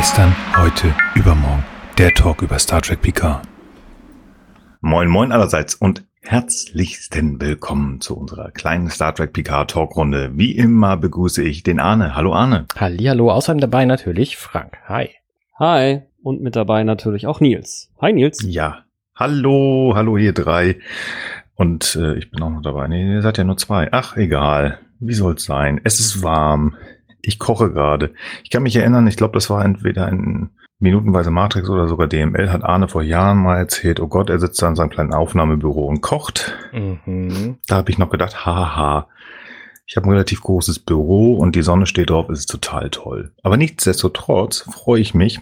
Gestern, heute, übermorgen. Der Talk über Star Trek Picard. Moin, moin allerseits und herzlichsten Willkommen zu unserer kleinen Star Trek Picard Talkrunde. Wie immer begrüße ich den Arne. Hallo Arne. Hallihallo, außerdem dabei natürlich Frank. Hi. Hi. Und mit dabei natürlich auch Nils. Hi Nils. Ja. Hallo, hallo ihr drei. Und äh, ich bin auch noch dabei. Nee, ihr seid ja nur zwei. Ach, egal. Wie soll's sein? Es ist warm. Ich koche gerade. Ich kann mich erinnern, ich glaube, das war entweder ein minutenweise Matrix oder sogar DML, hat Arne vor Jahren mal erzählt, oh Gott, er sitzt da in seinem kleinen Aufnahmebüro und kocht. Mhm. Da habe ich noch gedacht, haha, ich habe ein relativ großes Büro und die Sonne steht drauf, ist total toll. Aber nichtsdestotrotz freue ich mich,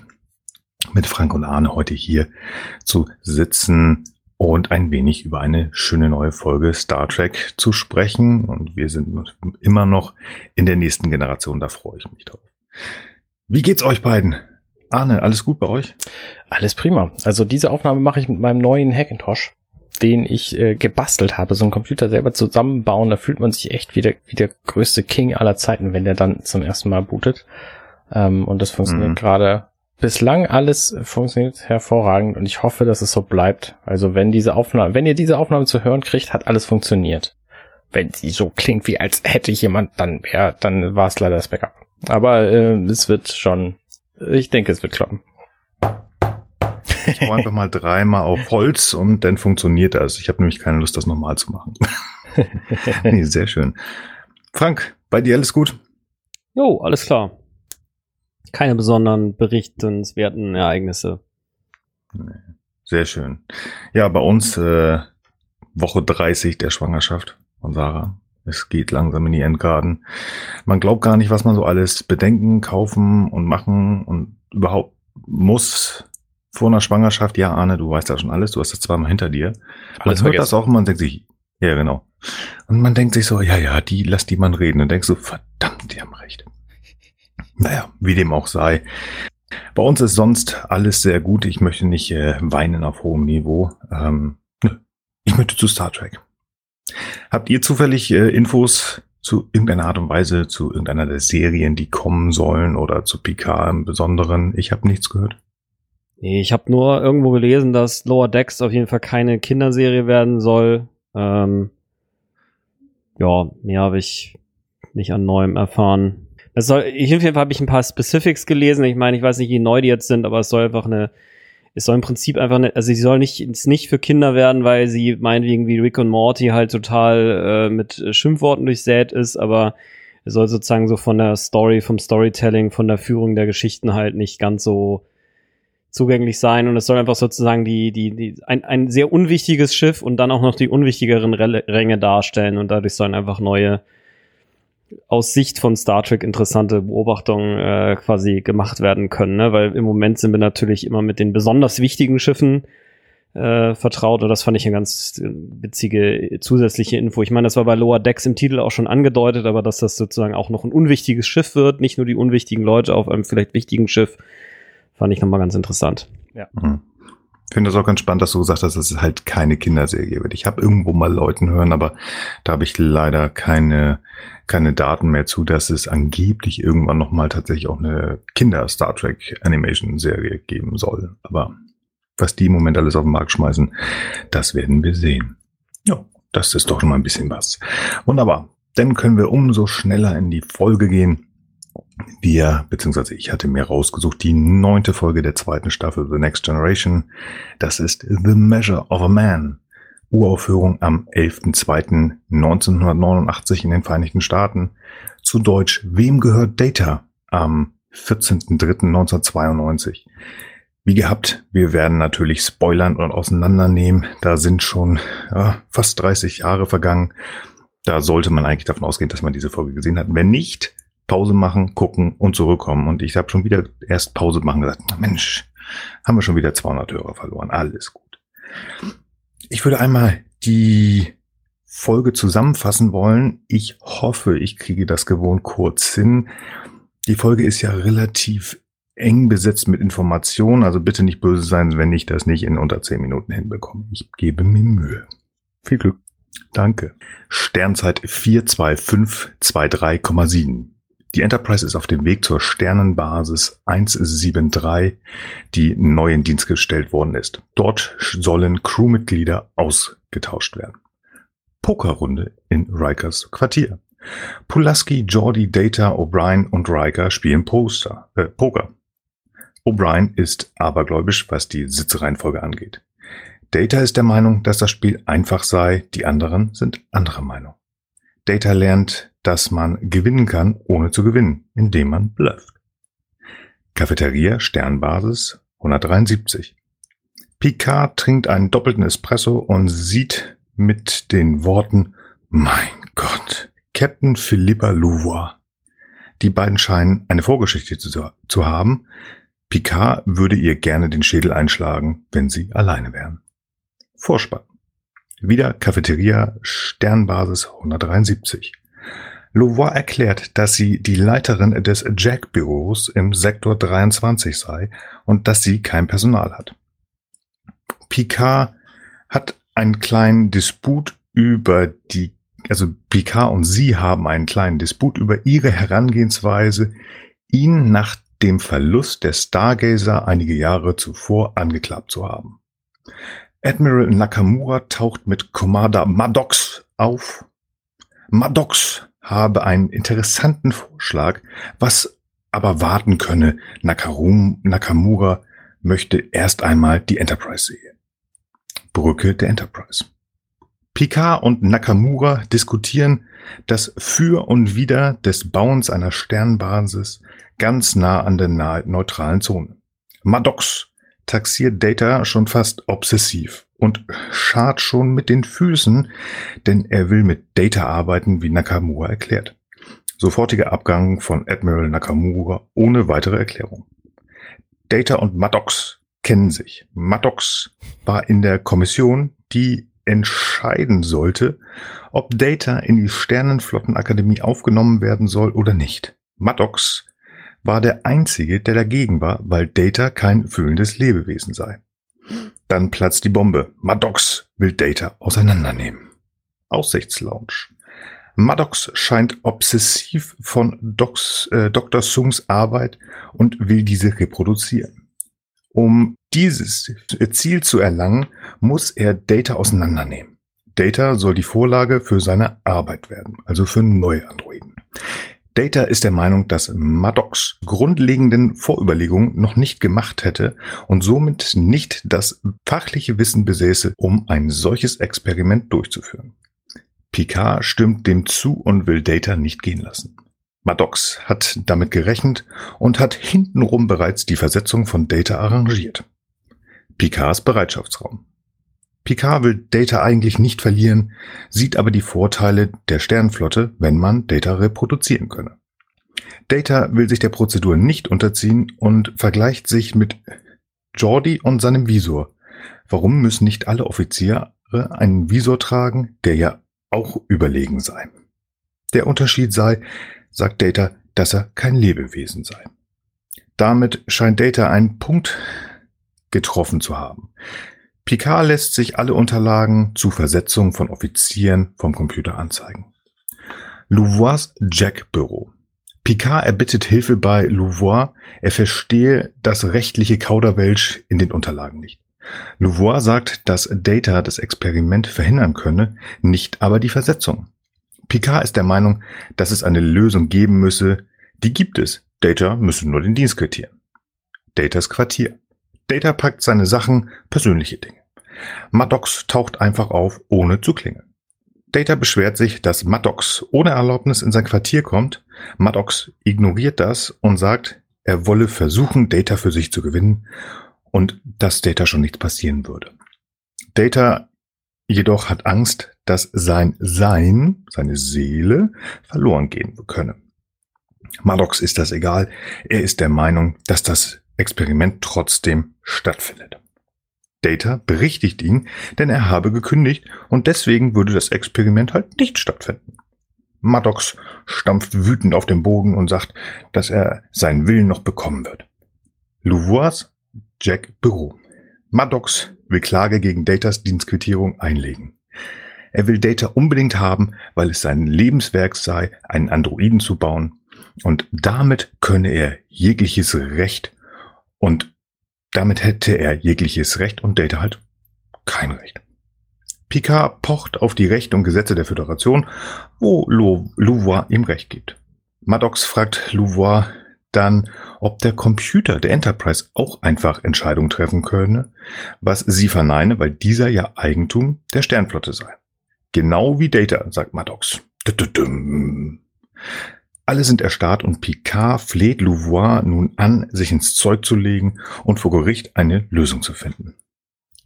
mit Frank und Arne heute hier zu sitzen und ein wenig über eine schöne neue Folge Star Trek zu sprechen. Und wir sind immer noch in der nächsten Generation, da freue ich mich drauf. Wie geht's euch beiden? Arne, alles gut bei euch? Alles prima. Also diese Aufnahme mache ich mit meinem neuen Hackintosh, den ich äh, gebastelt habe. So einen Computer selber zusammenbauen, da fühlt man sich echt wie der, wie der größte King aller Zeiten, wenn der dann zum ersten Mal bootet. Ähm, und das funktioniert mhm. gerade bislang alles funktioniert hervorragend und ich hoffe, dass es so bleibt. Also wenn diese Aufnahme, wenn ihr diese Aufnahme zu hören kriegt, hat alles funktioniert. Wenn sie so klingt, wie als hätte jemand, dann ja, dann war es leider das Backup. Aber äh, es wird schon, ich denke, es wird klappen. Ich hau einfach mal dreimal auf Holz und dann funktioniert das. Ich habe nämlich keine Lust, das nochmal zu machen. nee, sehr schön. Frank, bei dir alles gut? Jo, alles klar keine besonderen berichtenswerten Ereignisse. Sehr schön. Ja, bei uns äh, Woche 30 der Schwangerschaft von Sarah. Es geht langsam in die Endgarten. Man glaubt gar nicht, was man so alles bedenken, kaufen und machen und überhaupt muss vor einer Schwangerschaft. Ja, Arne, du weißt ja schon alles, du hast das zweimal hinter dir. Alles man hört das auch und man denkt sich, ja, genau. Und man denkt sich so, ja, ja, die, lass die man reden. Und denkst so, verdammt, die haben recht. Naja, wie dem auch sei. Bei uns ist sonst alles sehr gut. Ich möchte nicht äh, weinen auf hohem Niveau. Ähm, ich möchte zu Star Trek. Habt ihr zufällig äh, Infos zu irgendeiner Art und Weise, zu irgendeiner der Serien, die kommen sollen oder zu Picard im Besonderen? Ich habe nichts gehört. Ich habe nur irgendwo gelesen, dass Lower Decks auf jeden Fall keine Kinderserie werden soll. Ähm, ja, mehr habe ich nicht an Neuem erfahren. Es soll, ich auf jeden Fall habe ich ein paar Specifics gelesen. Ich meine, ich weiß nicht, wie neu die jetzt sind, aber es soll einfach eine, es soll im Prinzip einfach eine, also sie soll nicht, nicht für Kinder werden, weil sie meinetwegen wie Rick und Morty halt total äh, mit Schimpfworten durchsät ist, aber es soll sozusagen so von der Story, vom Storytelling, von der Führung der Geschichten halt nicht ganz so zugänglich sein und es soll einfach sozusagen die, die, die, ein, ein sehr unwichtiges Schiff und dann auch noch die unwichtigeren Ränge darstellen und dadurch sollen einfach neue aus Sicht von Star Trek interessante Beobachtungen äh, quasi gemacht werden können, ne? weil im Moment sind wir natürlich immer mit den besonders wichtigen Schiffen äh, vertraut und das fand ich eine ganz witzige zusätzliche Info. Ich meine, das war bei Lower Decks im Titel auch schon angedeutet, aber dass das sozusagen auch noch ein unwichtiges Schiff wird, nicht nur die unwichtigen Leute auf einem vielleicht wichtigen Schiff, fand ich nochmal ganz interessant. Ja. Mhm. Ich finde das auch ganz spannend, dass du gesagt hast, dass es halt keine Kinderserie wird. Ich habe irgendwo mal Leuten hören, aber da habe ich leider keine, keine Daten mehr zu, dass es angeblich irgendwann nochmal tatsächlich auch eine Kinder-Star Trek Animation-Serie geben soll. Aber was die im Moment alles auf den Markt schmeißen, das werden wir sehen. Ja, das ist doch schon mal ein bisschen was. Wunderbar. Dann können wir umso schneller in die Folge gehen wir, beziehungsweise ich hatte mir rausgesucht, die neunte Folge der zweiten Staffel The Next Generation. Das ist The Measure of a Man. Uraufführung am 11.02.1989 in den Vereinigten Staaten. Zu Deutsch, wem gehört Data? Am 14.03.1992. Wie gehabt, wir werden natürlich spoilern und auseinandernehmen. Da sind schon ja, fast 30 Jahre vergangen. Da sollte man eigentlich davon ausgehen, dass man diese Folge gesehen hat. Wenn nicht, Pause machen, gucken und zurückkommen. Und ich habe schon wieder erst Pause machen gesagt, Mensch, haben wir schon wieder 200 Hörer verloren. Alles gut. Ich würde einmal die Folge zusammenfassen wollen. Ich hoffe, ich kriege das gewohnt kurz hin. Die Folge ist ja relativ eng besetzt mit Informationen, also bitte nicht böse sein, wenn ich das nicht in unter 10 Minuten hinbekomme. Ich gebe mir Mühe. Viel Glück. Danke. Sternzeit 42523,7. Die Enterprise ist auf dem Weg zur Sternenbasis 173, die neu in Dienst gestellt worden ist. Dort sollen Crewmitglieder ausgetauscht werden. Pokerrunde in Rikers Quartier. Pulaski, Geordi, Data, O'Brien und Riker spielen Poster, äh, Poker. O'Brien ist abergläubisch, was die Sitzreihenfolge angeht. Data ist der Meinung, dass das Spiel einfach sei, die anderen sind anderer Meinung. Data lernt, dass man gewinnen kann, ohne zu gewinnen, indem man blufft. Cafeteria Sternbasis 173. Picard trinkt einen doppelten Espresso und sieht mit den Worten Mein Gott, Captain Philippa Louvois. Die beiden scheinen eine Vorgeschichte zu, zu haben. Picard würde ihr gerne den Schädel einschlagen, wenn sie alleine wären. Vorspann. Wieder Cafeteria Sternbasis 173. Louvois erklärt, dass sie die Leiterin des Jack-Büros im Sektor 23 sei und dass sie kein Personal hat. Picard hat einen kleinen Disput über die, also Picard und sie haben einen kleinen Disput über ihre Herangehensweise, ihn nach dem Verlust der Stargazer einige Jahre zuvor angeklappt zu haben. Admiral Nakamura taucht mit Commander Maddox auf. Maddox habe einen interessanten Vorschlag, was aber warten könne. Nakarum, Nakamura möchte erst einmal die Enterprise sehen. Brücke der Enterprise. Picard und Nakamura diskutieren das Für und Wider des Bauens einer Sternbasis ganz nah an der neutralen Zone. Maddox taxiert Data schon fast obsessiv und schart schon mit den Füßen, denn er will mit Data arbeiten, wie Nakamura erklärt. Sofortiger Abgang von Admiral Nakamura ohne weitere Erklärung. Data und Maddox kennen sich. Maddox war in der Kommission, die entscheiden sollte, ob Data in die Sternenflottenakademie aufgenommen werden soll oder nicht. Maddox war der Einzige, der dagegen war, weil Data kein fühlendes Lebewesen sei. Dann platzt die Bombe. Maddox will Data auseinandernehmen. Aussichtslounge. Maddox scheint obsessiv von Docs, äh, Dr. Sungs Arbeit und will diese reproduzieren. Um dieses Ziel zu erlangen, muss er Data auseinandernehmen. Data soll die Vorlage für seine Arbeit werden, also für neue Androiden. Data ist der Meinung, dass Maddox grundlegenden Vorüberlegungen noch nicht gemacht hätte und somit nicht das fachliche Wissen besäße, um ein solches Experiment durchzuführen. Picard stimmt dem zu und will Data nicht gehen lassen. Maddox hat damit gerechnet und hat hintenrum bereits die Versetzung von Data arrangiert. Picards Bereitschaftsraum. Picard will Data eigentlich nicht verlieren, sieht aber die Vorteile der Sternflotte, wenn man Data reproduzieren könne. Data will sich der Prozedur nicht unterziehen und vergleicht sich mit Jordi und seinem Visor. Warum müssen nicht alle Offiziere einen Visor tragen, der ja auch überlegen sei? Der Unterschied sei, sagt Data, dass er kein Lebewesen sei. Damit scheint Data einen Punkt getroffen zu haben. Picard lässt sich alle Unterlagen zu Versetzung von Offizieren vom Computer anzeigen. Louvois Jack-Büro. Picard erbittet Hilfe bei Louvois, er verstehe das rechtliche Kauderwelsch in den Unterlagen nicht. Louvois sagt, dass Data das Experiment verhindern könne, nicht aber die Versetzung. Picard ist der Meinung, dass es eine Lösung geben müsse. Die gibt es. Data müsse nur den Dienst quittieren. Datas Quartier. Data packt seine Sachen, persönliche Dinge. Maddox taucht einfach auf, ohne zu klingeln. Data beschwert sich, dass Maddox ohne Erlaubnis in sein Quartier kommt. Maddox ignoriert das und sagt, er wolle versuchen, Data für sich zu gewinnen und dass Data schon nichts passieren würde. Data jedoch hat Angst, dass sein Sein, seine Seele, verloren gehen könne. Maddox ist das egal. Er ist der Meinung, dass das Experiment trotzdem stattfindet. Data berichtigt ihn, denn er habe gekündigt und deswegen würde das Experiment halt nicht stattfinden. Maddox stampft wütend auf den Boden und sagt, dass er seinen Willen noch bekommen wird. Louvois Jack Büro. Maddox will Klage gegen Datas Dienstquittierung einlegen. Er will Data unbedingt haben, weil es sein Lebenswerk sei, einen Androiden zu bauen. Und damit könne er jegliches Recht und damit hätte er jegliches Recht und Data halt kein Recht. Picard pocht auf die Rechte und Gesetze der Föderation, wo Louvois ihm Recht gibt. Maddox fragt Louvois dann, ob der Computer der Enterprise auch einfach Entscheidungen treffen könne, was sie verneine, weil dieser ja Eigentum der Sternflotte sei. Genau wie Data, sagt Maddox. Alle sind erstarrt und Picard fleht Louvois nun an, sich ins Zeug zu legen und vor Gericht eine Lösung zu finden.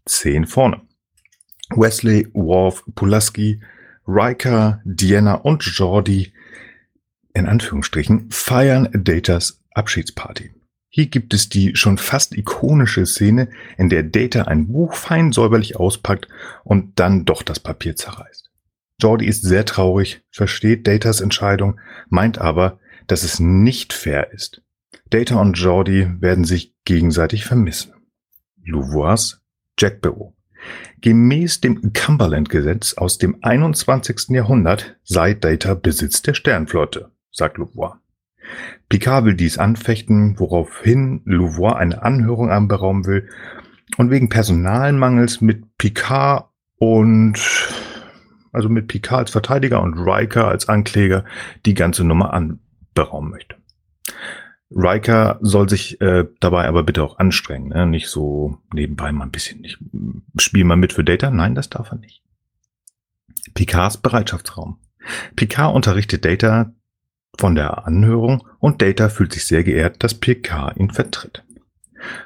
Zehn vorne. Wesley, Worf, Pulaski, Riker, Diana und Jordi in Anführungsstrichen feiern Datas Abschiedsparty. Hier gibt es die schon fast ikonische Szene, in der Data ein Buch fein säuberlich auspackt und dann doch das Papier zerreißt. Jordi ist sehr traurig, versteht Datas Entscheidung, meint aber, dass es nicht fair ist. Data und Jordi werden sich gegenseitig vermissen. Louvois Jackbüro. Gemäß dem Cumberland-Gesetz aus dem 21. Jahrhundert sei Data Besitz der Sternflotte, sagt Louvois. Picard will dies anfechten, woraufhin Louvois eine Anhörung anberaumen will und wegen Personalmangels mit Picard und also mit Picard als Verteidiger und Riker als Ankläger die ganze Nummer anberaumen möchte. Riker soll sich äh, dabei aber bitte auch anstrengen, ne? nicht so nebenbei mal ein bisschen nicht. Spiel mal mit für Data. Nein, das darf er nicht. Picards Bereitschaftsraum. Picard unterrichtet Data von der Anhörung und Data fühlt sich sehr geehrt, dass Picard ihn vertritt.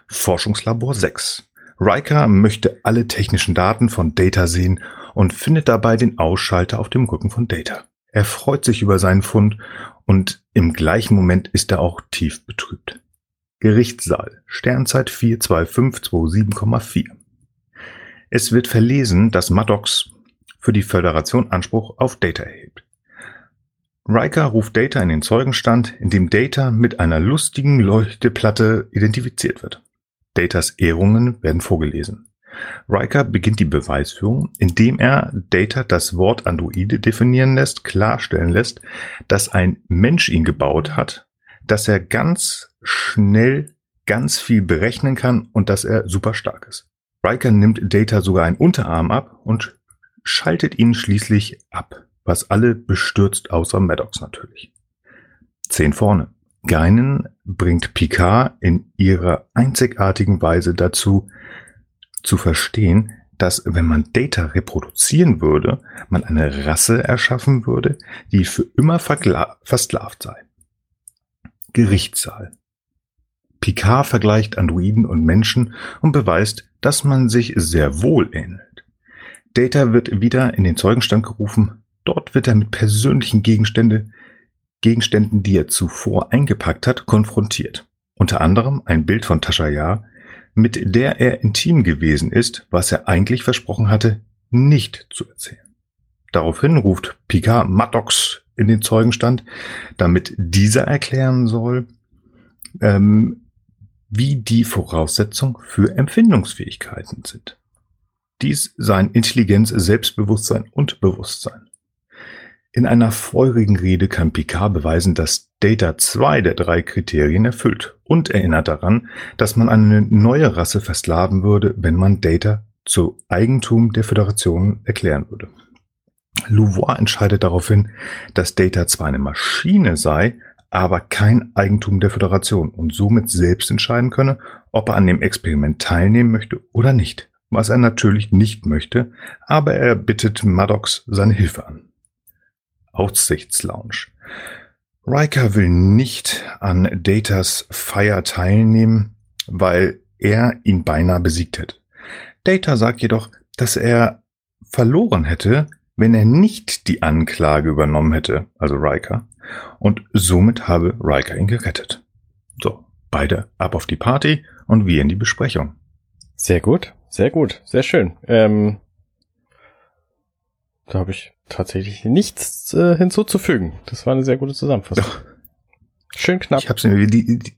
Forschungslabor 6. Riker möchte alle technischen Daten von Data sehen und findet dabei den Ausschalter auf dem Rücken von Data. Er freut sich über seinen Fund und im gleichen Moment ist er auch tief betrübt. Gerichtssaal, Sternzeit 42527,4. Es wird verlesen, dass Maddox für die Föderation Anspruch auf Data erhebt. Riker ruft Data in den Zeugenstand, in dem Data mit einer lustigen Leuchteplatte identifiziert wird. Datas Ehrungen werden vorgelesen. Riker beginnt die Beweisführung, indem er Data das Wort Androide definieren lässt, klarstellen lässt, dass ein Mensch ihn gebaut hat, dass er ganz schnell ganz viel berechnen kann und dass er super stark ist. Riker nimmt Data sogar einen Unterarm ab und schaltet ihn schließlich ab, was alle bestürzt außer Maddox natürlich. Zehn vorne. Geinen bringt Picard in ihrer einzigartigen Weise dazu, zu verstehen, dass wenn man Data reproduzieren würde, man eine Rasse erschaffen würde, die für immer versklavt sei. Gerichtssaal. Picard vergleicht Androiden und Menschen und beweist, dass man sich sehr wohl ähnelt. Data wird wieder in den Zeugenstand gerufen. Dort wird er mit persönlichen Gegenstände, Gegenständen, die er zuvor eingepackt hat, konfrontiert. Unter anderem ein Bild von Tascha Yar, mit der er intim gewesen ist, was er eigentlich versprochen hatte, nicht zu erzählen. Daraufhin ruft Picard Maddox in den Zeugenstand, damit dieser erklären soll, ähm, wie die Voraussetzungen für Empfindungsfähigkeiten sind. Dies seien Intelligenz, Selbstbewusstsein und Bewusstsein. In einer feurigen Rede kann Picard beweisen, dass Data zwei der drei Kriterien erfüllt und erinnert daran, dass man eine neue Rasse versklaven würde, wenn man Data zu Eigentum der Föderation erklären würde. Louvois entscheidet daraufhin, dass Data zwar eine Maschine sei, aber kein Eigentum der Föderation und somit selbst entscheiden könne, ob er an dem Experiment teilnehmen möchte oder nicht, was er natürlich nicht möchte, aber er bittet Maddox seine Hilfe an. Aussichtslounge. Riker will nicht an Datas Feier teilnehmen, weil er ihn beinahe besiegt hätte. Data sagt jedoch, dass er verloren hätte, wenn er nicht die Anklage übernommen hätte, also Riker, und somit habe Riker ihn gerettet. So, beide ab auf die Party und wir in die Besprechung. Sehr gut, sehr gut, sehr schön. Ähm, da habe ich tatsächlich nichts äh, hinzuzufügen. Das war eine sehr gute Zusammenfassung. Doch. Schön knapp. Ich hab's mir, die, die,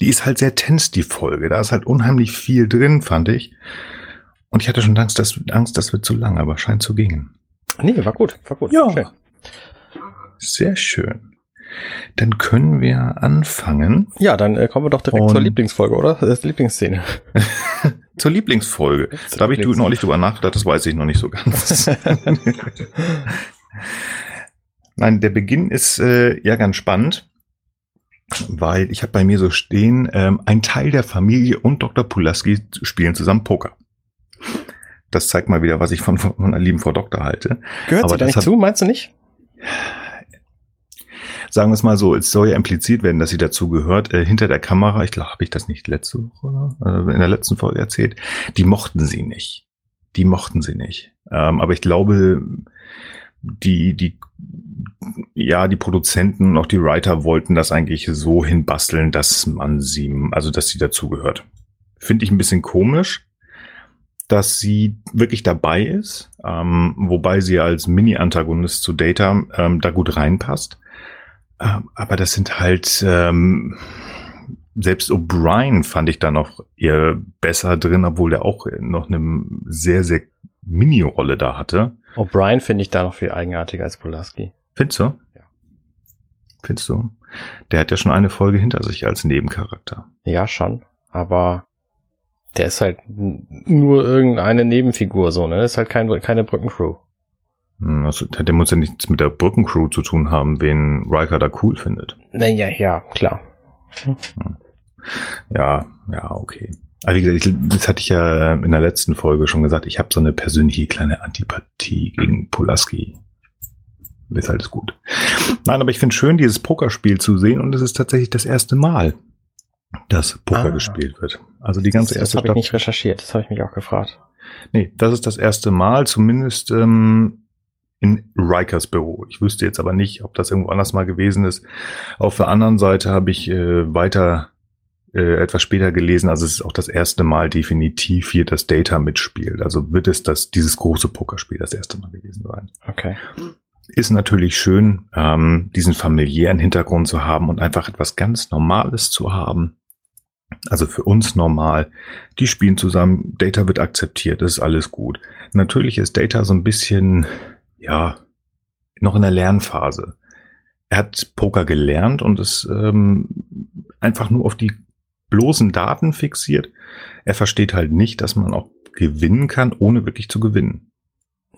die ist halt sehr tense, die Folge. Da ist halt unheimlich viel drin, fand ich. Und ich hatte schon Angst, dass, Angst, das wird zu lang, aber scheint zu gehen. Nee, war gut, war gut. Ja. Schön. Sehr schön. Dann können wir anfangen. Ja, dann äh, kommen wir doch direkt Und- zur Lieblingsfolge, oder? Die Lieblingsszene. Zur Lieblingsfolge. Zur Da habe ich Lieblings- neulich drüber nachgedacht, das weiß ich noch nicht so ganz. Nein, der Beginn ist äh, ja ganz spannend, weil ich habe bei mir so stehen, ähm, ein Teil der Familie und Dr. Pulaski spielen zusammen Poker. Das zeigt mal wieder, was ich von, von meiner lieben Frau Doktor halte. Gehört Aber sie da nicht hat- zu, meinst du nicht? Sagen wir es mal so, es soll ja impliziert werden, dass sie dazu gehört. Äh, hinter der Kamera, ich glaube, habe ich das nicht letzte Woche äh, in der letzten Folge erzählt, die mochten sie nicht. Die mochten sie nicht. Ähm, aber ich glaube, die, die, ja, die Produzenten und auch die Writer wollten das eigentlich so hinbasteln, dass man sie, also dass sie dazugehört. Finde ich ein bisschen komisch, dass sie wirklich dabei ist, ähm, wobei sie als Mini-Antagonist zu Data ähm, da gut reinpasst. Ähm, aber das sind halt, ähm, selbst O'Brien fand ich da noch eher besser drin, obwohl der auch noch eine sehr, sehr Mini-Rolle da hatte. O'Brien finde ich da noch viel eigenartiger als Pulaski. Findest du? Ja. Findest du? Der hat ja schon eine Folge hinter sich als Nebencharakter. Ja, schon. Aber der ist halt nur irgendeine Nebenfigur, so, ne? Das ist halt kein, keine Brückencrew. Hm, Also, der muss ja nichts mit der Brückencrew zu tun haben, wen Riker da cool findet. Naja, ja, klar. Ja, ja, okay. Aber wie gesagt, ich, das hatte ich ja in der letzten Folge schon gesagt, ich habe so eine persönliche kleine Antipathie gegen Pulaski. Ist alles gut. Nein, aber ich finde schön, dieses Pokerspiel zu sehen und es ist tatsächlich das erste Mal, dass Poker Ah. gespielt wird. Also die ganze das erste habe ich nicht recherchiert, das habe ich mich auch gefragt. Nee, das ist das erste Mal, zumindest ähm, in Rikers Büro. Ich wüsste jetzt aber nicht, ob das irgendwo anders mal gewesen ist. Auf der anderen Seite habe ich äh, weiter äh, etwas später gelesen, also es ist auch das erste Mal definitiv hier das Data mitspielt. Also wird es das dieses große Pokerspiel das erste Mal gewesen sein. Okay. Ist natürlich schön, ähm, diesen familiären Hintergrund zu haben und einfach etwas ganz Normales zu haben. Also für uns normal. Die spielen zusammen, Data wird akzeptiert, das ist alles gut. Natürlich ist Data so ein bisschen, ja, noch in der Lernphase. Er hat Poker gelernt und ist ähm, einfach nur auf die bloßen Daten fixiert. Er versteht halt nicht, dass man auch gewinnen kann, ohne wirklich zu gewinnen.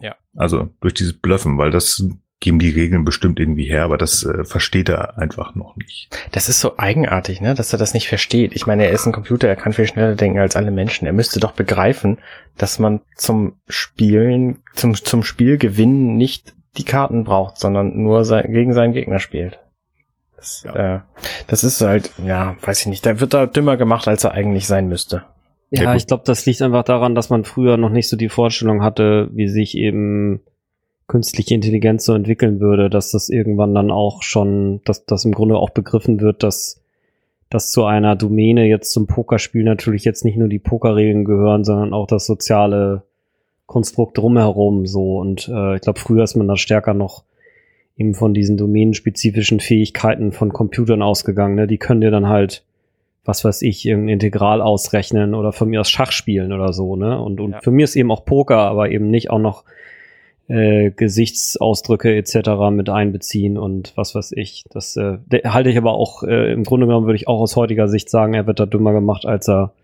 Ja. Also durch dieses Bluffen, weil das geben die Regeln bestimmt irgendwie her, aber das äh, versteht er einfach noch nicht. Das ist so eigenartig, ne, dass er das nicht versteht. Ich meine, er ist ein Computer, er kann viel schneller denken als alle Menschen. Er müsste doch begreifen, dass man zum Spielen, zum, zum Spielgewinnen nicht die Karten braucht, sondern nur sein, gegen seinen Gegner spielt. Das, Ja. äh, das ist halt, ja, weiß ich nicht, da wird er dümmer gemacht, als er eigentlich sein müsste. Ja, ich glaube, das liegt einfach daran, dass man früher noch nicht so die Vorstellung hatte, wie sich eben künstliche Intelligenz so entwickeln würde, dass das irgendwann dann auch schon, dass das im Grunde auch begriffen wird, dass dass zu einer Domäne jetzt zum Pokerspiel natürlich jetzt nicht nur die Pokerregeln gehören, sondern auch das soziale Konstrukt drumherum so. Und äh, ich glaube, früher ist man da stärker noch eben von diesen domänenspezifischen Fähigkeiten von Computern ausgegangen. Ne? Die können dir dann halt, was weiß ich, irgendein Integral ausrechnen oder von mir aus Schach spielen oder so. Ne? Und, und Ja. für mich ist eben auch Poker, aber eben nicht auch noch äh, Gesichtsausdrücke etc. mit einbeziehen und was weiß ich. Das äh, halte ich aber auch, äh, im Grunde genommen würde ich auch aus heutiger Sicht sagen, er wird da dümmer gemacht, als er,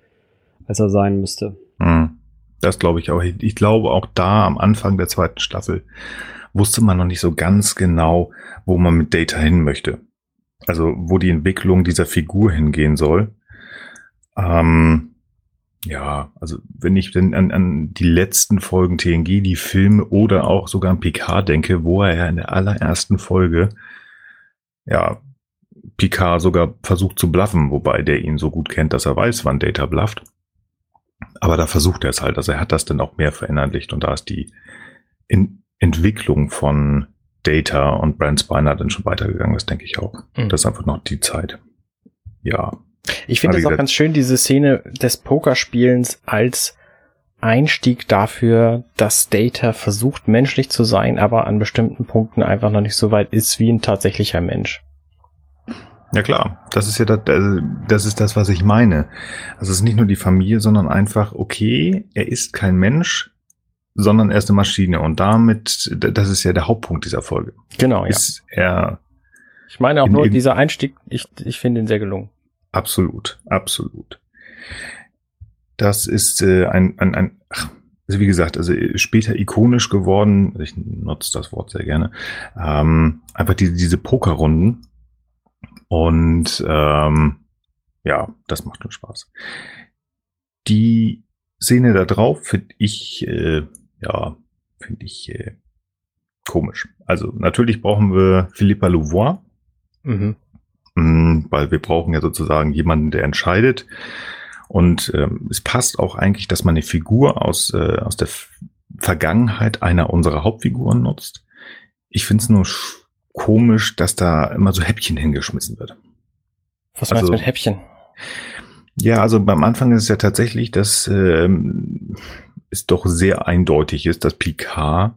als er sein müsste. Hm. Das glaube ich auch. Ich glaube auch da am Anfang der zweiten Staffel wusste man noch nicht so ganz genau, wo man mit Data hin möchte. Also wo die Entwicklung dieser Figur hingehen soll. Ähm, ja, also wenn ich denn an, an die letzten Folgen TNG, die Filme oder auch sogar an Picard denke, wo er ja in der allerersten Folge ja Picard sogar versucht zu bluffen, wobei der ihn so gut kennt, dass er weiß, wann Data blufft. Aber da versucht er es halt. Also er hat das dann auch mehr verinnerlicht und da ist die in Entwicklung von Data und Brand Spiner dann schon weitergegangen. Das denke ich auch. Mhm. Das ist einfach noch die Zeit. Ja. Ich finde Aber es auch ganz schön, diese Szene des Pokerspielens als Einstieg dafür, dass Data versucht, menschlich zu sein, aber an bestimmten Punkten einfach noch nicht so weit ist wie ein tatsächlicher Mensch. Ja klar, das ist ja das, also das ist das, was ich meine. Also es ist nicht nur die Familie, sondern einfach, okay, er ist kein Mensch, sondern er ist eine Maschine. Und damit, das ist ja der Hauptpunkt dieser Folge. Genau, ja. Ist er Ich meine auch nur dieser Einstieg, ich, ich finde ihn sehr gelungen. Absolut, absolut. Das ist äh, ein, ein, ein ach, also wie gesagt, also äh, später ikonisch geworden, ich nutze das Wort sehr gerne, ähm, einfach diese, diese Pokerrunden. Und ähm, ja, das macht schon Spaß. Die Szene da drauf finde ich, äh, ja, finde ich äh, komisch. Also natürlich brauchen wir Philippa Louvois, Mhm. Mm, weil wir brauchen ja sozusagen jemanden, der entscheidet. Und ähm, es passt auch eigentlich, dass man eine Figur aus, äh, aus der F Vergangenheit einer unserer Hauptfiguren nutzt. Ich finde es nur sch- komisch, dass da immer so Häppchen hingeschmissen wird. Was meinst Also- du mit Häppchen? Ja, also beim Anfang ist es ja tatsächlich, dass ähm, es doch sehr eindeutig ist, dass Picard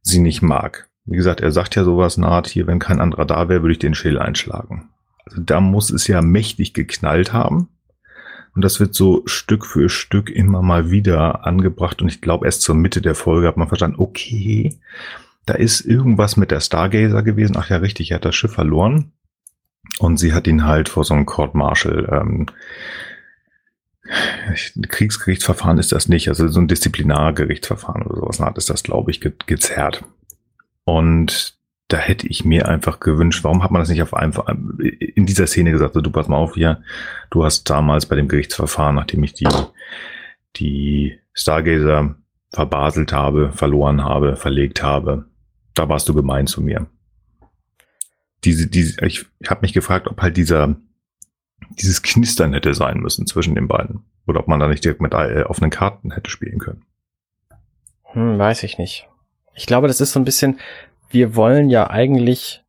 sie nicht mag. Wie gesagt, er sagt ja sowas naht hier, wenn kein anderer da wäre, würde ich den Schädel einschlagen. Also da muss es ja mächtig geknallt haben. Und das wird so Stück für Stück immer mal wieder angebracht. Und ich glaube, erst zur Mitte der Folge hat man verstanden, okay, da ist irgendwas mit der Stargazer gewesen. Ach ja, richtig, er hat das Schiff verloren. Und sie hat ihn halt vor so einem Court Martial ähm, Kriegsgerichtsverfahren ist das nicht, also so ein Disziplinargerichtsverfahren oder sowas hat ist das, glaube ich, ge gezerrt. Und da hätte ich mir einfach gewünscht, warum hat man das nicht auf einfach in dieser Szene gesagt, so, du pass mal auf hier, du hast damals bei dem Gerichtsverfahren, nachdem ich die, die Stargazer verbaselt habe, verloren habe, verlegt habe, da warst du gemein zu mir. Diese, diese, ich habe mich gefragt, ob halt dieser, dieses Knistern hätte sein müssen zwischen den beiden. Oder ob man da nicht direkt mit äh, offenen Karten hätte spielen können. Hm, weiß ich nicht. Ich glaube, das ist so ein bisschen, wir wollen ja eigentlich,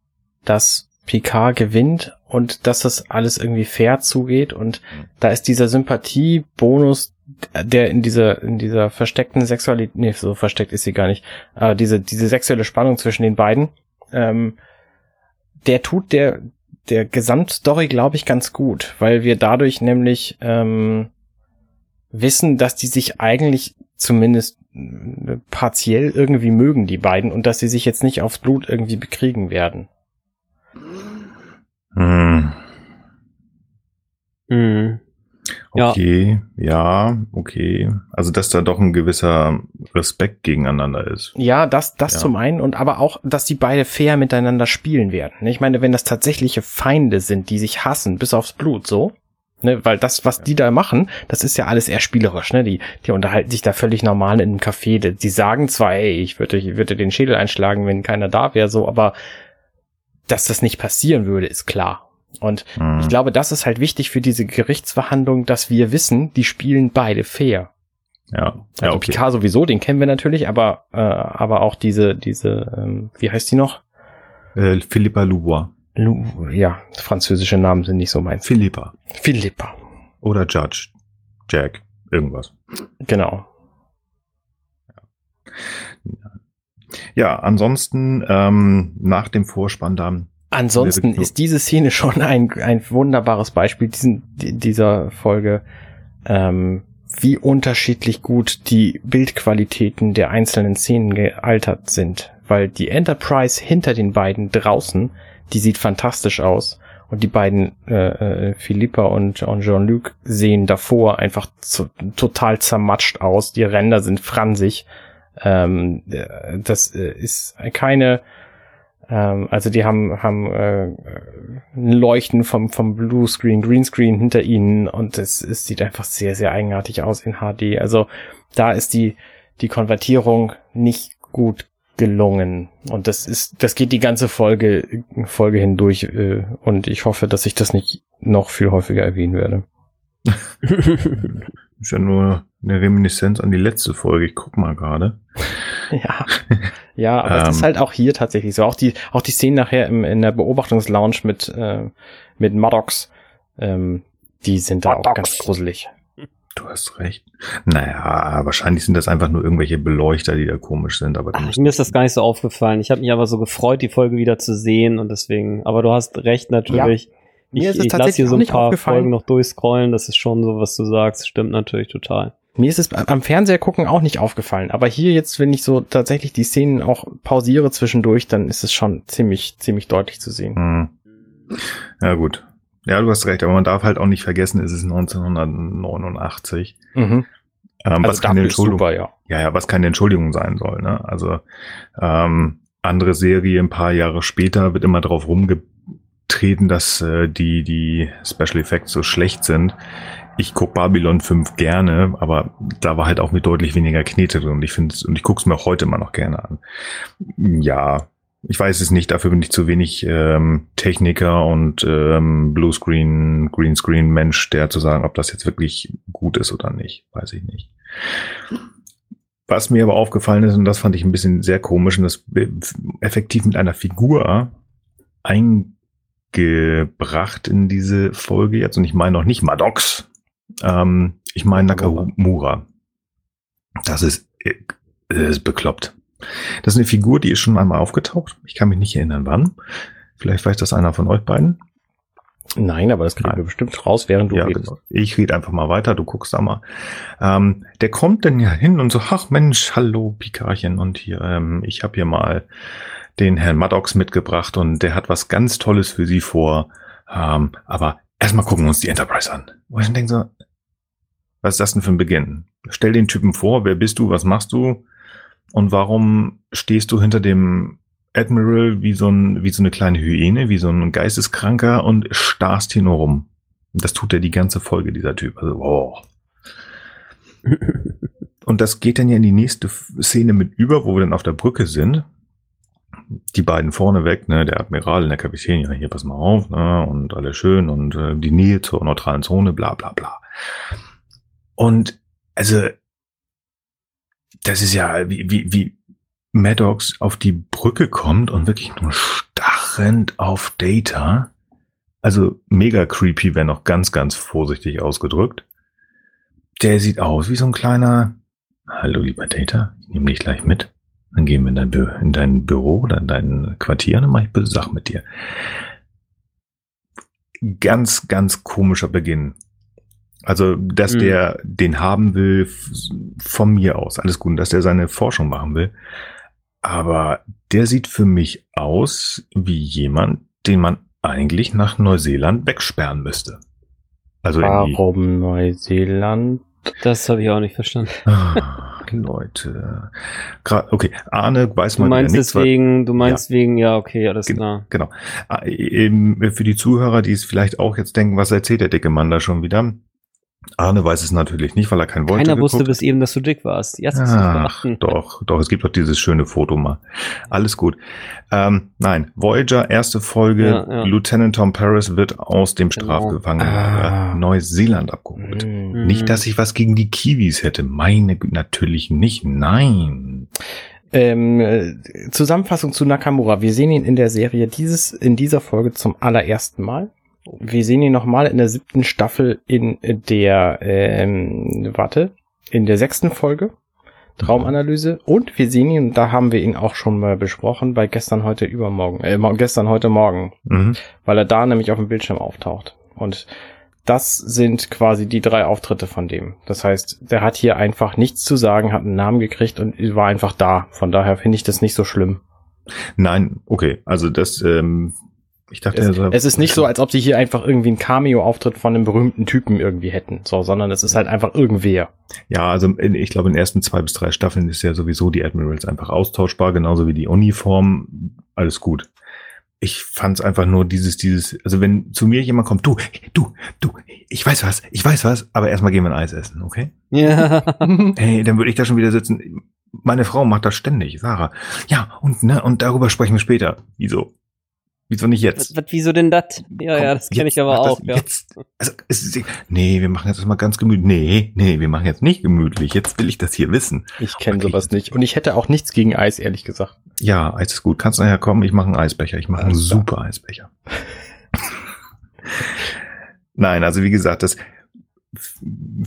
dass Picard gewinnt und dass das alles irgendwie fair zugeht. Und da ist dieser Sympathiebonus, der in dieser, in dieser versteckten Sexualität, nee, so versteckt ist sie gar nicht, aber diese, diese sexuelle Spannung zwischen den beiden, ähm, der tut der, der Gesamtstory, glaube ich, ganz gut, weil wir dadurch nämlich ähm, wissen, dass die sich eigentlich zumindest äh, partiell irgendwie mögen, die beiden, und dass sie sich jetzt nicht aufs Blut irgendwie bekriegen werden. Hm, Mhm. Ja. okay, ja. okay. Also, dass da doch ein gewisser Respekt gegeneinander ist. Ja, das, das Ja. zum einen und aber auch, dass die beide fair miteinander spielen werden. Ich meine, wenn das tatsächliche Feinde sind, die sich hassen bis aufs Blut, so, ne, weil das, was die da machen, das ist ja alles eher spielerisch, ne, die, die unterhalten sich da völlig normal in einem Café. Die, die sagen zwar, ey, ich würde, ich würde den Schädel einschlagen, wenn keiner da wäre, so, aber dass das nicht passieren würde, ist klar. Und Hm. ich glaube, das ist halt wichtig für diese Gerichtsverhandlung, dass wir wissen, die spielen beide fair. ja, Also ja, okay. Picard sowieso, den kennen wir natürlich, aber äh, aber auch diese diese ähm, wie heißt die noch? Äh, Philippa Louvois. Lu ja, französische Namen sind nicht so meins. Philippa. Philippa. Oder Judge. Jack. Irgendwas. Genau. Ja, ansonsten ähm, nach dem Vorspann dann. Ansonsten Ja, ist diese Szene schon ein ein wunderbares Beispiel diesen di- dieser Folge, ähm, wie unterschiedlich gut die Bildqualitäten der einzelnen Szenen gealtert sind, weil die Enterprise hinter den beiden draußen, die sieht fantastisch aus. Und die beiden, äh, äh, Philippa und, Jean-Luc, sehen davor einfach zu, total zermatscht aus. Die Ränder sind fransig. Ähm, äh, das äh, ist keine, ähm, also die haben, haben äh, ein Leuchten vom, vom Bluescreen, Greenscreen hinter ihnen und es, es sieht einfach sehr, sehr eigenartig aus in HD. Also da ist die, die Konvertierung nicht gut gelungen. Und das ist, das geht die ganze Folge, Folge hindurch, äh, und ich hoffe, dass ich das nicht noch viel häufiger erwähnen werde. Ist ja nur eine Reminiszenz an die letzte Folge. Ich guck mal gerade. Ja, ja, aber es ist Ähm. halt auch hier tatsächlich so. Auch die, auch die Szenen nachher im, in der Beobachtungslounge mit, äh, mit Maddox, ähm, die sind da auch Maddox. ganz gruselig. Du hast recht. Naja, wahrscheinlich sind das einfach nur irgendwelche Beleuchter, die da komisch sind, aber Ach, mir ist das gar nicht so aufgefallen. Ich habe mich aber so gefreut, die Folge wieder zu sehen und deswegen, aber du hast recht natürlich. Mir ich ist es ich lasse tatsächlich hier so ein nicht paar aufgefallen. Folgen noch durchscrollen, das ist schon so, was du sagst, stimmt natürlich total. Mir ist es am Fernseher gucken auch nicht aufgefallen, aber hier jetzt, wenn ich so tatsächlich die Szenen auch pausiere zwischendurch, dann ist es schon ziemlich, ziemlich deutlich zu sehen. hm. Ja, gut. Ja, du hast recht, aber man darf halt auch nicht vergessen, es ist 1989. Mhm. Ähm, was Also keine dafür ist Entschuldigung, super, ja. ja, ja, was keine Entschuldigung sein soll. Ne? Also ähm, andere Serie ein paar Jahre später wird immer darauf rumgetreten, dass äh, die die Special Effects so schlecht sind. Ich guck Babylon 5 gerne, aber da war halt auch mit deutlich weniger Knete drin. Und ich finde und ich gucke es mir auch heute immer noch gerne an. Ja, ich weiß es nicht. Dafür bin ich zu wenig ähm, Techniker und ähm, Bluescreen, Greenscreen Mensch, der zu sagen, ob das jetzt wirklich gut ist oder nicht, weiß ich nicht. Was mir aber aufgefallen ist, und das fand ich ein bisschen sehr komisch, und das effektiv mit einer Figur eingebracht in diese Folge jetzt, und ich meine noch nicht Maddox, ähm, ich meine Nakamura. Das ist, äh, das ist bekloppt. Das ist eine Figur, die ist schon einmal aufgetaucht. Ich kann mich nicht erinnern, wann. Vielleicht weiß das einer von euch beiden. Nein, aber das kriegen Nein. wir bestimmt raus, während du ja, redest. genau. Ich rede einfach mal weiter, du guckst da mal. Ähm, der kommt dann ja hin und so, ach Mensch, hallo Pikarchen und hier, ähm, ich habe hier mal den Herrn Maddox mitgebracht und der hat was ganz Tolles für Sie vor. Ähm, aber erstmal gucken wir uns die Enterprise an. Wo ich dann denke so, was ist das denn für ein Beginn? Stell den Typen vor, wer bist du, was machst du und warum stehst du hinter dem Admiral wie so, ein, wie so eine kleine Hyäne, wie so ein Geisteskranker und starrst hier nur rum. Das tut er die ganze Folge, dieser Typ. Also, wow. Und das geht dann ja in die nächste Szene mit über, wo wir dann auf der Brücke sind. Die beiden vorne weg, ne, der Admiral und der Kapitän, ja, hier pass mal auf, ne, und alles schön und äh, die Nähe zur neutralen Zone, bla bla bla. Und also, das ist ja wie, wie, wie Maddox auf die Brücke kommt und wirklich nur starrend auf Data. Also mega creepy, wenn noch ganz, ganz vorsichtig ausgedrückt. Der sieht aus wie so ein kleiner, hallo lieber Data, ich nehme dich gleich mit. Dann gehen wir in dein, Bü in dein Büro oder in dein Quartier und dann mache ich böse Sachen mit dir. Ganz, ganz komischer Beginn. Also, dass Mhm. der den haben will von mir aus, alles gut, dass der seine Forschung machen will. Aber der sieht für mich aus wie jemand, den man eigentlich nach Neuseeland wegsperren müsste. Also Warum Neuseeland? Das habe ich auch nicht verstanden. Ah, Leute. Gra okay, Arne weiß wieder meinst nichts, deswegen, du meinst wegen, ja, okay, alles Gen- klar. Genau. Ah, eben Für die Zuhörer, die es vielleicht auch jetzt denken, was erzählt der dicke Mann da schon wieder? Arne weiß es natürlich nicht, weil er kein Wollte Keiner wusste geguckt bis eben, dass du dick warst. Jetzt Ach, doch, doch, es gibt doch dieses schöne Foto mal. Alles gut. Ähm, nein, Voyager, erste Folge, Ja, ja. Lieutenant Tom Paris wird aus dem Genau. Strafgefangenenlager Ah. Neuseeland abgeholt. Hm. Mhm. Nicht, dass ich was gegen die Kiwis hätte. Meine, natürlich nicht. Nein. Ähm, äh, Zusammenfassung zu Nakamura. Wir sehen ihn in der Serie dieses, in dieser Folge zum allerersten Mal. Wir sehen ihn nochmal in der siebten Staffel in der, ähm, warte, in der sechsten Folge. Traumanalyse. Und wir sehen ihn, da haben wir ihn auch schon mal besprochen, bei gestern, heute, übermorgen, äh, gestern, heute, morgen. Mhm. Weil er da nämlich auf dem Bildschirm auftaucht. Und das sind quasi die drei Auftritte von dem. Das heißt, der hat hier einfach nichts zu sagen, hat einen Namen gekriegt und war einfach da. Von daher finde ich das nicht so schlimm. Nein, okay. Also das, ähm, ich dachte, Es, also- es ist nicht so, als ob sie hier einfach irgendwie einen Cameo-Auftritt von einem berühmten Typen irgendwie hätten, so, sondern es ist halt einfach irgendwer. Ja, also in, ich glaube, in den ersten zwei bis drei Staffeln ist ja sowieso die Admirals einfach austauschbar, genauso wie die Uniform. Alles gut. Ich fand es einfach nur dieses, dieses, also wenn zu mir jemand kommt, du, du, du, ich weiß was, ich weiß was, aber erstmal gehen wir ein Eis essen, okay? Ja. Hey, dann würde ich da schon wieder sitzen. Meine Frau macht das ständig, Sarah. Ja, und ne, und darüber sprechen wir später. Wieso? Wieso nicht jetzt? was, was, wieso denn das? Ja, Komm, ja, das kenne ich aber auch, ja. Jetzt, also, es ist, nee, wir machen jetzt mal ganz gemütlich. Nee, nee, wir machen jetzt nicht gemütlich. Jetzt will ich das hier wissen. Ich kenne Okay. sowas nicht. Und ich hätte auch nichts gegen Eis, ehrlich gesagt. Ja, Eis ist gut. Kannst nachher kommen? Ich mache einen Eisbecher. Ich mache einen super Eisbecher. Nein, also wie gesagt, das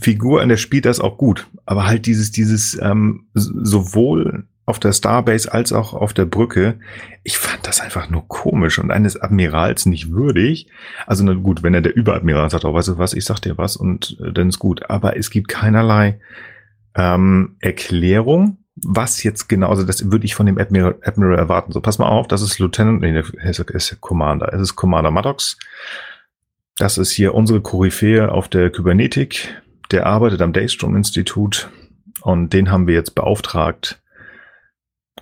Figur an der spielt das auch gut, aber halt dieses, dieses ähm, sowohl auf der Starbase als auch auf der Brücke, ich fand das einfach nur komisch und eines Admirals nicht würdig. Also na gut, wenn er der Überadmiral sagt, oh, weißt du was, ich sag dir was und äh, dann ist gut. Aber es gibt keinerlei ähm, Erklärung, was jetzt genau, also das würde ich von dem Admiral, Admiral erwarten. So, pass mal auf, das ist Lieutenant, nee, es ist Commander. Es ist Commander Maddox. Das ist hier unsere Koryphäe auf der Kybernetik. Der arbeitet am Daystrom-Institut und den haben wir jetzt beauftragt,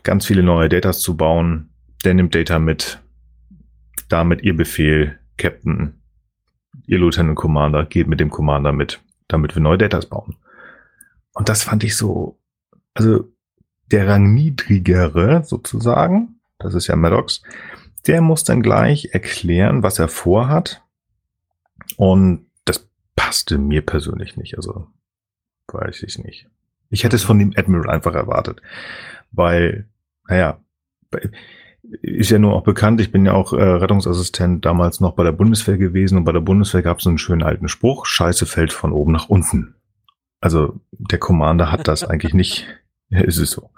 ganz viele neue Datas zu bauen. Der nimmt Data mit. Damit ihr Befehl, Captain, ihr Lieutenant Commander, geht mit dem Commander mit, damit wir neue Datas bauen. Und das fand ich so, also der Rangniedrigere sozusagen, das ist ja Maddox, der muss dann gleich erklären, was er vorhat. Und das passte mir persönlich nicht, also weiß ich nicht. Ich hätte es von dem Admiral einfach erwartet, weil, naja, ist ja nur auch bekannt, ich bin ja auch äh, Rettungsassistent damals noch bei der Bundeswehr gewesen und bei der Bundeswehr gab es einen schönen alten Spruch, Scheiße fällt von oben nach unten. Also der Commander hat das eigentlich nicht, ja, ist es so.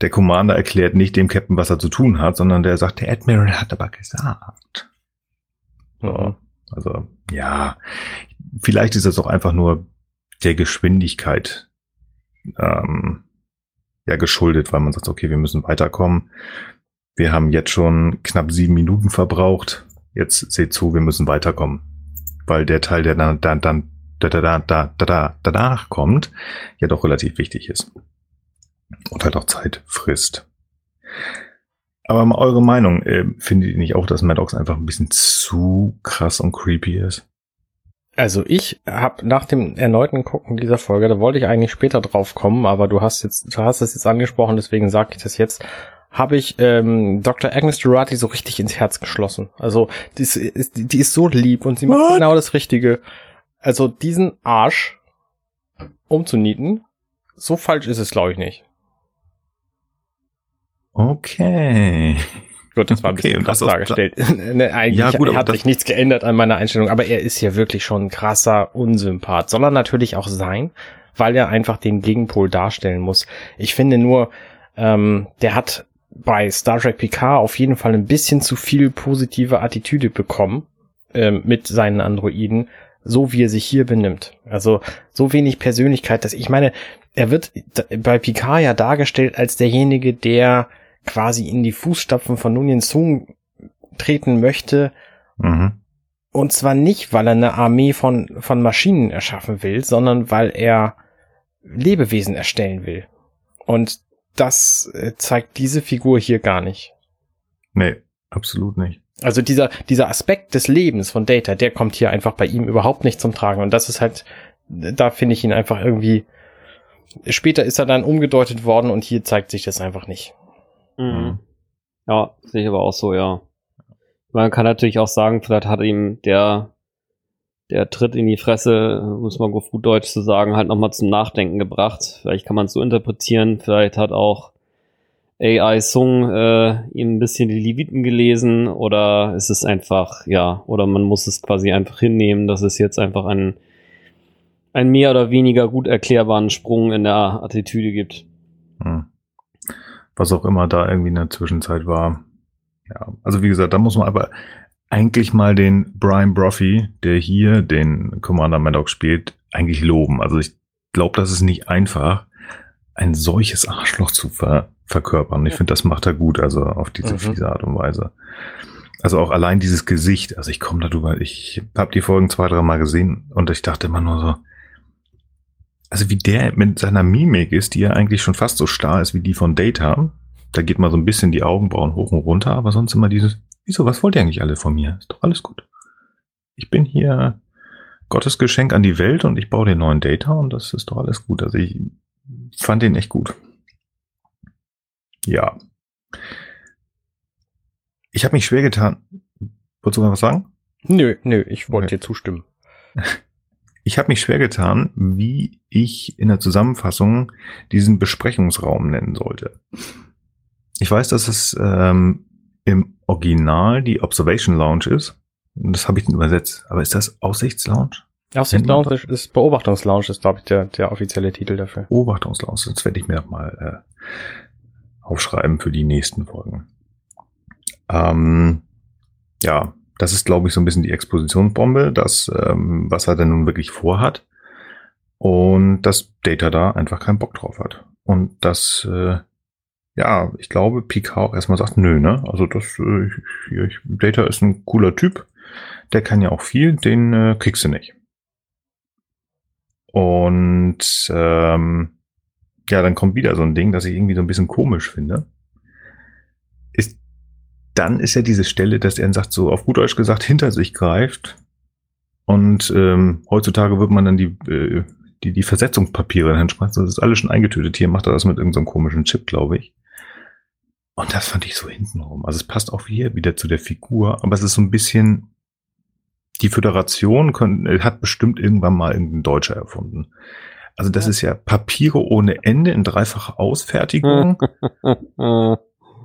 Der Commander erklärt nicht dem Captain, was er zu tun hat, sondern der sagt, der Admiral hat aber gesagt. So, also, ja, vielleicht ist das auch einfach nur der Geschwindigkeit ähm, ja geschuldet, weil man sagt, okay, wir müssen weiterkommen. Wir haben jetzt schon knapp sieben Minuten verbraucht. Jetzt seht zu, wir müssen weiterkommen. Weil der Teil, der dann, dann, dann da, da, da, da, da, danach kommt, ja doch relativ wichtig ist. Und halt auch Zeit frisst. Aber mal eure Meinung, äh, findet ihr nicht auch, dass Maddox einfach ein bisschen zu krass und creepy ist? Also ich habe nach dem erneuten Gucken dieser Folge, da wollte ich eigentlich später drauf kommen, aber du hast jetzt, du hast es jetzt angesprochen, deswegen sage ich das jetzt, habe ich ähm, Dr. Agnes Durati so richtig ins Herz geschlossen. Also die ist, die ist so lieb und sie macht What? genau das Richtige. Also diesen Arsch umzunieten, so falsch ist es, glaube ich, nicht. Okay. Gut, das war ein bisschen okay, krass dargestellt. ne, eigentlich ja, gut, hat sich nichts geändert an meiner Einstellung, aber er ist ja wirklich schon ein krasser Unsympath. Soll er natürlich auch sein, weil er einfach den Gegenpol darstellen muss. Ich finde nur, ähm, der hat bei Star Trek Picard auf jeden Fall ein bisschen zu viel positive Attitüde bekommen ähm, mit seinen Androiden, so wie er sich hier benimmt. Also so wenig Persönlichkeit, dass ich meine, er wird bei Picard ja dargestellt als derjenige, der quasi in die Fußstapfen von Nunien Sung treten möchte. Mhm. Und zwar nicht, weil er eine Armee von, von Maschinen erschaffen will, sondern weil er Lebewesen erstellen will. Und das äh, zeigt diese Figur hier gar nicht. Nee, absolut nicht. Also dieser, dieser Aspekt des Lebens von Data, der kommt hier einfach bei ihm überhaupt nicht zum Tragen. Und das ist halt, da finde ich ihn einfach irgendwie, später ist er dann umgedeutet worden und hier zeigt sich das einfach nicht. Mhm. Ja, sehe ich aber auch so, ja. Man kann natürlich auch sagen, vielleicht hat ihm der, der Tritt in die Fresse, muss man auf gut Deutsch zu sagen, halt nochmal zum Nachdenken gebracht. Vielleicht kann man es so interpretieren, vielleicht hat auch AI Sung äh, ihm ein bisschen die Leviten gelesen oder ist es einfach, ja, oder man muss es quasi einfach hinnehmen, dass es jetzt einfach einen, einen mehr oder weniger gut erklärbaren Sprung in der Attitüde gibt. Hm was auch immer da irgendwie in der Zwischenzeit war. Ja, also wie gesagt, da muss man aber eigentlich mal den Brian Brophy, der hier den Commander Maddox spielt, eigentlich loben. Also ich glaube, das ist nicht einfach, ein solches Arschloch zu ver verkörpern. Ich finde, das macht er gut, also auf diese mhm. fiese Art und Weise. Also auch allein dieses Gesicht, also ich komme darüber, ich habe die Folgen zwei, drei Mal gesehen und ich dachte immer nur so, also wie der mit seiner Mimik ist, die ja eigentlich schon fast so starr ist wie die von Data. Da geht mal so ein bisschen die Augenbrauen hoch und runter, aber sonst immer dieses, wieso, was wollt ihr eigentlich alle von mir? Ist doch alles gut. Ich bin hier Gottes Geschenk an die Welt und ich baue den neuen Data und das ist doch alles gut. Also ich fand den echt gut. Ja. Ich habe mich schwer getan. Wolltest du noch was sagen? Nö, nö, ich wollte okay. dir zustimmen. Ich habe mich schwer getan, wie ich in der Zusammenfassung diesen Besprechungsraum nennen sollte. Ich weiß, dass es ähm, im Original die Observation Lounge ist. Das habe ich dann übersetzt. Aber ist das Aussichtslounge? Aussichtslounge ist Beobachtungslounge, ist, glaube ich, der, der offizielle Titel dafür. Beobachtungslounge, das werde ich mir mal äh, aufschreiben für die nächsten Folgen. Ähm, ja, das ist, glaube ich, so ein bisschen die Expositionsbombe, das, ähm, was er denn nun wirklich vorhat. Und dass Data da einfach keinen Bock drauf hat. Und das, äh, ja, ich glaube, Picard auch erstmal sagt, nö, ne? Also das, äh, hier, ich, Data ist ein cooler Typ, der kann ja auch viel, den äh, kriegst du nicht. Und ähm, ja, dann kommt wieder so ein Ding, das ich irgendwie so ein bisschen komisch finde. Ist, dann ist ja diese Stelle, dass er sagt, so auf gut Deutsch gesagt, hinter sich greift. Und ähm, heutzutage wird man dann die, äh, die, die Versetzungspapiere hinschmeißen. Das ist alles schon eingetötet. Hier macht er das mit irgendeinem so komischen Chip, glaube ich. Und das fand ich so hintenrum. Also es passt auch hier wieder zu der Figur, aber es ist so ein bisschen, die Föderation können, hat bestimmt irgendwann mal irgendein Deutscher erfunden. Also das ist ja Papiere ohne Ende in dreifacher Ausfertigung.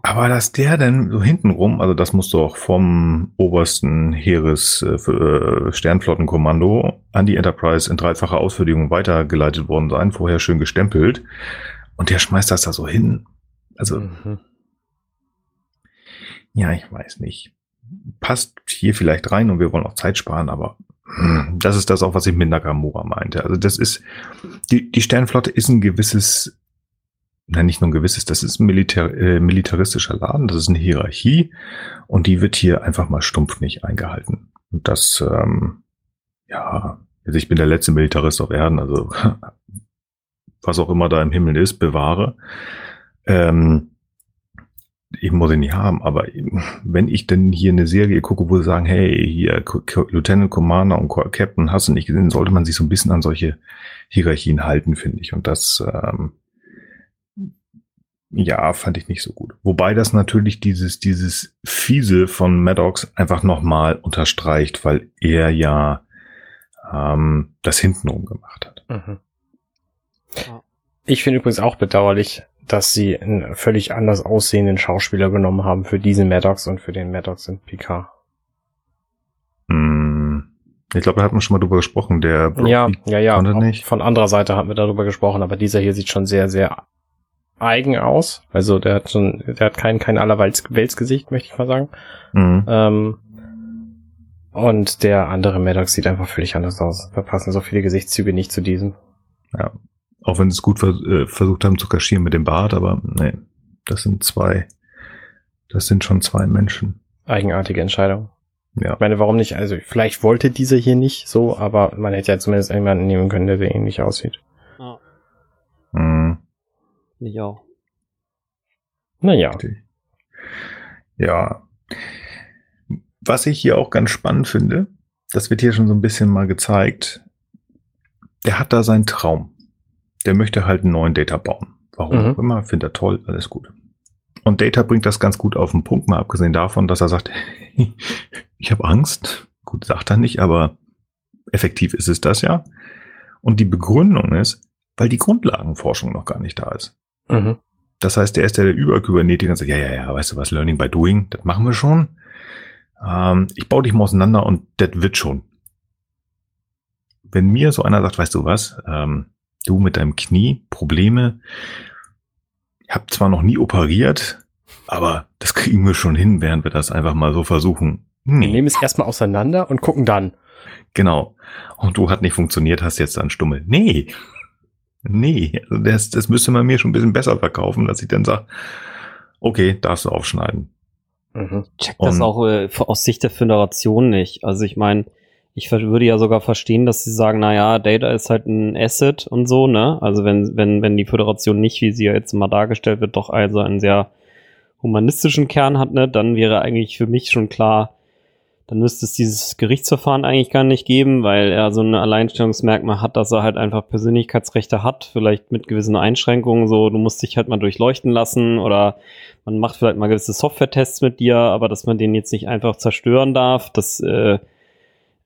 Aber dass der dann so hintenrum, also das muss doch vom obersten Heeres äh, äh, Sternflottenkommando an die Enterprise in dreifacher Ausfertigung weitergeleitet worden sein, vorher schön gestempelt. Und der schmeißt das da so hin. Also, mhm. ja, ich weiß nicht. Passt hier vielleicht rein und wir wollen auch Zeit sparen, aber hm, das ist das auch, was ich mit Nakamura meinte. Also das ist, die, die Sternflotte ist ein gewisses, nein, nicht nur ein gewisses, das ist ein Militär, äh, militaristischer Laden, das ist eine Hierarchie und die wird hier einfach mal stumpf nicht eingehalten. Und das, ähm, ja, also ich bin der letzte Militarist auf Erden, also was auch immer da im Himmel ist, bewahre. Ähm, ich muss ihn nicht haben, aber wenn ich denn hier eine Serie gucke, wo sie sagen, hey, hier Lieutenant Commander und Captain hast du nicht gesehen, sollte man sich so ein bisschen an solche Hierarchien halten, finde ich. Und das, ähm, ja, fand ich nicht so gut. Wobei das natürlich dieses, dieses Fiese von Maddox einfach nochmal unterstreicht, weil er ja ähm, das hintenrum gemacht hat. Mhm. Ich finde übrigens auch bedauerlich, dass sie einen völlig anders aussehenden Schauspieler genommen haben für diesen Maddox und für den Maddox in Picard. Mm, ich glaube, da hat man schon mal drüber gesprochen. Der Brock ja, ja, ja. Nicht. Von anderer Seite haben wir darüber gesprochen, aber dieser hier sieht schon sehr, sehr eigen aus. Also der hat schon, der hat kein, kein Allerweltsgesicht, möchte ich mal sagen. Mhm. Ähm, und der andere Maddox sieht einfach völlig anders aus. Da passen so viele Gesichtszüge nicht zu diesem. Ja, auch wenn sie es gut vers äh, versucht haben zu kaschieren mit dem Bart, aber nee, das sind zwei, das sind schon zwei Menschen. Eigenartige Entscheidung. Ja. Ich meine, warum nicht? Also vielleicht wollte dieser hier nicht so, aber man hätte ja zumindest jemanden nehmen können, der sehr ähnlich aussieht. Ja. Mhm. Ich auch. Naja. Ja. Was ich hier auch ganz spannend finde, das wird hier schon so ein bisschen mal gezeigt, der hat da seinen Traum der möchte halt einen neuen Data bauen. Warum mhm. auch immer, findet er toll, alles gut. Und Data bringt das ganz gut auf den Punkt, mal abgesehen davon, dass er sagt, ich habe Angst. Gut, sagt er nicht, aber effektiv ist es das ja. Und die Begründung ist, weil die Grundlagenforschung noch gar nicht da ist. Mhm. Das heißt, der ist der Überkybernetiker und sagt, ja, ja, ja, weißt du was, Learning by Doing, das machen wir schon. Ähm, ich baue dich mal auseinander und das wird schon. Wenn mir so einer sagt, weißt du was, ähm, du mit deinem Knie Probleme. Ich habe zwar noch nie operiert, aber das kriegen wir schon hin, während wir das einfach mal so versuchen. Nee. Wir nehmen es erstmal auseinander und gucken dann. Genau. Und du hat nicht funktioniert, hast jetzt dann Stummel. Nee. Nee, also das, das müsste man mir schon ein bisschen besser verkaufen, dass ich dann sage, okay, darfst du aufschneiden. Mhm. Check das und, auch äh, aus Sicht der Föderation nicht. Also ich meine, ich würde ja sogar verstehen, dass sie sagen, na ja, Data ist halt ein Asset und so, ne? Also wenn, wenn, wenn die Föderation nicht, wie sie ja jetzt mal dargestellt wird, doch also einen sehr humanistischen Kern hat, ne, dann wäre eigentlich für mich schon klar, dann müsste es dieses Gerichtsverfahren eigentlich gar nicht geben, weil er so ein Alleinstellungsmerkmal hat, dass er halt einfach Persönlichkeitsrechte hat, vielleicht mit gewissen Einschränkungen, so, du musst dich halt mal durchleuchten lassen oder man macht vielleicht mal gewisse Software-Tests mit dir, aber dass man den jetzt nicht einfach zerstören darf, das äh,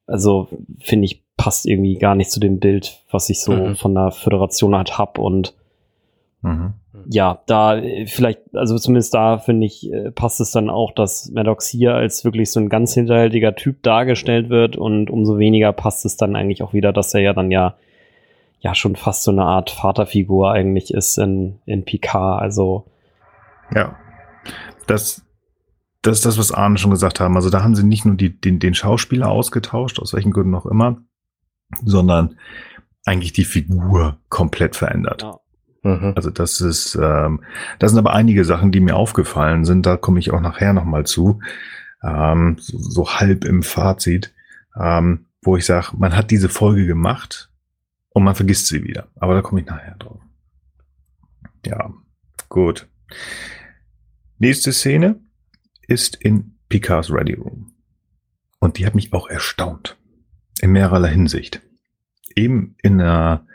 also finde ich, passt irgendwie gar nicht zu dem Bild, was ich so mhm. von der Föderation halt hab und mhm. ja, da äh, vielleicht, also zumindest da finde ich, äh, passt es dann auch, dass Maddox hier als wirklich so ein ganz hinterhältiger Typ dargestellt wird und umso weniger passt es dann eigentlich auch wieder, dass er ja dann ja ja schon fast so eine Art Vaterfigur eigentlich ist in, in Picard, also ja. Das, das ist das, was Arne schon gesagt haben. Also da haben sie nicht nur die, den, den Schauspieler ausgetauscht, aus welchen Gründen auch immer, sondern eigentlich die Figur komplett verändert. Ja. Mhm. Also das ist, ähm, das sind aber einige Sachen, die mir aufgefallen sind. Da komme ich auch nachher nochmal zu, ähm, so, so, halb im Fazit, ähm, wo ich sage, man hat diese Folge gemacht und man vergisst sie wieder. Aber da komme ich nachher drauf. Ja, gut. Nächste Szene ist in Picards Ready Room. Und die hat mich auch erstaunt. In mehrerlei Hinsicht. Eben in der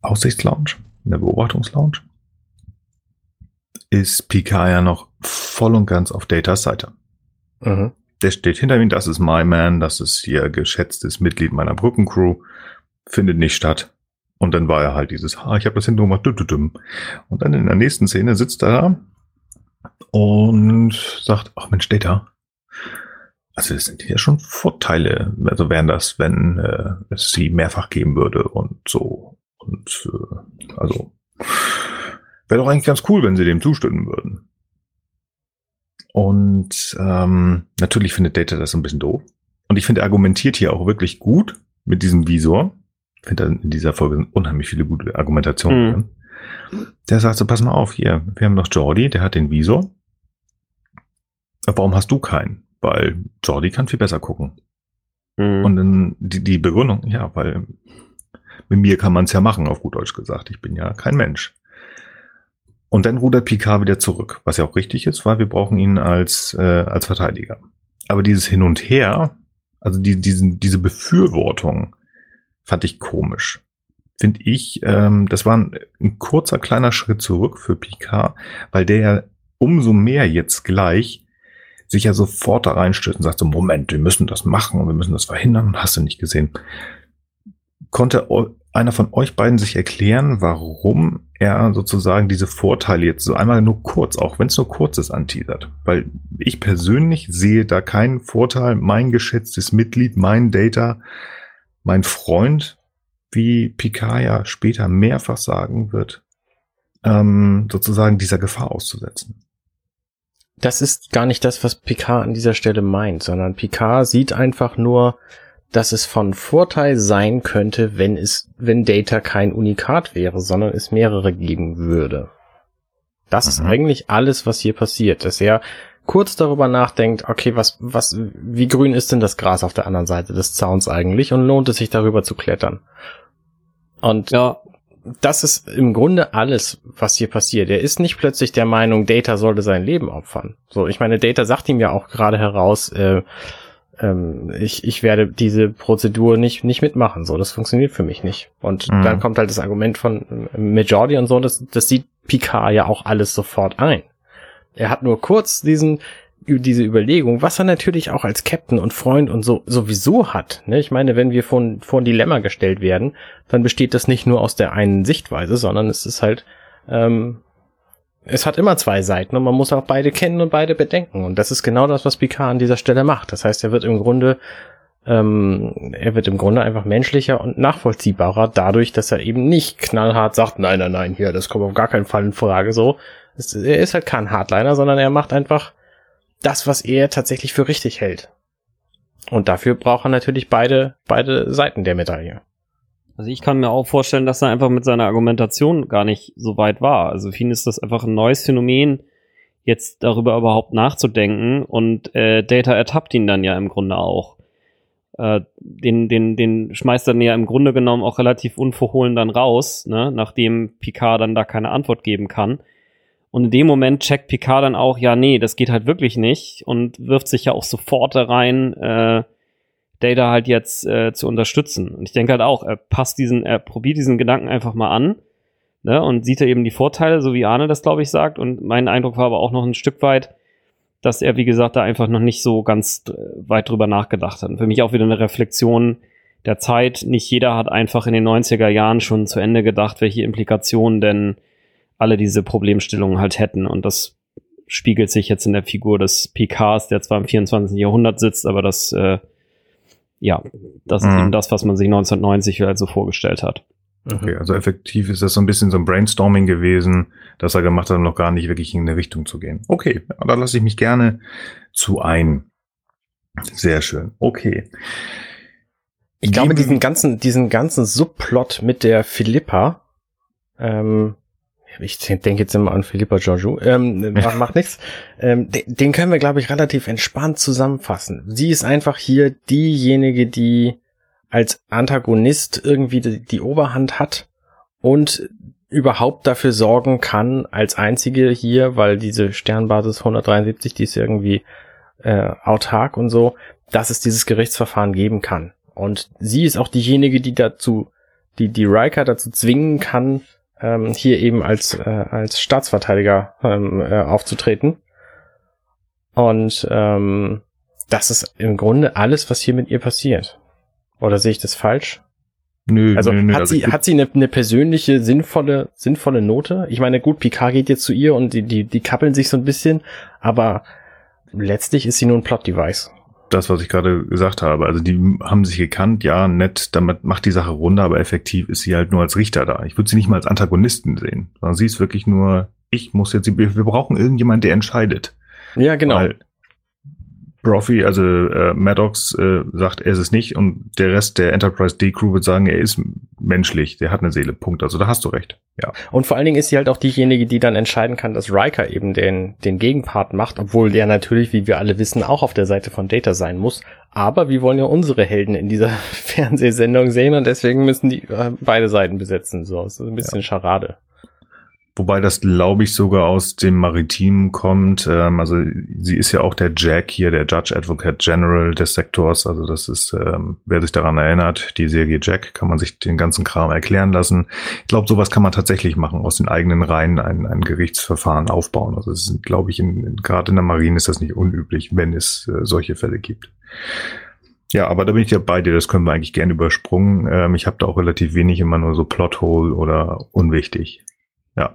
Aussichtslounge in der Beobachtungslounge, ist Picard ja noch voll und ganz auf Datas Seite. Mhm. Der steht hinter ihm, das ist my man, das ist hier geschätztes Mitglied meiner Brückencrew, findet nicht statt. Und dann war er halt dieses, ha, ich habe das hinten gemacht, und dann in der nächsten Szene sitzt er da und sagt, ach Mensch, Data, also es sind ja schon Vorteile, also wären das, wenn äh, es sie mehrfach geben würde und so. Und äh, also wäre doch eigentlich ganz cool, wenn sie dem zustimmen würden. Und ähm, natürlich findet Data das ein bisschen doof. Und ich finde, er argumentiert hier auch wirklich gut mit diesem Visor. Ich finde in dieser Folge unheimlich viele gute Argumentationen mhm. Der sagt so, pass mal auf, hier, wir haben noch Jordi, der hat den Visor. Warum hast du keinen? Weil Jordi kann viel besser gucken. Mhm. Und dann die, die Begründung, ja, weil mit mir kann man es ja machen, auf gut Deutsch gesagt. Ich bin ja kein Mensch. Und dann rudert Picard wieder zurück, was ja auch richtig ist, weil wir brauchen ihn als, äh, als Verteidiger. Aber dieses Hin und Her, also die, diesen, diese Befürwortung, fand ich komisch. Finde ich, ähm, das war ein, ein kurzer kleiner Schritt zurück für Picard, weil der ja umso mehr jetzt gleich sich ja sofort da reinstürzt und sagt so, Moment, wir müssen das machen und wir müssen das verhindern, hast du nicht gesehen. Konnte einer von euch beiden sich erklären, warum er sozusagen diese Vorteile jetzt so einmal nur kurz, auch wenn es nur kurz ist, anteasert? Weil ich persönlich sehe da keinen Vorteil, mein geschätztes Mitglied, mein Data, mein Freund, wie Picard ja später mehrfach sagen wird, ähm, sozusagen dieser Gefahr auszusetzen. Das ist gar nicht das, was Picard an dieser Stelle meint, sondern Picard sieht einfach nur, dass es von Vorteil sein könnte, wenn es, wenn Data kein Unikat wäre, sondern es mehrere geben würde. Das mhm. ist eigentlich alles, was hier passiert, dass er kurz darüber nachdenkt, okay, was, was, wie grün ist denn das Gras auf der anderen Seite des Zauns eigentlich und lohnt es sich darüber zu klettern? Und ja. das ist im Grunde alles, was hier passiert. Er ist nicht plötzlich der Meinung, Data sollte sein Leben opfern. So, ich meine, Data sagt ihm ja auch gerade heraus, äh, ähm, ich, ich werde diese Prozedur nicht, nicht mitmachen. So, das funktioniert für mich nicht. Und mhm. dann kommt halt das Argument von Majority und so, das, das sieht Picard ja auch alles sofort ein. Er hat nur kurz diesen, diese Überlegung, was er natürlich auch als Captain und Freund und so sowieso hat. Ne? Ich meine, wenn wir vor, vor ein Dilemma gestellt werden, dann besteht das nicht nur aus der einen Sichtweise, sondern es ist halt ähm, es hat immer zwei Seiten und man muss auch beide kennen und beide bedenken. Und das ist genau das, was Picard an dieser Stelle macht. Das heißt, er wird im Grunde, ähm, er wird im Grunde einfach menschlicher und nachvollziehbarer dadurch, dass er eben nicht knallhart sagt, nein, nein, nein, hier, das kommt auf gar keinen Fall in Frage. So, es, er ist halt kein Hardliner, sondern er macht einfach das, was er tatsächlich für richtig hält. Und dafür braucht er natürlich beide, beide Seiten der Medaille. Also ich kann mir auch vorstellen, dass er einfach mit seiner Argumentation gar nicht so weit war. Also für ihn ist das einfach ein neues Phänomen, jetzt darüber überhaupt nachzudenken und äh, Data ertappt ihn dann ja im Grunde auch. Äh, den, den, den schmeißt er ja im Grunde genommen auch relativ unverhohlen dann raus, ne? nachdem Picard dann da keine Antwort geben kann. Und in dem Moment checkt Picard dann auch, ja, nee, das geht halt wirklich nicht und wirft sich ja auch sofort da rein, äh, Data halt jetzt äh, zu unterstützen. Und ich denke halt auch, er passt diesen, er probiert diesen Gedanken einfach mal an ne, und sieht da eben die Vorteile, so wie Arne das, glaube ich, sagt. Und mein Eindruck war aber auch noch ein Stück weit, dass er, wie gesagt, da einfach noch nicht so ganz weit drüber nachgedacht hat. Und für mich auch wieder eine Reflexion der Zeit. Nicht jeder hat einfach in den 90er Jahren schon zu Ende gedacht, welche Implikationen denn alle diese Problemstellungen halt hätten. Und das spiegelt sich jetzt in der Figur des PKs, der zwar im 24. Jahrhundert sitzt, aber das äh, ja, das mhm. ist eben das, was man sich 1990 halt so vorgestellt hat. Okay, also effektiv ist das so ein bisschen so ein Brainstorming gewesen, das er gemacht hat, um noch gar nicht wirklich in eine Richtung zu gehen. Okay, da lasse ich mich gerne zu ein. Sehr schön. Okay. Ich glaube, diesen ganzen, diesen ganzen Subplot mit der Philippa, ähm, ich denke jetzt immer an Philippa Georgiou, ähm, macht, macht nichts. Ähm, den, den können wir, glaube ich, relativ entspannt zusammenfassen. Sie ist einfach hier diejenige, die als Antagonist irgendwie die, die Oberhand hat und überhaupt dafür sorgen kann, als einzige hier, weil diese Sternbasis 173, die ist irgendwie äh, autark und so, dass es dieses Gerichtsverfahren geben kann. Und sie ist auch diejenige, die dazu, die die Riker dazu zwingen kann, ähm, hier eben als äh, als Staatsverteidiger ähm, äh, aufzutreten. Und ähm, das ist im Grunde alles, was hier mit ihr passiert. Oder sehe ich das falsch? Nö, Also nö, nö, hat also sie hat sie eine, eine persönliche sinnvolle sinnvolle Note? Ich meine, gut, Picard geht jetzt zu ihr und die die die kappeln sich so ein bisschen, aber letztlich ist sie nur ein Plot Device. Das, was ich gerade gesagt habe. Also die haben sich gekannt, ja, nett, damit macht die Sache runter, aber effektiv ist sie halt nur als Richter da. Ich würde sie nicht mal als Antagonisten sehen, sondern sie ist wirklich nur, ich muss jetzt, wir wir brauchen irgendjemanden, der entscheidet. Ja, genau. Weil Brophy, also äh, Maddox, äh, sagt, er ist es nicht und der Rest der Enterprise D-Crew wird sagen, er ist menschlich, der hat eine Seele, Punkt. Also da hast du recht. Ja. Und vor allen Dingen ist sie halt auch diejenige, die dann entscheiden kann, dass Riker eben den, den Gegenpart macht, obwohl der natürlich, wie wir alle wissen, auch auf der Seite von Data sein muss. Aber wir wollen ja unsere Helden in dieser Fernsehsendung sehen und deswegen müssen die äh, beide Seiten besetzen. So, ist ein bisschen Scharade. Wobei das, glaube ich, sogar aus dem Maritim kommt. Ähm, also sie ist ja auch der Jack hier, der Judge Advocate General des Sektors. Also das ist, ähm, wer sich daran erinnert, die Serie Jack, kann man sich den ganzen Kram erklären lassen. Ich glaube, sowas kann man tatsächlich machen, aus den eigenen Reihen ein, ein Gerichtsverfahren aufbauen. Also es ist, glaube ich, in, gerade in der Marine ist das nicht unüblich, wenn es äh, solche Fälle gibt. Ja, aber da bin ich ja bei dir, das können wir eigentlich gerne übersprungen. Ähm, ich habe da auch relativ wenig immer nur so Plothole oder unwichtig. Ja.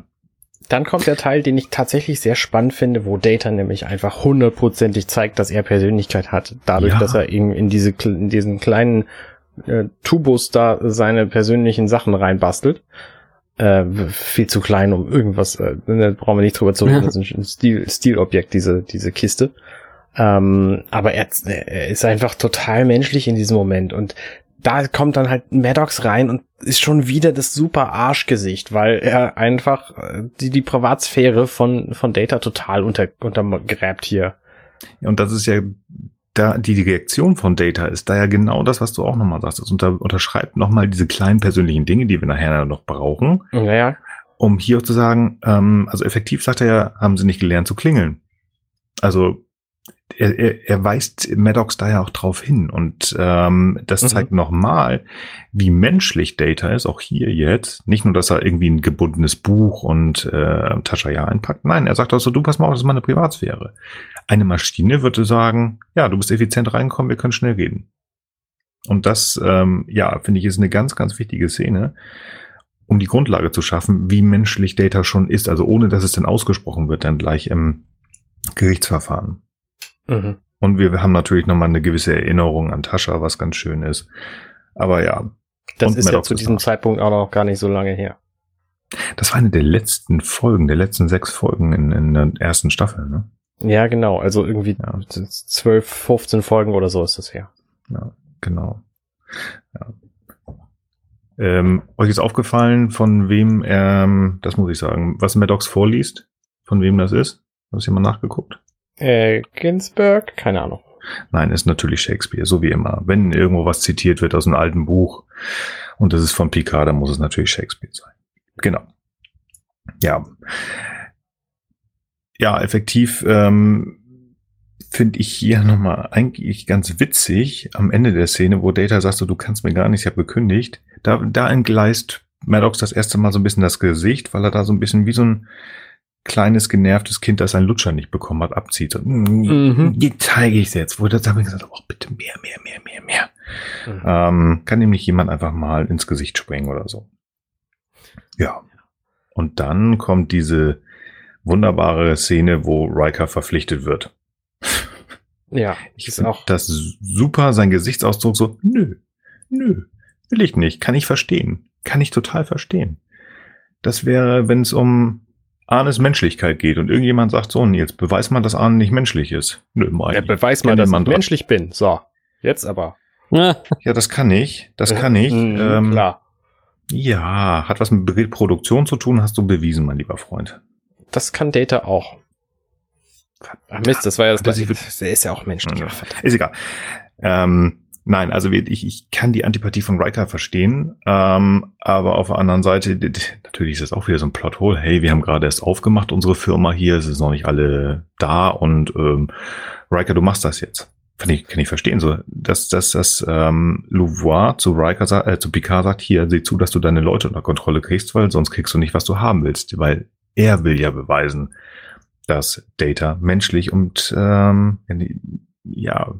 Dann kommt der Teil, den ich tatsächlich sehr spannend finde, wo Data nämlich einfach hundertprozentig zeigt, dass er Persönlichkeit hat. Dadurch, Ja. dass er eben in diese, in diesen kleinen äh, Tubus da seine persönlichen Sachen reinbastelt. Äh, viel zu klein, um irgendwas, äh, da brauchen wir nicht drüber zu reden, das ist ein Stil, Stilobjekt, diese, diese Kiste. Ähm, aber er, er ist einfach total menschlich in diesem Moment und da kommt dann halt Maddox rein und ist schon wieder das super Arschgesicht, weil er einfach äh, die, die Privatsphäre von, von Data total unter, untergräbt hier. Und das ist ja da die Reaktion von Data ist da ja genau das, was du auch nochmal sagst. Es unter, unterschreibt nochmal diese kleinen persönlichen Dinge, die wir nachher noch brauchen, Naja, um hier auch zu sagen, ähm, also effektiv sagt er ja, haben sie nicht gelernt zu klingeln. Also er, er, er weist Maddox da ja auch drauf hin und ähm, das Mhm. zeigt nochmal, wie menschlich Data ist, auch hier jetzt. Nicht nur, dass er irgendwie ein gebundenes Buch und äh, Tascha ja einpackt. Nein, er sagt auch so, du pass mal auf, das ist meine Privatsphäre. Eine Maschine würde sagen, ja, du bist effizient reinkommen, wir können schnell reden. Und das, ähm, ja, finde ich, ist eine ganz, ganz wichtige Szene, um die Grundlage zu schaffen, wie menschlich Data schon ist, also ohne dass es dann ausgesprochen wird, dann gleich im Gerichtsverfahren. Mhm. Und wir haben natürlich nochmal eine gewisse Erinnerung an Tascha, was ganz schön ist. Aber ja, das ist ja zu diesem da. Zeitpunkt auch noch gar nicht so lange her. das war eine der letzten Folgen, der letzten sechs Folgen in, in der ersten Staffel, ne? Ja, genau, also irgendwie Ja. 12, 15 Folgen oder so ist das her. Ja, genau. Ja. Ähm, euch ist aufgefallen, von wem, ähm, das muss ich sagen, was Maddox vorliest? Von wem das ist? Hast du mal nachgeguckt? Äh, Ginsberg? Keine Ahnung. Nein, ist natürlich Shakespeare, so wie immer. Wenn irgendwo was zitiert wird aus einem alten Buch und das ist von Picard, dann muss es natürlich Shakespeare sein. Genau. Ja. Ja, effektiv ähm, finde ich hier nochmal eigentlich ganz witzig am Ende der Szene, wo Data sagt, so, du kannst mir gar nichts, ich habe gekündigt. Da, da entgleist Maddox das erste Mal so ein bisschen das Gesicht, weil er da so ein bisschen wie so ein kleines genervtes Kind, das einen Lutscher nicht bekommen hat, abzieht. So, Mhm. Hier zeige ich es jetzt. Wo das habe ich gesagt, oh bitte mehr, mehr, mehr, mehr, mehr. Mhm. Ähm, kann ihm nicht jemand einfach mal ins Gesicht springen oder so. Ja. Und dann kommt diese wunderbare Szene, wo Riker verpflichtet wird. Ja, Ich ist auch. das super, sein Gesichtsausdruck so, nö, nö, will ich nicht, kann ich verstehen, kann ich total verstehen. Das wäre, wenn es um Arnes Menschlichkeit geht und irgendjemand sagt so, Nils, beweis mal, dass Arne nicht menschlich ist. Nö, mein. Ja, beweis mal, dass ich menschlich bin. So, jetzt aber. Ja, das kann ich, das kann ich. Mhm, ähm, Klar. Ja, hat was mit Produktion zu tun, hast du bewiesen, mein lieber Freund. Das kann Data auch. Ach Mist, das war ja das gleiche. ist- Der ist ja auch menschlich. Ist egal. Ähm, nein, also ich, ich kann die Antipathie von Riker verstehen, ähm, aber auf der anderen Seite, natürlich ist das auch wieder so ein Plothole. Hey, wir haben gerade erst aufgemacht, unsere Firma hier, es ist noch nicht alle da und ähm, Riker, du machst das jetzt. Kann ich, kann ich verstehen. So, dass, dass, dass ähm, Louvois zu Riker äh, zu Picard sagt, hier, sieh zu, dass du deine Leute unter Kontrolle kriegst, weil sonst kriegst du nicht, was du haben willst. Weil er will ja beweisen, dass Data menschlich und ähm, ja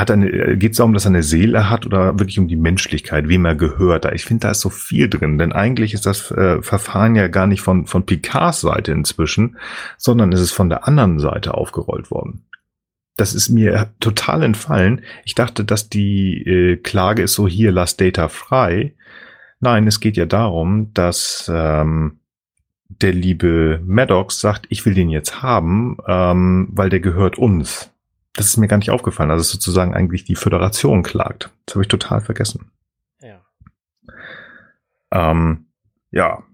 hat eine geht es darum, dass er eine Seele hat oder wirklich um die Menschlichkeit, wem er gehört? Ich finde, da ist so viel drin, denn eigentlich ist das äh, Verfahren ja gar nicht von von Picards Seite inzwischen, sondern es ist von der anderen Seite aufgerollt worden. Das ist mir total entfallen. Ich dachte, dass die äh, Klage ist so hier, lass Data frei. Nein, es geht ja darum, dass ähm, der liebe Maddox sagt, ich will den jetzt haben, ähm, weil der gehört uns. Das ist mir gar nicht aufgefallen. Also sozusagen eigentlich die Föderation klagt. Das habe ich total vergessen. Ja. Ähm, ja.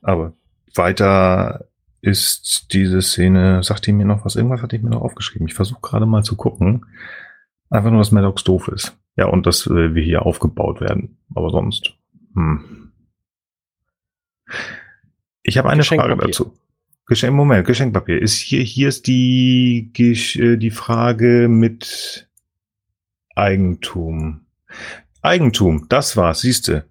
Aber weiter ist diese Szene, sagt die mir noch was? Irgendwas hatte ich mir noch aufgeschrieben. Ich versuche gerade mal zu gucken. Einfach nur, dass Maddox doof ist. Ja, und dass äh, wir hier aufgebaut werden. Aber sonst. Hm. Ich habe eine Frage dazu. Geschenk, Moment, Geschenkpapier. Ist hier, hier ist die, äh, die Frage mit Eigentum. Eigentum, das war's, siehste.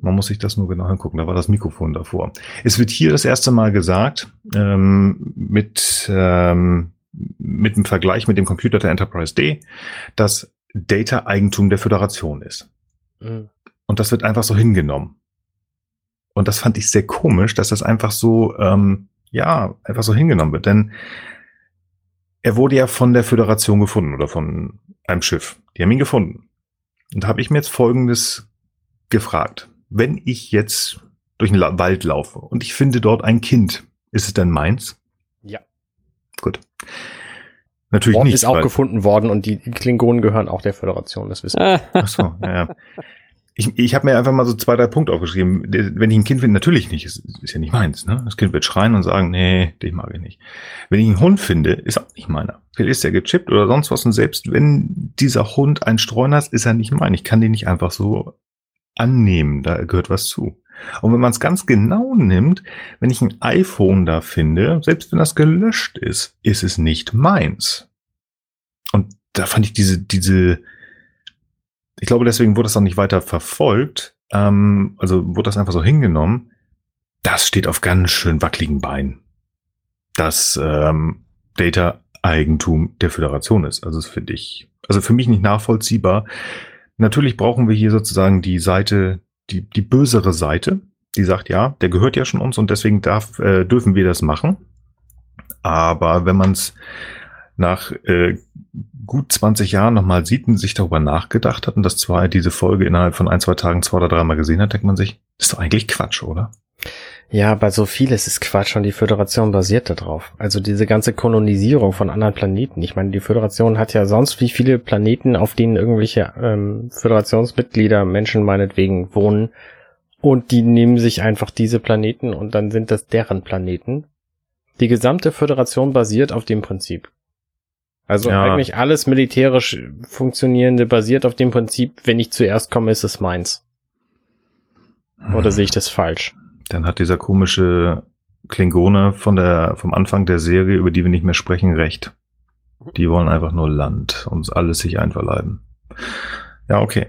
Man muss sich das nur genau angucken, da war das Mikrofon davor. Es wird hier das erste Mal gesagt, ähm, mit, ähm, mit dem Vergleich mit dem Computer der Enterprise D, dass Data Eigentum der Föderation ist. Mhm. Und das wird einfach so hingenommen. Und das fand ich sehr komisch, dass das einfach so, ähm, ja, einfach so hingenommen wird. Denn er wurde ja von der Föderation gefunden oder von einem Schiff. Die haben ihn gefunden. Und da habe ich mir jetzt Folgendes gefragt. Wenn ich jetzt durch den Wald laufe und ich finde dort ein Kind, ist es denn meins? Ja. Gut. Natürlich Ort nicht. ist auch gefunden worden und die Klingonen gehören auch der Föderation, das wissen wir. Ach so, ja, ja. Ich, ich habe mir einfach mal so zwei, drei Punkte aufgeschrieben. Wenn ich ein Kind finde, natürlich nicht, ist, ist ja nicht meins. Ne? Das Kind wird schreien und sagen, nee, dich mag ich nicht. Wenn ich einen Hund finde, ist auch nicht meiner. Vielleicht ist der gechippt oder sonst was. Und selbst wenn dieser Hund ein Streunern ist, ist er nicht mein. Ich kann den nicht einfach so annehmen. Da gehört was zu. Und wenn man es ganz genau nimmt, wenn ich ein iPhone da finde, selbst wenn das gelöscht ist, ist es nicht meins. Und da fand ich diese, diese, ich glaube, deswegen wurde das auch nicht weiter verfolgt. Ähm, also wurde das einfach so hingenommen. Das steht auf ganz schön wackeligen Beinen. Dass ähm, Data Eigentum der Föderation ist. Also das finde ich, also für mich nicht nachvollziehbar. Natürlich brauchen wir hier sozusagen die Seite, die, die bösere Seite, die sagt, ja, der gehört ja schon uns und deswegen darf, äh, dürfen wir das machen. Aber wenn man es nach äh, gut 20 Jahren nochmal sieht und sich darüber nachgedacht hat und das zwar diese Folge innerhalb von ein, zwei Tagen zwei oder dreimal gesehen hat, denkt man sich, ist doch eigentlich Quatsch, oder? Ja, aber so vieles ist Quatsch und die Föderation basiert darauf. Also diese ganze Kolonisierung von anderen Planeten. Ich meine, die Föderation hat ja sonst wie viele Planeten, auf denen irgendwelche ähm, Föderationsmitglieder, Menschen meinetwegen wohnen. Und die nehmen sich einfach diese Planeten und dann sind das deren Planeten. Die gesamte Föderation basiert auf dem Prinzip. Also Ja. eigentlich alles militärisch funktionierende basiert auf dem Prinzip, wenn ich zuerst komme, ist es meins. Oder sehe ich das falsch? Dann hat dieser komische Klingone von der, vom Anfang der Serie, über die wir nicht mehr sprechen, recht. Die wollen einfach nur Land und alles sich einverleiben. Ja, okay.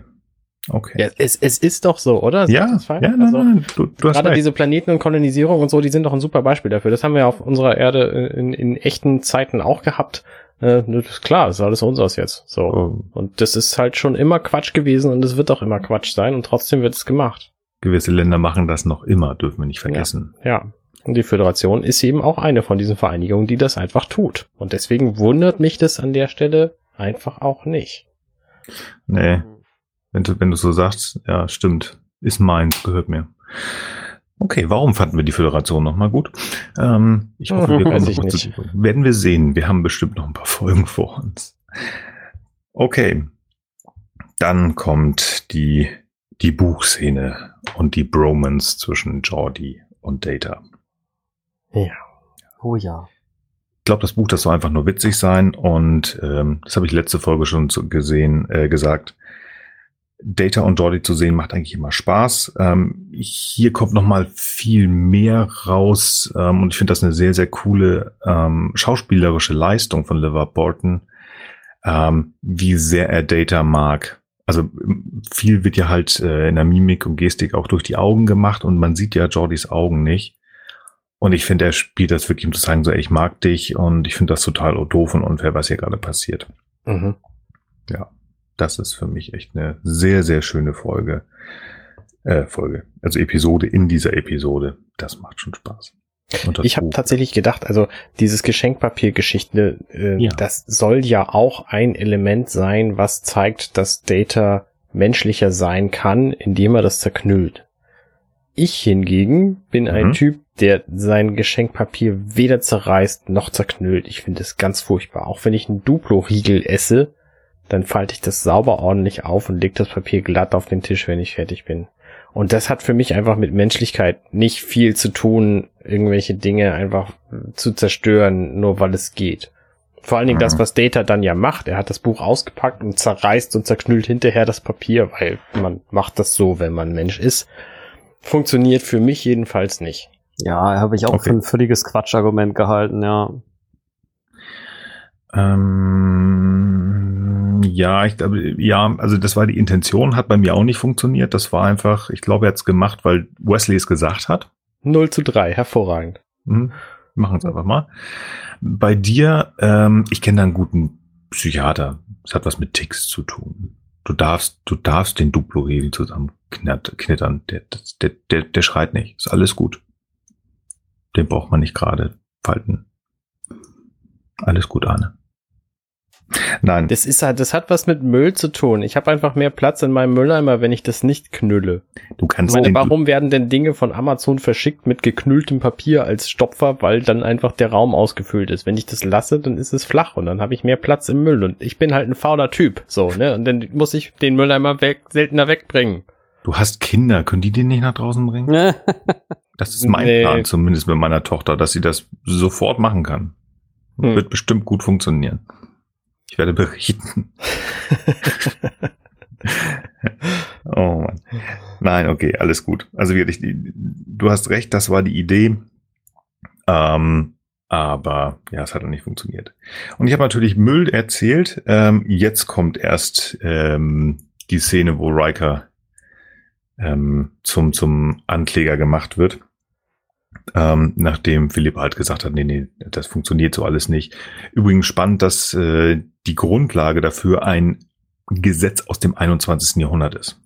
Okay. Ja, es, es ist doch so, oder? Ich ja, ja, nein, Also, nein, du, du hast Gerade recht. diese Planeten und Kolonisierung und so, die sind doch ein super Beispiel dafür. Das haben wir auf unserer Erde in, in echten Zeiten auch gehabt. Äh, das ist klar, ist alles unseres jetzt. So. Oh, Und das ist halt schon immer Quatsch gewesen und es wird auch immer Quatsch sein und trotzdem wird es gemacht. gewisse Länder machen das noch immer, dürfen wir nicht vergessen. Ja. Und die Föderation ist eben auch eine von diesen Vereinigungen, die das einfach tut. Und deswegen wundert mich das an der Stelle einfach auch nicht. Nee, wenn du, wenn du so sagst, ja, stimmt, ist meins, gehört mir. Okay, warum fanden wir die Föderation nochmal gut? Ähm, ich hoffe, wir Weiß kommen ich nicht. zu, werden wir sehen. Wir haben bestimmt noch ein paar Folgen vor uns. Okay. Dann kommt die die Buchszene und die Bromance zwischen Jordi und Data. Ja. Oh ja. Ich glaube, das Buch, das soll einfach nur witzig sein und ähm, das habe ich letzte Folge schon so gesehen, äh, gesagt. Data und Jordi zu sehen macht eigentlich immer Spaß. Ähm, hier kommt noch mal viel mehr raus ähm, und ich finde das eine sehr sehr coole ähm, schauspielerische Leistung von Liver Bolton, ähm, wie sehr er Data mag. Also viel wird ja halt äh, in der Mimik und Gestik auch durch die Augen gemacht und man sieht ja Jordis Augen nicht. Und ich finde, er spielt das wirklich, um zu sagen, so, ey, ich mag dich und ich finde das total doof und unfair, was hier gerade passiert. Mhm. Ja, das ist für mich echt eine sehr, sehr schöne Folge. Äh, Folge. Also Episode in dieser Episode. Das macht schon Spaß. Ich habe tatsächlich gedacht, also dieses Geschenkpapiergeschichte, äh, Ja. das soll ja auch ein Element sein, was zeigt, dass Data menschlicher sein kann, indem er das zerknüllt. Ich hingegen bin ein Mhm. Typ, der sein Geschenkpapier weder zerreißt noch zerknüllt. Ich finde es ganz furchtbar. Auch wenn ich einen Duplo-Riegel esse, dann falte ich das sauber ordentlich auf und lege das Papier glatt auf den Tisch, wenn ich fertig bin. Und das hat für mich einfach mit Menschlichkeit nicht viel zu tun, irgendwelche Dinge einfach zu zerstören, nur weil es geht. Vor allen Dingen das, Mhm. was Data dann ja macht. Er hat das Buch ausgepackt und zerreißt und zerknüllt hinterher das Papier, weil man macht das so, wenn man Mensch ist. Funktioniert für mich jedenfalls nicht. Ja, habe ich auch Okay. für ein völliges Quatschargument gehalten, ja. Ähm, ja, ich glaube, ja, also das war die Intention, hat bei mir auch nicht funktioniert. Das war einfach, ich glaube, er hat es gemacht, weil Wesley es gesagt hat. 0 zu 3, hervorragend. Hm, machen es einfach mal. Bei dir, ähm, ich kenne da einen guten Psychiater. Es hat was mit Ticks zu tun. Du darfst, du darfst den Duplo-Riegel zusammen knatt- knittern. Der, der, der, der schreit nicht. Ist alles gut. Den braucht man nicht gerade falten. Alles gut, Arne. Nein, Das ist halt, das hat was mit Müll zu tun. Ich habe einfach mehr Platz in meinem Mülleimer, wenn ich das nicht knülle. du kannst meine, den, warum werden denn Dinge von Amazon verschickt mit geknülltem Papier als Stopfer, weil dann einfach der Raum ausgefüllt ist? Wenn ich das lasse, dann ist es flach und dann habe ich mehr Platz im Müll und ich bin halt ein fauler Typ, so, ne? Und dann muss ich den Mülleimer weg, seltener wegbringen. du hast Kinder, können die den nicht nach draußen bringen? Das ist mein Nee. Plan, zumindest mit meiner Tochter, dass sie das sofort machen kann. Hm. Wird bestimmt gut funktionieren. Ich werde berichten. oh Mann. Nein, okay, alles gut. Also wirklich, du hast recht, das war die Idee. Ähm, aber ja, es hat dann nicht funktioniert. Und ich habe natürlich Müll erzählt. Ähm, jetzt kommt erst ähm, die Szene, wo Riker ähm, zum, zum Ankläger gemacht wird. Ähm, nachdem Philipp halt gesagt hat, nee, nee, das funktioniert so alles nicht. Übrigens spannend, dass äh, die Grundlage dafür ein Gesetz aus dem 21. Jahrhundert ist.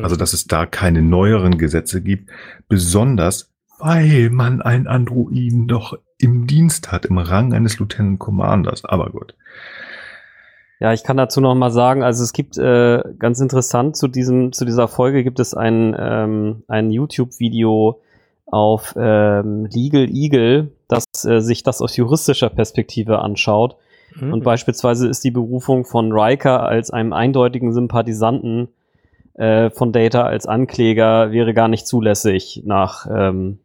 Also, dass es da keine neueren Gesetze gibt, besonders weil man einen Androiden doch im Dienst hat, im Rang eines Lieutenant Commanders. Aber gut. Ja, ich kann dazu noch mal sagen, also es gibt äh, ganz interessant zu diesem zu dieser Folge gibt es ein ähm, ein YouTube-Video auf ähm, Legal Eagle, das äh, sich das aus juristischer Perspektive anschaut Mhm. und beispielsweise ist die Berufung von Riker als einem eindeutigen Sympathisanten äh, von Data als Ankläger wäre gar nicht zulässig nach ähm,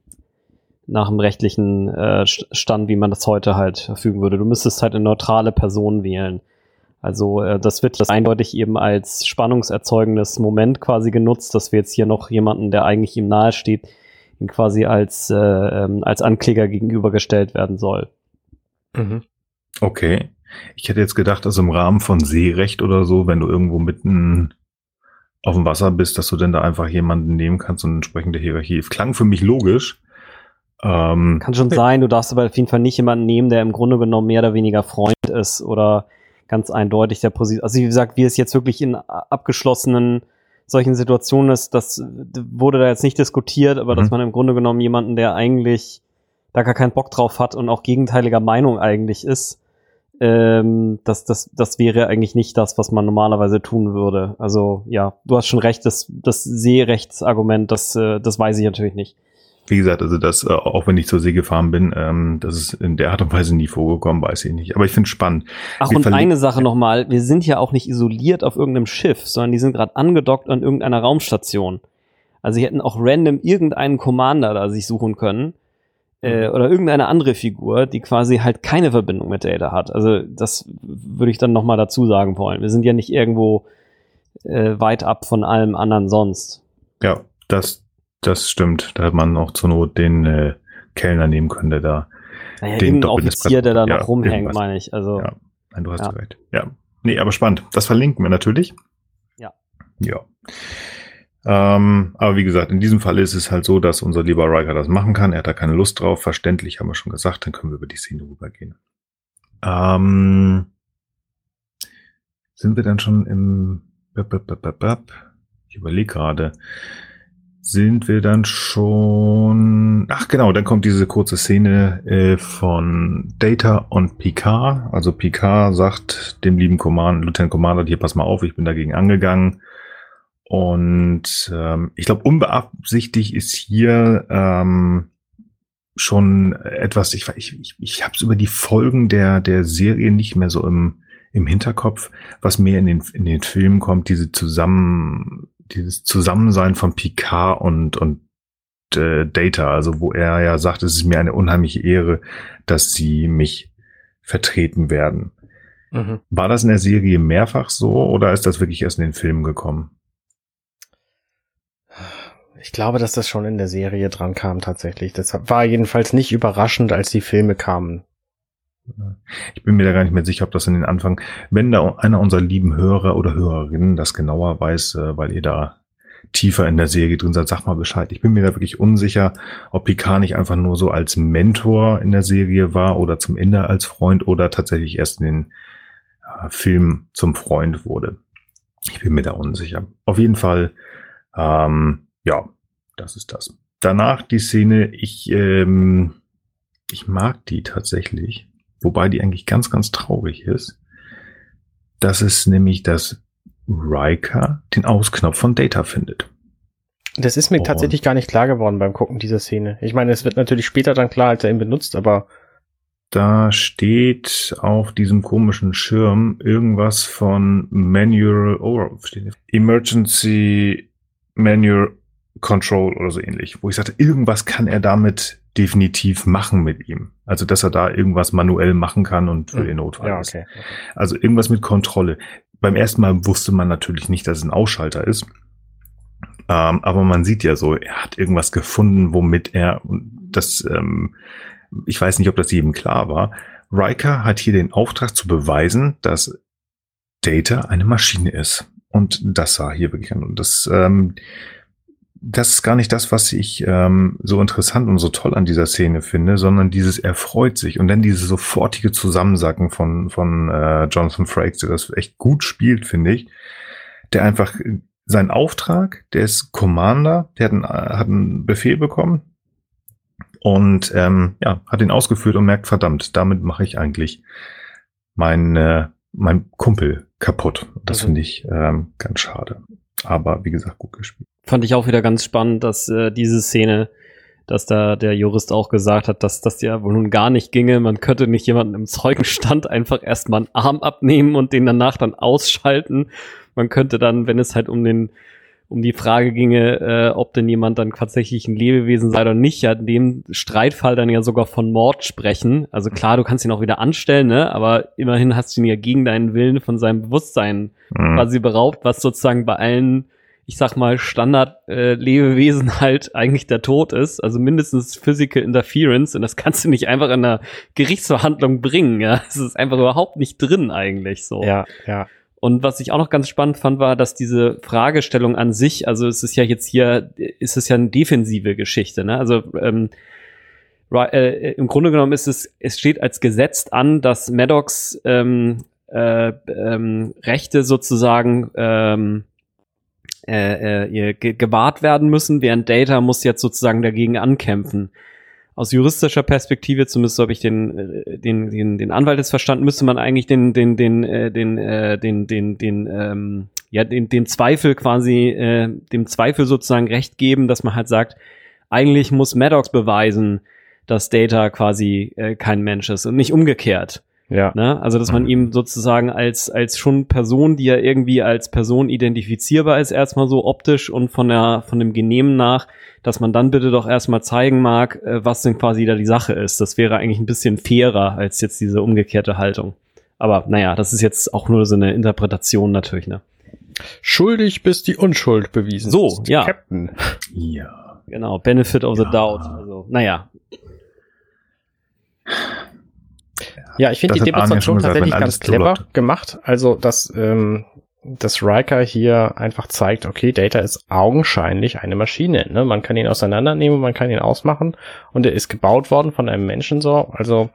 nach dem rechtlichen äh, St- Stand, wie man das heute halt verfügen würde. Du müsstest halt eine neutrale Person wählen. Also äh, das wird das eindeutig eben als spannungserzeugendes Moment quasi genutzt, dass wir jetzt hier noch jemanden, der eigentlich ihm nahe steht, ihm quasi als, äh, ähm, als Ankläger gegenübergestellt werden soll. Mhm. Okay. Ich hätte jetzt gedacht, also im Rahmen von Seerecht oder so, wenn du irgendwo mitten auf dem Wasser bist, dass du denn da einfach jemanden nehmen kannst und entsprechende Hierarchie. Klang für mich logisch. Ähm, Kann schon sein, du darfst aber auf jeden Fall nicht jemanden nehmen, der im Grunde genommen mehr oder weniger Freund ist oder ganz eindeutig der Position. Also wie gesagt, wie es jetzt wirklich in abgeschlossenen solchen Situationen ist, das wurde da jetzt nicht diskutiert, aber Mhm. dass man im Grunde genommen jemanden, der eigentlich da gar keinen Bock drauf hat und auch gegenteiliger Meinung eigentlich ist, ähm, das, das, das wäre eigentlich nicht das, was man normalerweise tun würde. Also ja, du hast schon recht, das, das Seerechtsargument, das, äh, das weiß ich natürlich nicht. Wie gesagt, also das, äh, auch wenn ich zur See gefahren bin, ähm, das ist in der Art und Weise nie vorgekommen, weiß ich nicht. Aber ich finde es spannend. Ach, Wir und eine Sache nochmal, wir sind ja auch nicht isoliert auf irgendeinem Schiff, sondern die sind gerade angedockt an irgendeiner Raumstation. Also sie hätten auch random irgendeinen Commander da sich suchen können. Äh, oder irgendeine andere Figur, die quasi halt keine Verbindung mit Data hat. Also das würde ich dann nochmal dazu sagen wollen. Wir sind ja nicht irgendwo äh, weit ab von allem anderen sonst. Ja, das, das stimmt. Da hätte man auch zur Not den äh, Kellner nehmen können, der da. Naja, Den Offizier, der da noch Ja, rumhängt, meine ich. Also Ja. Nein, du hast Ja. recht. Ja. Nee, aber spannend. Das verlinken wir natürlich. Ja. Ja. Ähm, aber wie gesagt, in diesem Fall ist es halt so, dass unser lieber Riker das machen kann. Er hat da keine Lust drauf. Verständlich, haben wir schon gesagt. Dann können wir über die Szene rübergehen. Ähm, sind wir dann schon im... Ich überlege gerade. Sind wir dann schon... Ach genau, dann kommt diese kurze Szene äh, von Data und Picard. Also Picard sagt dem lieben Command, Lieutenant Commander, hier pass mal auf, ich bin dagegen angegangen. Und ähm, ich glaube, unbeabsichtigt ist hier ähm, schon etwas, ich, ich, ich, habe es über die Folgen der, der Serie nicht mehr so im, im Hinterkopf, was mehr in den, in den Filmen kommt, diese zusammen, dieses Zusammensein von Picard und, und äh, Data, also wo er ja sagt, es ist mir eine unheimliche Ehre, dass sie mich vertreten werden. Mhm. War das in der Serie mehrfach so oder ist das wirklich erst in den Filmen gekommen? Ich glaube, dass das schon in der Serie dran kam tatsächlich. Das war jedenfalls nicht überraschend, als die Filme kamen. Ich bin mir da gar nicht mehr sicher, ob das in den Anfang, wenn da einer unserer lieben Hörer oder Hörerinnen das genauer weiß, äh, weil ihr da tiefer in der Serie drin seid, sag mal Bescheid. Ich bin mir da wirklich unsicher, ob Picard nicht einfach nur so als Mentor in der Serie war oder zum Ende als Freund oder tatsächlich erst in den Film zum Freund wurde. Ich bin mir da unsicher. Auf jeden Fall, ähm, ja, das ist das. Danach die Szene, ich, ähm, ich mag die tatsächlich wobei die eigentlich ganz, ganz traurig ist. Das ist nämlich, dass Riker den Ausknopf von Data findet. Das ist mir Und- tatsächlich gar nicht klar geworden beim Gucken dieser Szene. Ich meine, es wird natürlich später dann klar, als er ihn benutzt, aber Da steht auf diesem komischen Schirm irgendwas von Manual, oh, steht hier. Emergency Manual Control oder so ähnlich, wo ich sagte, irgendwas kann er damit definitiv machen mit ihm. Also, dass er da irgendwas manuell machen kann und für Hm. den Notfall ja, ist. okay. Also irgendwas mit Kontrolle. Beim ersten Mal wusste man natürlich nicht, dass es ein Ausschalter ist. Ähm, aber man sieht ja so, er hat irgendwas gefunden, womit er, das, ähm, ich weiß nicht, ob das jedem klar war. Riker hat hier den Auftrag zu beweisen, dass Data eine Maschine ist. Und das sah hier wirklich an. Und das, ähm, das ist gar nicht das, was ich ähm, so interessant und so toll an dieser Szene finde, sondern dieses er freut sich und dann dieses sofortige Zusammensacken von von äh, Jonathan Frakes, der das echt gut spielt, finde ich. Der einfach äh, seinen Auftrag, der ist Commander, der hat einen, äh, hat einen Befehl bekommen und ähm, ja hat ihn ausgeführt und merkt verdammt, damit mache ich eigentlich mein äh, mein Kumpel kaputt. Das Also- finde ich ähm, ganz schade. Aber wie gesagt, gut gespielt. Fand ich auch wieder ganz spannend, dass äh, diese Szene, dass da der Jurist auch gesagt hat, dass das ja wohl nun gar nicht ginge. Man könnte nicht jemanden im Zeugenstand einfach erstmal einen Arm abnehmen und den danach dann ausschalten. Man könnte dann, wenn es halt um den um die Frage ginge, äh, ob denn jemand dann tatsächlich ein Lebewesen sei oder nicht, ja in dem Streitfall dann ja sogar von Mord sprechen. Also klar, du kannst ihn auch wieder anstellen, ne? aber immerhin hast du ihn ja gegen deinen Willen von seinem Bewusstsein Mhm. quasi beraubt, was sozusagen bei allen, ich sag mal, Standard-Lebewesen halt eigentlich der Tod ist. Also mindestens Physical Interference und das kannst du nicht einfach in einer Gerichtsverhandlung bringen. Ja, es ist einfach überhaupt nicht drin eigentlich so. Ja, ja. Und was ich auch noch ganz spannend fand, war, dass diese Fragestellung an sich, also es ist ja jetzt hier, ist es ja eine defensive Geschichte, ne? Also ähm, äh, im Grunde genommen ist es, es steht als gesetzt an, dass Maddox ähm, äh, ähm, Rechte sozusagen ähm, äh, äh, gewahrt werden müssen, während Data muss jetzt sozusagen dagegen ankämpfen. Aus juristischer Perspektive, zumindest so habe ich den, äh, den, den, den Anwalt jetzt verstanden, müsste man eigentlich den, den, den, äh, den, äh, den, den, den, ähm, ja, den, den Zweifel quasi, äh, dem Zweifel sozusagen recht geben, dass man halt sagt, eigentlich muss Maddox beweisen, dass Data quasi äh, kein Mensch ist und nicht umgekehrt. Ja. Ne? Also, dass man ihm sozusagen als, als schon Person, die ja irgendwie als Person identifizierbar ist, erstmal so optisch und von der, von dem Genehmen nach, dass man dann bitte doch erstmal zeigen mag, äh, was denn quasi da die Sache ist. Das wäre eigentlich ein bisschen fairer als jetzt diese umgekehrte Haltung. Aber naja, das ist jetzt auch nur so eine Interpretation natürlich, ne? Schuldig bis die Unschuld bewiesen So, ist. ja. Captain. Ja. Genau, Benefit of the Ja. Doubt. Also, naja, Ja, ich finde die Demonstration tatsächlich ganz clever läuft. gemacht. Also, dass, ähm, dass Riker hier einfach zeigt, okay, Data ist augenscheinlich eine Maschine. Ne? Man kann ihn auseinandernehmen, man kann ihn ausmachen und er ist gebaut worden von einem Menschen so. Also,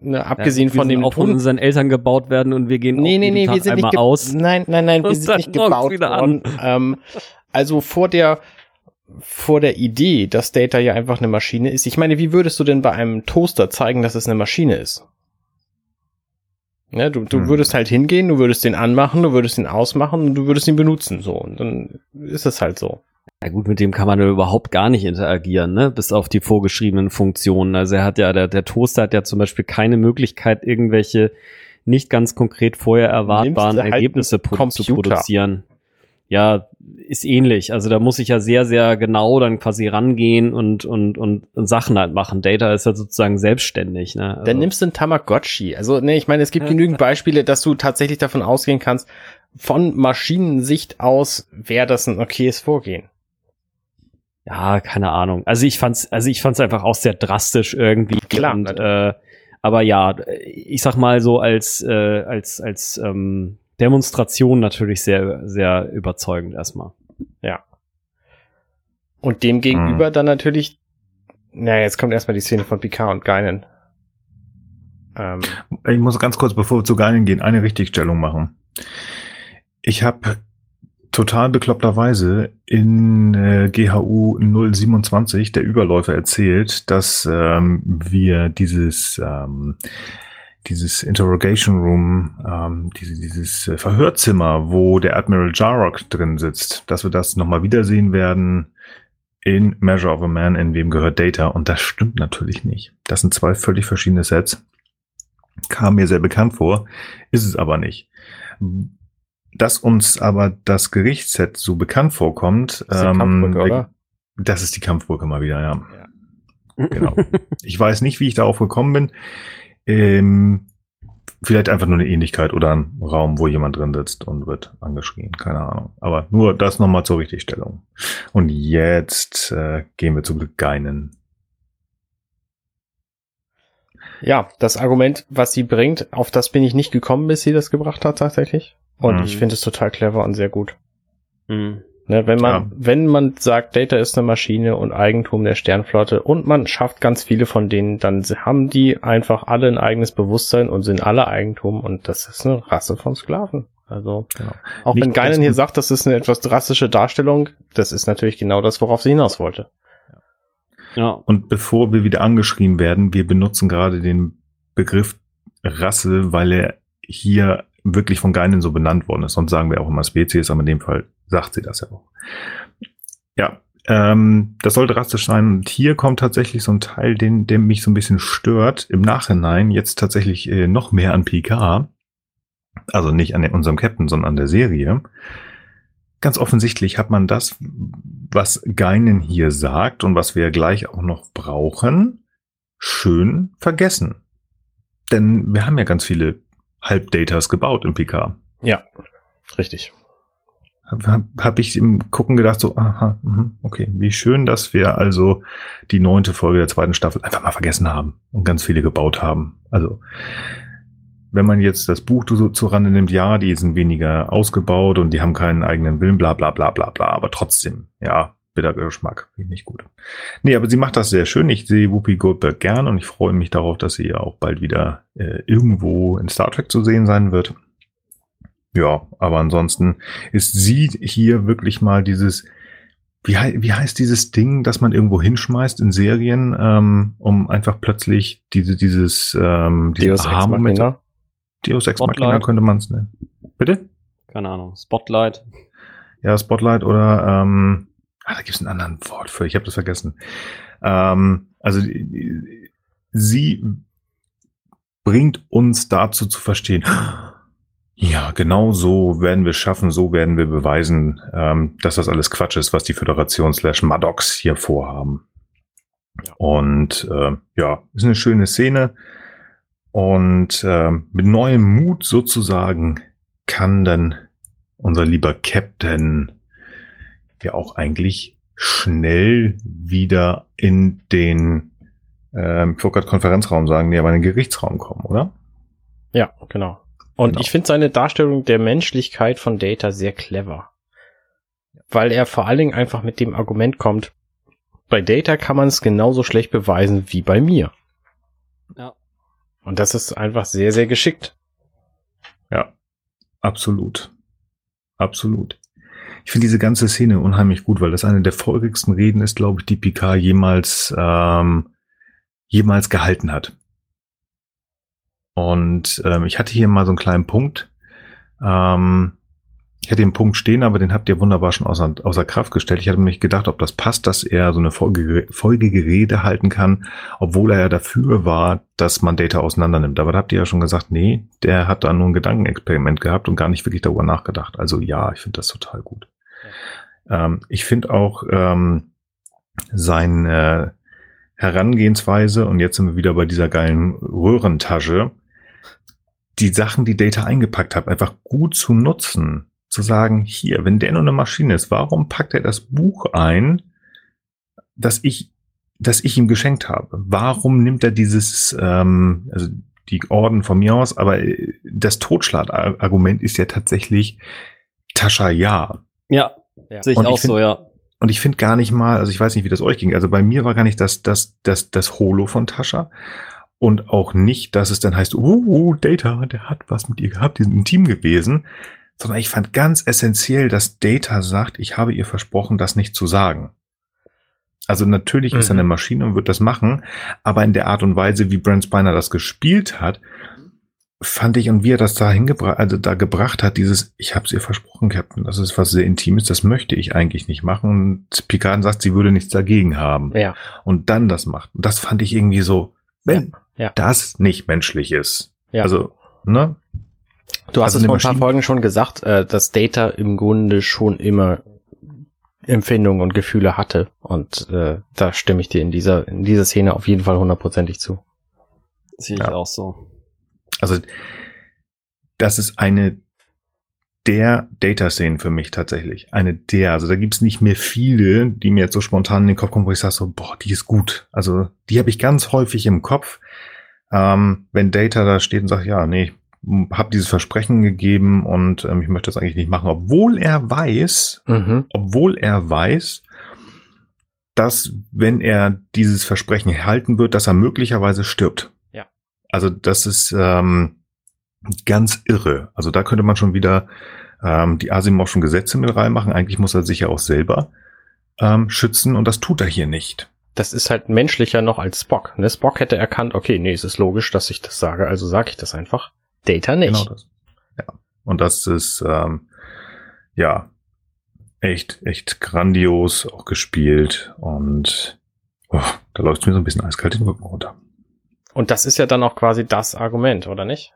ne, abgesehen ja, wir von dem auch von unseren Eltern gebaut werden und wir gehen Nee, nee, nee, Tag wir sind nicht aus. Nein, nein, nein, wir sind nicht gebaut worden. Ähm, also vor der vor der Idee, dass Data ja einfach eine Maschine ist. Ich meine, wie würdest du denn bei einem Toaster zeigen, dass es eine Maschine ist? Ja, du, du Hm. würdest halt hingehen, du würdest den anmachen, du würdest ihn ausmachen und du würdest ihn benutzen, so. Und dann ist es halt so. Ja gut, mit dem kann man ja überhaupt gar nicht interagieren, ne? Bis auf die vorgeschriebenen Funktionen. Also er hat ja, der, der Toaster hat ja zum Beispiel keine Möglichkeit, irgendwelche nicht ganz konkret vorher erwartbaren halt Ergebnisse pro zu Computer. produzieren. Ja, ist ähnlich. Also da muss ich ja sehr, sehr genau dann quasi rangehen und, und, und, und Sachen halt machen. Data ist ja sozusagen selbstständig, ne? Also, Dann nimmst du einen Tamagotchi. Also, ne, ich meine, es gibt genügend Beispiele, dass du tatsächlich davon ausgehen kannst, von Maschinensicht aus wäre das ein okayes Vorgehen. Ja, keine Ahnung. Also ich fand's, also ich fand's einfach auch sehr drastisch irgendwie. Klar, Und, äh, aber ja, ich sag mal so als äh, als als ähm, Demonstration natürlich sehr sehr überzeugend erstmal. Und dem gegenüber Hm. dann natürlich, na, jetzt kommt erstmal die Szene von Picard und Geinen. Ähm, Ich muss ganz kurz, bevor wir zu Geinen gehen, eine Richtigstellung machen. Ich habe total bekloppterweise in äh, GHU 027 der Überläufer erzählt, dass ähm, wir dieses ähm, dieses Interrogation Room, ähm, diese, dieses äh, Verhörzimmer, wo der Admiral Jarrock drin sitzt, dass wir das nochmal wiedersehen werden in Measure of a Man, in wem gehört Data. Und das stimmt natürlich nicht. Das sind zwei völlig verschiedene Sets. Kam mir sehr bekannt vor, ist es aber nicht. Dass uns aber das Gerichtsset so bekannt vorkommt, das ist die Kampfbrücke, oder? das ist die Kampfbrücke mal wieder, ja. Genau. Ich weiß nicht, wie ich darauf gekommen bin. Ähm, vielleicht einfach nur eine Ähnlichkeit oder ein Raum, wo jemand drin sitzt und wird angeschrien. Keine Ahnung. Aber nur das nochmal zur Richtigstellung. Und jetzt äh, gehen wir zu Geinen. Ja, das Argument, was sie bringt, auf das bin ich nicht gekommen, bis sie das gebracht hat, tatsächlich. Und Mhm. ich finde es total clever und sehr gut. Mhm. Ne, wenn man, Ja. wenn man sagt, Data ist eine Maschine und Eigentum der Sternflotte und man schafft ganz viele von denen, dann haben die einfach alle ein eigenes Bewusstsein und sind alle Eigentum und das ist eine Rasse von Sklaven. Also, Genau. auch Nicht wenn Geinen hier sagt, das ist eine etwas drastische Darstellung, das ist natürlich genau das, worauf sie hinaus wollte. Ja. Und bevor wir wieder angeschrien werden, wir benutzen gerade den Begriff Rasse, weil er hier wirklich von Geinen so benannt worden ist. Sonst sagen wir auch immer Spezies, aber in dem Fall sagt sie das ja auch. Ja, ähm, das sollte drastisch sein. Und hier kommt tatsächlich so ein Teil, den, der mich so ein bisschen stört. Im Nachhinein jetzt tatsächlich äh, noch mehr an PK. Also nicht an unserem Captain, sondern an der Serie. Ganz offensichtlich hat man das, was Geinen hier sagt und was wir gleich auch noch brauchen, schön vergessen. Denn wir haben ja ganz viele Halbdatas gebaut im PK. Ja, richtig. Habe hab ich im Gucken gedacht, so, aha, mhm, okay, wie schön, dass wir also die neunte Folge der zweiten Staffel einfach mal vergessen haben und ganz viele gebaut haben. Also, wenn man jetzt das Buch so zu Rande nimmt, ja, die sind weniger ausgebaut und die haben keinen eigenen Willen, bla bla bla bla bla, aber trotzdem, ja, bitterer Geschmack, finde ich nicht gut. Nee, aber sie macht das sehr schön. Ich sehe Whoopi Goldberg gern und ich freue mich darauf, dass sie ja auch bald wieder äh, irgendwo in Star Trek zu sehen sein wird. Ja, aber ansonsten ist sie hier wirklich mal dieses, wie, wie heißt dieses Ding, das man irgendwo hinschmeißt in Serien, ähm, um einfach plötzlich diese, dieses, ähm, diese Deus Ex Machina. Deus Ex Machina Spotlight. könnte man es nennen. Bitte? Keine Ahnung. Spotlight. Ja, Spotlight oder ähm, Ah, da gibt es einen anderen Wort für. Ich habe das vergessen. Ähm, also sie bringt uns dazu zu verstehen, ja, genau so werden wir schaffen, so werden wir beweisen, ähm, dass das alles Quatsch ist, was die Föderation slash Maddox hier vorhaben. Ja. Und äh, ja, ist eine schöne Szene. Und äh, mit neuem Mut sozusagen kann dann unser lieber Captain ja auch eigentlich schnell wieder in den, äh, ich wollte gerade Konferenzraum sagen, nee, aber in den Gerichtsraum kommen, oder? Ja, genau. Und genau. ich finde seine Darstellung der Menschlichkeit von Data sehr clever. Weil er vor allen Dingen einfach mit dem Argument kommt, bei Data kann man es genauso schlecht beweisen wie bei mir. Ja. Und das ist einfach sehr, sehr geschickt. Ja, absolut. Absolut. Ich finde diese ganze Szene unheimlich gut, weil das eine der folgigsten Reden ist, glaube ich, die Picard jemals, ähm, jemals gehalten hat. Und ähm, ich hatte hier mal so einen kleinen Punkt. Ähm, ich hatte den Punkt stehen, aber den habt ihr wunderbar schon außer, außer Kraft gestellt. Ich hatte mich gedacht, ob das passt, dass er so eine folgige, folgige Rede halten kann, obwohl er ja dafür war, dass man Data auseinandernimmt. Aber da habt ihr ja schon gesagt, nee, der hat da nur ein Gedankenexperiment gehabt und gar nicht wirklich darüber nachgedacht. Also ja, ich finde das total gut. Ja. Ähm, ich finde auch ähm, seine Herangehensweise, und jetzt sind wir wieder bei dieser geilen Röhrentasche, die Sachen, die Data eingepackt hat, einfach gut zu nutzen zu sagen, hier, wenn der nur eine Maschine ist, warum packt er das Buch ein, das ich, das ich ihm geschenkt habe? Warum nimmt er dieses, ähm, also die Orden von mir aus, aber äh, das Totschlagargument ist ja tatsächlich Tascha ja. Ja, ja. sehe ich auch ich find, so, ja. Und ich finde gar nicht mal, also ich weiß nicht, wie das euch ging. Also bei mir war gar nicht das, das, das, das Holo von Tascha. Und auch nicht, dass es dann heißt, uh, uh, Data, der hat was mit ihr gehabt, die sind ein Team gewesen sondern ich fand ganz essentiell, dass Data sagt, ich habe ihr versprochen, das nicht zu sagen. Also natürlich mhm. ist er eine mhm. Maschine und wird das machen, aber in der Art und Weise, wie Brent Spiner das gespielt hat, fand ich und wie er das da hingebracht, also da gebracht hat, dieses, ich habe es ihr versprochen, Captain, das ist was sehr Intimes, das möchte ich eigentlich nicht machen. Und Picard sagt, sie würde nichts dagegen haben. Ja. Und dann das macht. Und das fand ich irgendwie so, wenn ja. ja. das nicht menschlich ist. Ja. Also, ne? Du hast also es vor ein paar Folgen schon gesagt, äh, dass Data im Grunde schon immer Empfindungen und Gefühle hatte. Und äh, da stimme ich dir in dieser, in dieser Szene auf jeden Fall hundertprozentig zu. Sehe ich ja. auch so. Also, das ist eine der Data-Szenen für mich tatsächlich. Eine der. Also da gibt's nicht mehr viele, die mir jetzt so spontan in den Kopf kommen, wo ich sage so, boah, die ist gut. Also die habe ich ganz häufig im Kopf. Ähm, wenn Data da steht und sagt, ja, nee, habe dieses Versprechen gegeben und ähm, ich möchte das eigentlich nicht machen, obwohl er weiß, mhm. obwohl er weiß, dass wenn er dieses Versprechen halten wird, dass er möglicherweise stirbt. Ja. Also das ist ähm, ganz irre. Also da könnte man schon wieder ähm, die Asimovschen Gesetze mit reinmachen. Eigentlich muss er sich ja auch selber ähm, schützen und das tut er hier nicht. Das ist halt menschlicher noch als Spock. Ne? Spock hätte erkannt, okay, nee, es ist logisch, dass ich das sage, also sage ich das einfach. Data nicht. Genau das. Ja. Und das ist, ähm, ja, echt, echt grandios auch gespielt und oh, da läuft mir so ein bisschen eiskalt den Rücken runter. Und das ist ja dann auch quasi das Argument, oder nicht?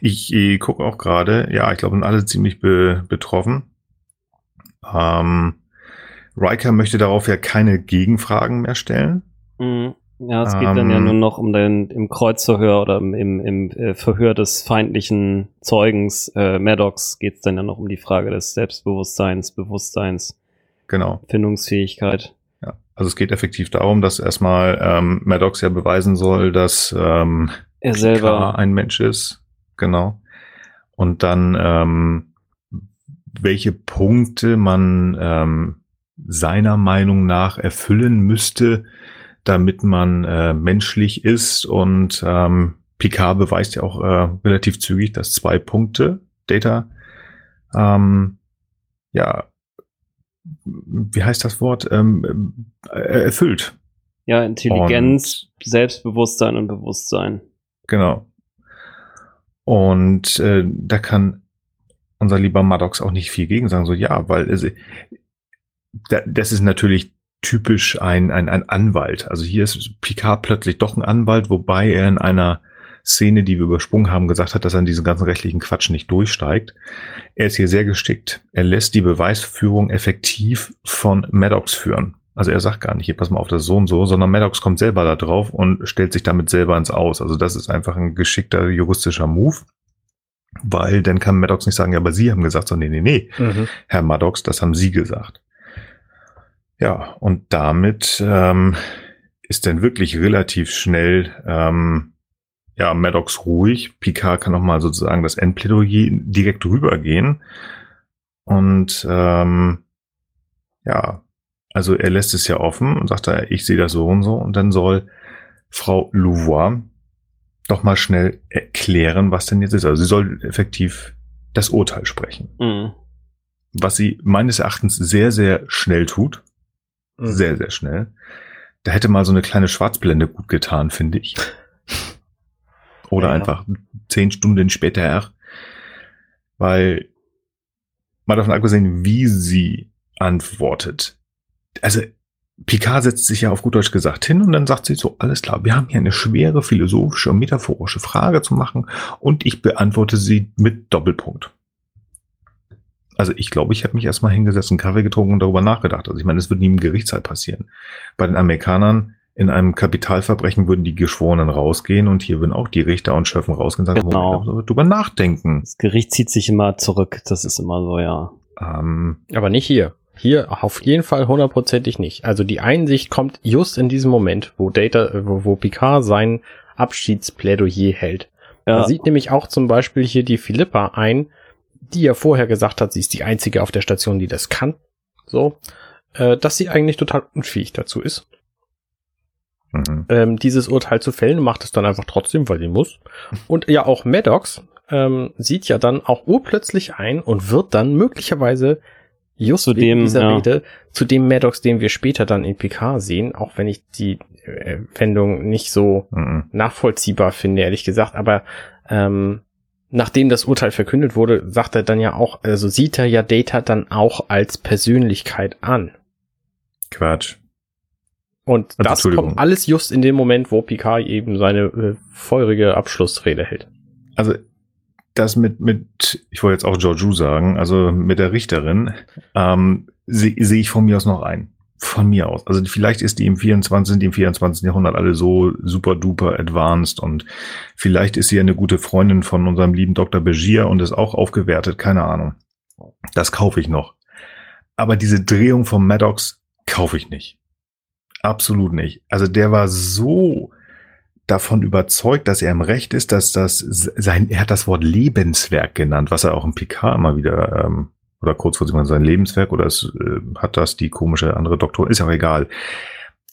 Ich, ich gucke auch gerade, ja, ich glaube, sind alle ziemlich be betroffen. Ähm, Riker möchte darauf ja keine Gegenfragen mehr stellen. Mhm. Ja, es geht ähm, dann ja ähm. nur noch um den im Kreuzverhör oder im, im, im äh, Verhör des feindlichen Zeugens äh, Maddox geht es dann ja noch um die Frage des Selbstbewusstseins, Bewusstseins, genau. Findungsfähigkeit. Ja, also es geht effektiv darum, dass erstmal ähm, Maddox ja beweisen soll, dass ähm, er selber ein Mensch ist, genau. Und dann ähm, welche Punkte man ähm, seiner Meinung nach erfüllen müsste, damit man äh, menschlich ist. Und ähm, Picard beweist ja auch äh, relativ zügig, dass zwei Punkte Data ähm, ja wie heißt das Wort ähm, äh, erfüllt. Ja, Intelligenz, und, Selbstbewusstsein und Bewusstsein. Genau. Und äh, da kann unser lieber Maddox auch nicht viel gegen sagen, so ja, weil also, da, das ist natürlich typisch ein, ein, ein Anwalt. Also hier ist Picard plötzlich doch ein Anwalt, wobei er in einer Szene, die wir übersprungen haben, gesagt hat, dass er in diesen ganzen rechtlichen Quatsch nicht durchsteigt. Er ist hier sehr gestickt. Er lässt die Beweisführung effektiv von Maddox führen. Also er sagt gar nicht, hier pass mal auf das so und so, sondern Maddox kommt selber da drauf und stellt sich damit selber ins Aus. Also das ist einfach ein geschickter juristischer Move. Weil dann kann Maddox nicht sagen, ja, aber Sie haben gesagt, so, nee, nee, nee, Mhm. Herr Maddox, das haben Sie gesagt. Ja, und damit ähm, ist dann wirklich relativ schnell ähm, ja, Maddox ruhig. Picard kann noch mal sozusagen das Endplädoyer direkt rübergehen. Und ähm, ja, also er lässt es ja offen und sagt da, ich sehe das so und so. Und dann soll Frau Louvois doch mal schnell erklären, was denn jetzt ist. Also sie soll effektiv das Urteil sprechen. Mhm. Was sie meines Erachtens sehr, sehr schnell tut. Mhm. Sehr, sehr schnell. Da hätte mal so eine kleine Schwarzblende gut getan, finde ich. Oder Ja. einfach zehn Stunden später. Weil, mal davon abgesehen, wie sie antwortet. Also, Picard setzt sich ja auf gut Deutsch gesagt hin und dann sagt sie so, alles klar, wir haben hier eine schwere philosophische und metaphorische Frage zu machen und ich beantworte sie mit Doppelpunkt. Also ich glaube, ich habe mich erstmal hingesetzt, einen Kaffee getrunken und darüber nachgedacht. Also ich meine, es wird nie im Gerichtssaal passieren. Bei den Amerikanern in einem Kapitalverbrechen würden die Geschworenen rausgehen und hier würden auch die Richter und Schöffen rausgehen und sagen, Genau. Moment, drüber nachdenken. Das Gericht zieht sich immer zurück. Das ist immer so, ja. Ähm, Aber nicht hier. Hier auf jeden Fall hundertprozentig nicht. Also die Einsicht kommt just in diesem Moment, wo Data, wo, wo Picard sein Abschiedsplädoyer hält. ja. Da sieht nämlich auch zum Beispiel hier die Philippa ein, die ja vorher gesagt hat, sie ist die einzige auf der Station, die das kann. So, äh, dass sie eigentlich total unfähig dazu ist, mhm. ähm, dieses Urteil zu fällen und macht es dann einfach trotzdem, weil sie muss. Und ja, auch Maddox ähm, sieht ja dann auch urplötzlich ein und wird dann möglicherweise just Zu dem, dieser ja. Rede zu dem Maddox, den wir später dann in PK sehen, auch wenn ich die äh, Wendung nicht so Mhm. nachvollziehbar finde, ehrlich gesagt. Aber ähm, nachdem das Urteil verkündet wurde, sagt er dann ja auch, also sieht er ja Data dann auch als Persönlichkeit an. Quatsch. Und Also, das kommt alles just in dem Moment, wo Picard eben seine äh, feurige Abschlussrede hält. Also das mit, mit, ich wollte jetzt auch Georgiou sagen, also mit der Richterin, ähm, sehe seh ich von mir aus noch ein. Von mir aus. Also vielleicht ist die im 24. die im 24. Jahrhundert alle so super duper advanced und vielleicht ist sie eine gute Freundin von unserem lieben Dr. Begier und ist auch aufgewertet, keine Ahnung. Das kaufe ich noch. Aber diese Drehung von Maddox kaufe ich nicht. Absolut nicht. Also der war so davon überzeugt, dass er im Recht ist, dass das sein, er hat das Wort Lebenswerk genannt, was er auch im PK immer wieder, ähm, oder kurz vor sich sein Lebenswerk, oder es, äh, hat das die komische andere Doktor, ist auch egal.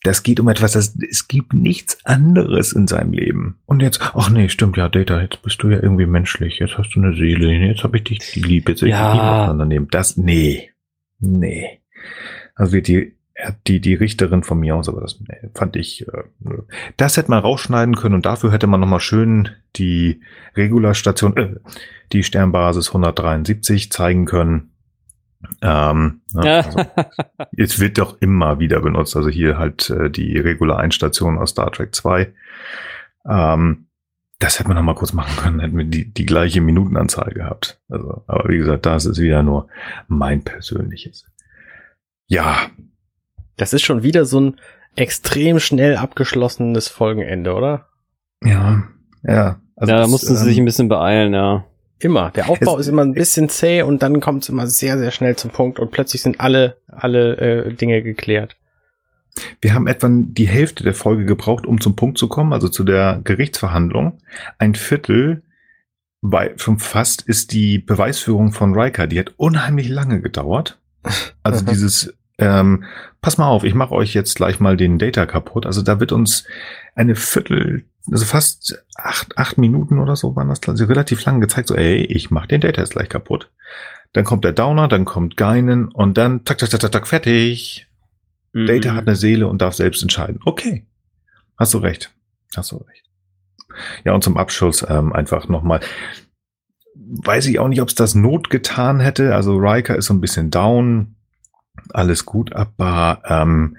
Das geht um etwas, das, es gibt nichts anderes in seinem Leben. Und jetzt, ach nee, stimmt ja, Data, jetzt bist du ja irgendwie menschlich, jetzt hast du eine Seele, jetzt habe ich dich lieb, jetzt will ich Ja. dich auseinandernehmen. Das, nee, nee. Also wird die, die, die Richterin von mir aus, aber das nee, fand ich, äh, das hätte man rausschneiden können und dafür hätte man nochmal schön die Regularstation, äh, die Sternbasis 173 zeigen können. Ähm, ne, also, es wird doch immer wieder benutzt. Also hier halt äh, die Regular Einstation aus Star Trek 2. Ähm, das hätte man noch mal kurz machen können, hätten wir die, die gleiche Minutenanzahl gehabt. Also, aber wie gesagt, das ist wieder nur mein persönliches. Ja, Das ist schon wieder so ein extrem schnell abgeschlossenes Folgenende, oder? ja, ja. Also ja, da mussten sie ähm, sich ein bisschen beeilen, ja. Immer. Der Aufbau Es- ist immer ein bisschen zäh und dann kommt es immer sehr, sehr schnell zum Punkt und plötzlich sind alle, alle äh, Dinge geklärt. Wir haben etwa die Hälfte der Folge gebraucht, um zum Punkt zu kommen, also zu der Gerichtsverhandlung. Ein Viertel bei schon fast ist die Beweisführung von Riker, die hat unheimlich lange gedauert. Also dieses, ähm, pass mal auf, ich mache euch jetzt gleich mal den Data kaputt. Also da wird uns eine Viertel, also fast acht, acht Minuten oder so waren das, also relativ lang gezeigt, so, ey, ich mach den Data jetzt gleich kaputt. Dann kommt der Downer, dann kommt Geinen und dann tak, tak, tak, tak, tak, fertig. Data Mhm. hat eine Seele und darf selbst entscheiden. Okay. Hast du recht. Hast du recht. Ja, und zum Abschluss ähm, einfach nochmal. Weiß ich auch nicht, ob es das Not getan hätte. Also Riker ist so ein bisschen down. Alles gut, aber ähm,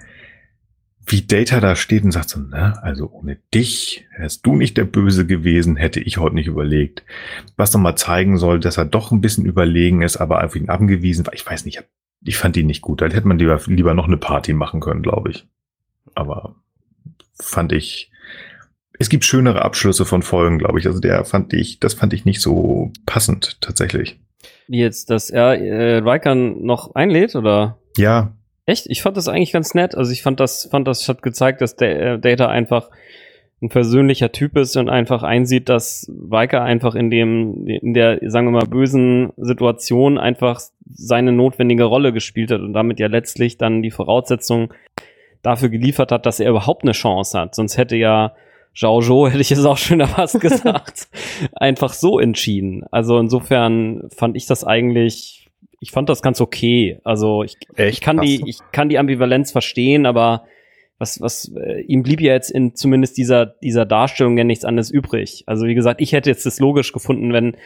wie Data da steht und sagt so, ne, also ohne dich wärst du nicht der Böse gewesen, hätte ich heute nicht überlegt. Was nochmal zeigen soll, dass er doch ein bisschen überlegen ist, aber auf ihn abgewiesen war. Ich weiß nicht, ich fand ihn nicht gut. Da hätte man lieber, lieber noch eine Party machen können, glaube ich. Aber fand ich, es gibt schönere Abschlüsse von Folgen, glaube ich. Also der fand ich, das fand ich nicht so passend, tatsächlich. Wie jetzt, dass er äh, Riker noch einlädt, oder? Ja, Echt? Ich fand das eigentlich ganz nett. Also ich fand das, fand das hat gezeigt, dass der äh, Data einfach ein persönlicher Typ ist und einfach einsieht, dass Riker einfach in dem, in der, sagen wir mal, bösen Situation einfach seine notwendige Rolle gespielt hat und damit ja letztlich dann die Voraussetzung dafür geliefert hat, dass er überhaupt eine Chance hat. Sonst hätte ja Zhao Zhou, hätte ich es auch schöner fast gesagt, einfach so entschieden. Also insofern fand ich das eigentlich ich fand das ganz okay. Also ich, Echt? ich kann Krass. die, ich kann die Ambivalenz verstehen, aber was, was, äh, ihm blieb ja jetzt in zumindest dieser, dieser Darstellung ja nichts anderes übrig. Also wie gesagt, ich hätte jetzt das logisch gefunden, wenn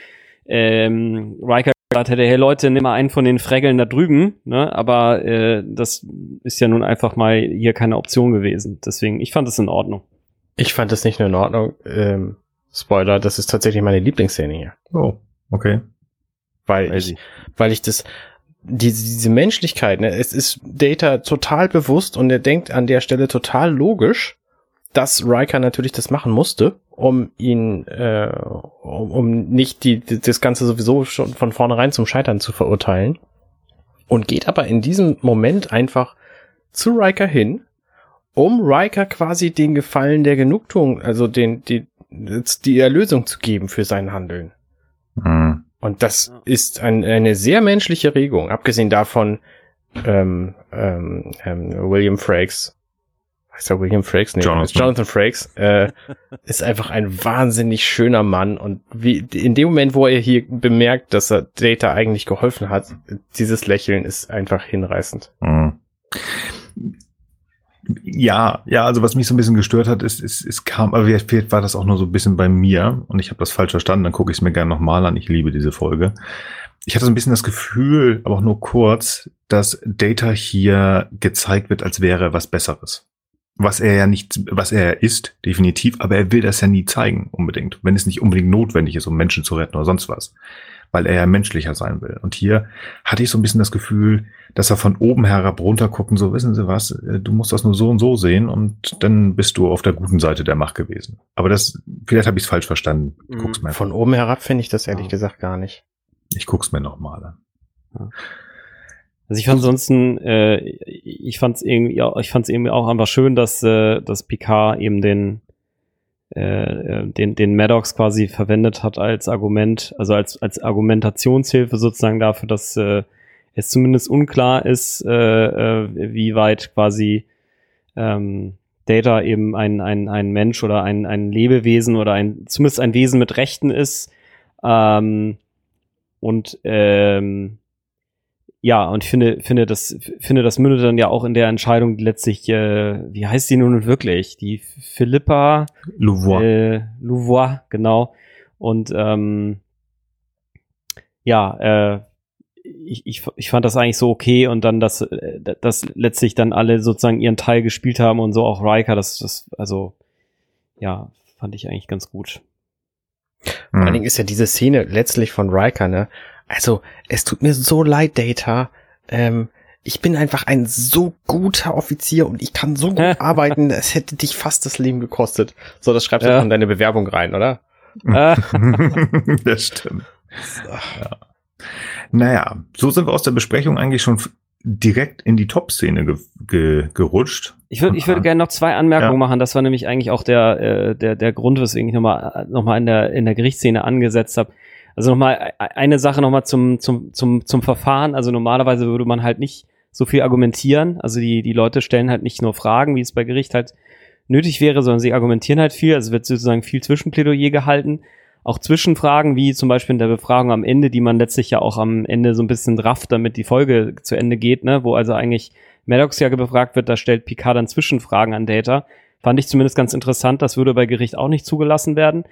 ähm, Riker gesagt hätte, hey Leute, nimm mal einen von den Freggeln da drüben, ne? Aber äh, das ist ja nun einfach mal hier keine Option gewesen. Deswegen, ich fand es in Ordnung. Ich fand das nicht nur in Ordnung. Ähm, Spoiler, das ist tatsächlich meine Lieblingsszene hier. oh, okay. Weil Weiß ich, ich. weil ich das, diese, diese Menschlichkeit, ne, es ist Data total bewusst und er denkt an der Stelle total logisch, dass Riker natürlich das machen musste, um ihn, äh, um, um nicht die, die, das Ganze sowieso schon von vornherein zum Scheitern zu verurteilen. Und geht aber in diesem Moment einfach zu Riker hin, um Riker quasi den Gefallen der Genugtuung, also den, die, die Erlösung zu geben für sein Handeln. Hm. Und das Ja. ist ein, eine sehr menschliche Regung, abgesehen davon, ähm, ähm, ähm, William Frakes, heißt er William Frakes? Nee, Jonathan. Jonathan Frakes, äh, ist einfach ein wahnsinnig schöner Mann und wie, in dem Moment, wo er hier bemerkt, dass er Data eigentlich geholfen hat, dieses Lächeln ist einfach hinreißend. Hm. Ja, ja, also was mich so ein bisschen gestört hat, ist, ist, es kam, aber vielleicht war das auch nur so ein bisschen bei mir und ich habe das falsch verstanden, dann gucke ich es mir gerne nochmal an. Ich liebe diese Folge. Ich hatte so ein bisschen das Gefühl, aber auch nur kurz, dass Data hier gezeigt wird, als wäre was Besseres. Was er ja nicht, was er ist, definitiv, aber er will das ja nie zeigen, unbedingt. Wenn es nicht unbedingt notwendig ist, um Menschen zu retten oder sonst was. Weil er ja menschlicher sein will. Und hier hatte ich so ein bisschen das Gefühl, dass er von oben herab runterguckt und so, wissen Sie was, äh, du musst das nur so und so sehen und dann bist du auf der guten Seite der Macht gewesen. Aber das, vielleicht habe ich es falsch verstanden. Ich Mhm. guck's mir, Von oben herab finde ich das ehrlich Ja. gesagt gar nicht. ich guck's mir nochmal an. Also ich fand ansonsten, äh, ich fand's irgendwie, ja, ich fand's irgendwie auch einfach schön, dass, äh, dass Picard eben den, äh, äh, den, den Maddox quasi verwendet hat als Argument, also als, als Argumentationshilfe sozusagen dafür, dass äh, es zumindest unklar ist, äh, äh, wie weit quasi ähm, Data eben ein, ein, ein Mensch oder ein, ein Lebewesen oder ein, zumindest ein Wesen mit Rechten ist. Ähm, und ähm, ja, und ich finde, finde, das, finde, das mündet dann ja auch in der Entscheidung, letztlich, äh, wie heißt die nun wirklich? Die Philippa Louvois. äh, Louvois, genau. Und ähm, ja, äh, ich, ich, ich fand das eigentlich so okay und dann, dass, äh, dass letztlich dann alle sozusagen ihren Teil gespielt haben und so auch Riker, das, das, also, ja, fand ich eigentlich ganz gut. Vor allen Hm. Dingen ist ja diese Szene letztlich von Riker, ne? Also, es tut mir so leid, Data. Ähm, ich bin einfach ein so guter Offizier und ich kann so gut arbeiten, es hätte dich fast das Leben gekostet. So, das schreibst du Ja. in deine Bewerbung rein, oder? das stimmt. Ja. Naja, so sind wir aus der Besprechung eigentlich schon direkt in die Top-Szene ge ge gerutscht. Ich würde ich würde gerne noch zwei Anmerkungen Ja. machen. Das war nämlich eigentlich auch der, äh, der, der Grund, weswegen ich nochmal noch mal in, der, in der Gerichtsszene angesetzt habe. Also nochmal eine Sache nochmal zum, zum, zum, zum Verfahren. Also normalerweise würde man halt nicht so viel argumentieren. Also die, die Leute stellen halt nicht nur Fragen, wie es bei Gericht halt nötig wäre, sondern sie argumentieren halt viel. Also es wird sozusagen viel Zwischenplädoyer gehalten. Auch Zwischenfragen, wie zum Beispiel in der Befragung am Ende, die man letztlich ja auch am Ende so ein bisschen rafft, damit die Folge zu Ende geht, ne? wo also eigentlich Maddox ja befragt wird, da stellt Picard dann Zwischenfragen an Data. Fand ich zumindest ganz interessant, das würde bei Gericht auch nicht zugelassen werden.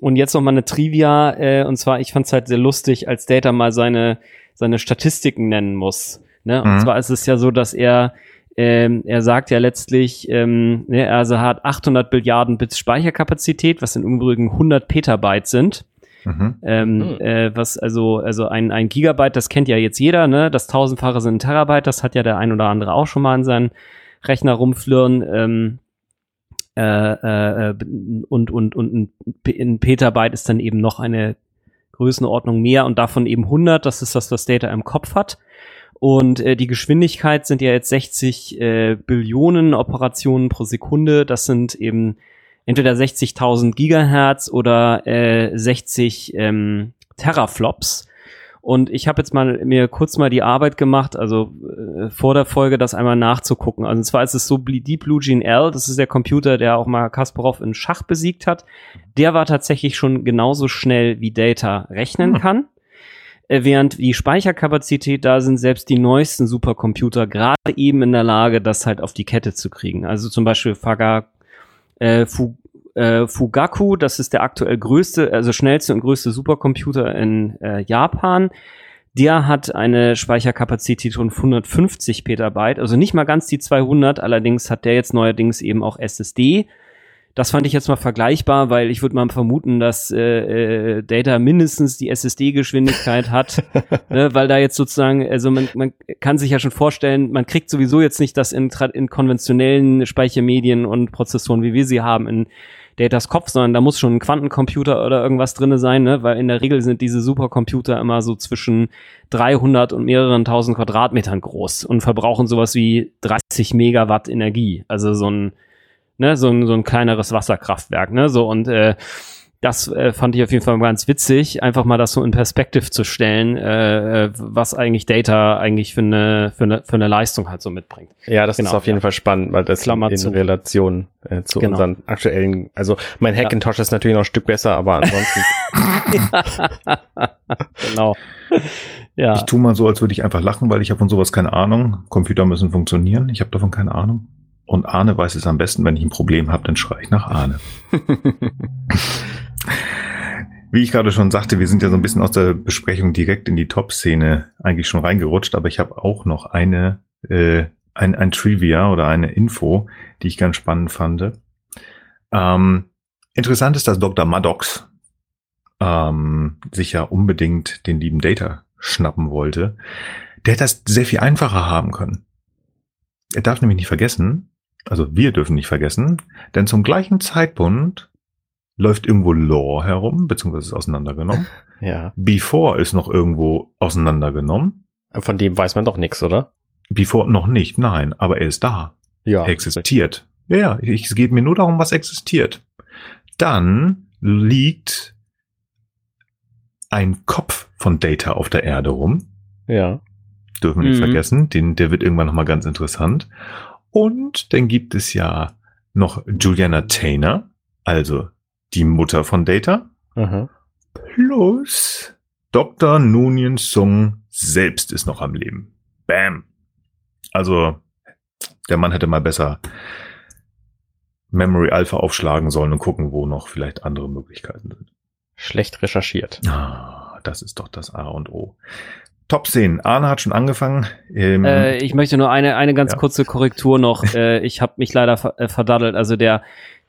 Und jetzt noch mal eine Trivia, äh, und zwar, ich fand es halt sehr lustig, als Data mal seine, seine Statistiken nennen muss. Ne? Und Mhm. zwar ist es ja so, dass er ähm, er sagt ja letztlich, ähm, ne, also er hat 800 Billiarden Bits Speicherkapazität, was im Übrigen 100 Petabyte sind. Mhm. Ähm, Hm. äh, was also also ein, ein Gigabyte, das kennt ja jetzt jeder, ne? Das tausendfache sind ein Terabyte, das hat ja der ein oder andere auch schon mal an seinen Rechner rumflirren. Ähm, äh, äh, äh, und und und ein, Petabyte ist dann eben noch eine Größenordnung mehr und davon eben 100. Das ist das, was Data im Kopf hat. Und äh, die Geschwindigkeit sind ja jetzt 60 äh, Billionen Operationen pro Sekunde. Das sind eben entweder 60.000 Gigahertz oder äh, 60 ähm, Teraflops. Und ich habe jetzt mal mir kurz mal die Arbeit gemacht, also äh, vor der Folge das einmal nachzugucken. Also und zwar ist es so Deep Blue Gene L, das ist der Computer, der auch mal Kasparov in Schach besiegt hat. Der war tatsächlich schon genauso schnell wie Data rechnen Hm. kann. Äh, Während die Speicherkapazität da sind selbst die neuesten Supercomputer gerade eben in der Lage, das halt auf die Kette zu kriegen. Also zum Beispiel Faga, äh, Fu, äh, Fugaku, das ist der aktuell größte, also schnellste und größte Supercomputer in äh, Japan. Der hat eine Speicherkapazität von 150 Petabyte, also nicht mal ganz die 200, allerdings hat der jetzt neuerdings eben auch SSD. Das fand ich jetzt mal vergleichbar, weil ich würde mal vermuten, dass äh, äh, Data mindestens die SSD-Geschwindigkeit hat, ne, weil da jetzt sozusagen, also man, man kann sich ja schon vorstellen, man kriegt sowieso jetzt nicht das in, in konventionellen Speichermedien und Prozessoren, wie wir sie haben, in Datas Kopf, sondern da muss schon ein Quantencomputer oder irgendwas drinne sein, ne? weil in der Regel sind diese Supercomputer immer so zwischen 300 und mehreren tausend Quadratmetern groß und verbrauchen sowas wie 30 Megawatt Energie. Also so ein, ne, so ein, so ein kleineres Wasserkraftwerk, ne, so und äh, das äh, fand ich auf jeden Fall ganz witzig, einfach mal das so in Perspektive zu stellen, äh, äh, was eigentlich Data eigentlich für eine, für eine, für eine Leistung halt so mitbringt. Ja, das Genau, ist auf jeden ja. Fall spannend, weil das Klammer in zu. Relation äh, zu Genau. unseren aktuellen, also mein Hackintosh ist natürlich noch ein Stück besser, aber ansonsten genau. ja. Ich tue mal so, als würde ich einfach lachen, weil ich habe von sowas keine Ahnung. Computer müssen funktionieren. Ich habe davon keine Ahnung. Und Arne weiß es am besten, wenn ich ein Problem habe, dann schreie ich nach Arne. Wie ich gerade schon sagte, wir sind ja so ein bisschen aus der Besprechung direkt in die Top-Szene eigentlich schon reingerutscht, aber ich habe auch noch eine, äh, ein, ein Trivia oder eine Info, die ich ganz spannend fand. Ähm, interessant ist, dass Dr. Maddox ähm, sich ja unbedingt den lieben Data schnappen wollte. Der hätte das sehr viel einfacher haben können. Er darf nämlich nicht vergessen, also wir dürfen nicht vergessen, denn zum gleichen Zeitpunkt läuft irgendwo Lore herum, beziehungsweise ist auseinandergenommen. ja, Before ist noch irgendwo auseinandergenommen. von dem weiß man doch nichts, oder? Before noch nicht, nein, aber er ist da. Ja. Er existiert. Ja, Ja, ich, es geht mir nur darum, was existiert. Dann liegt ein Kopf von Data auf der Erde rum. Ja. Dürfen wir nicht Mhm. vergessen. Den, der wird irgendwann nochmal ganz interessant. Und dann gibt es ja noch Juliana Taylor, also die Mutter von Data, Aha. plus Dr. Nunien Sung selbst ist noch am Leben. Bam. Also, der Mann hätte mal besser Memory Alpha aufschlagen sollen und gucken, wo noch vielleicht andere Möglichkeiten sind. Schlecht recherchiert. Ah, das ist doch das A und O. Top 10. Arne hat schon angefangen. Ähm, Äh, ich möchte nur eine, eine ganz Ja. kurze Korrektur noch. äh, ich habe mich leider ver äh, verdaddelt. Also der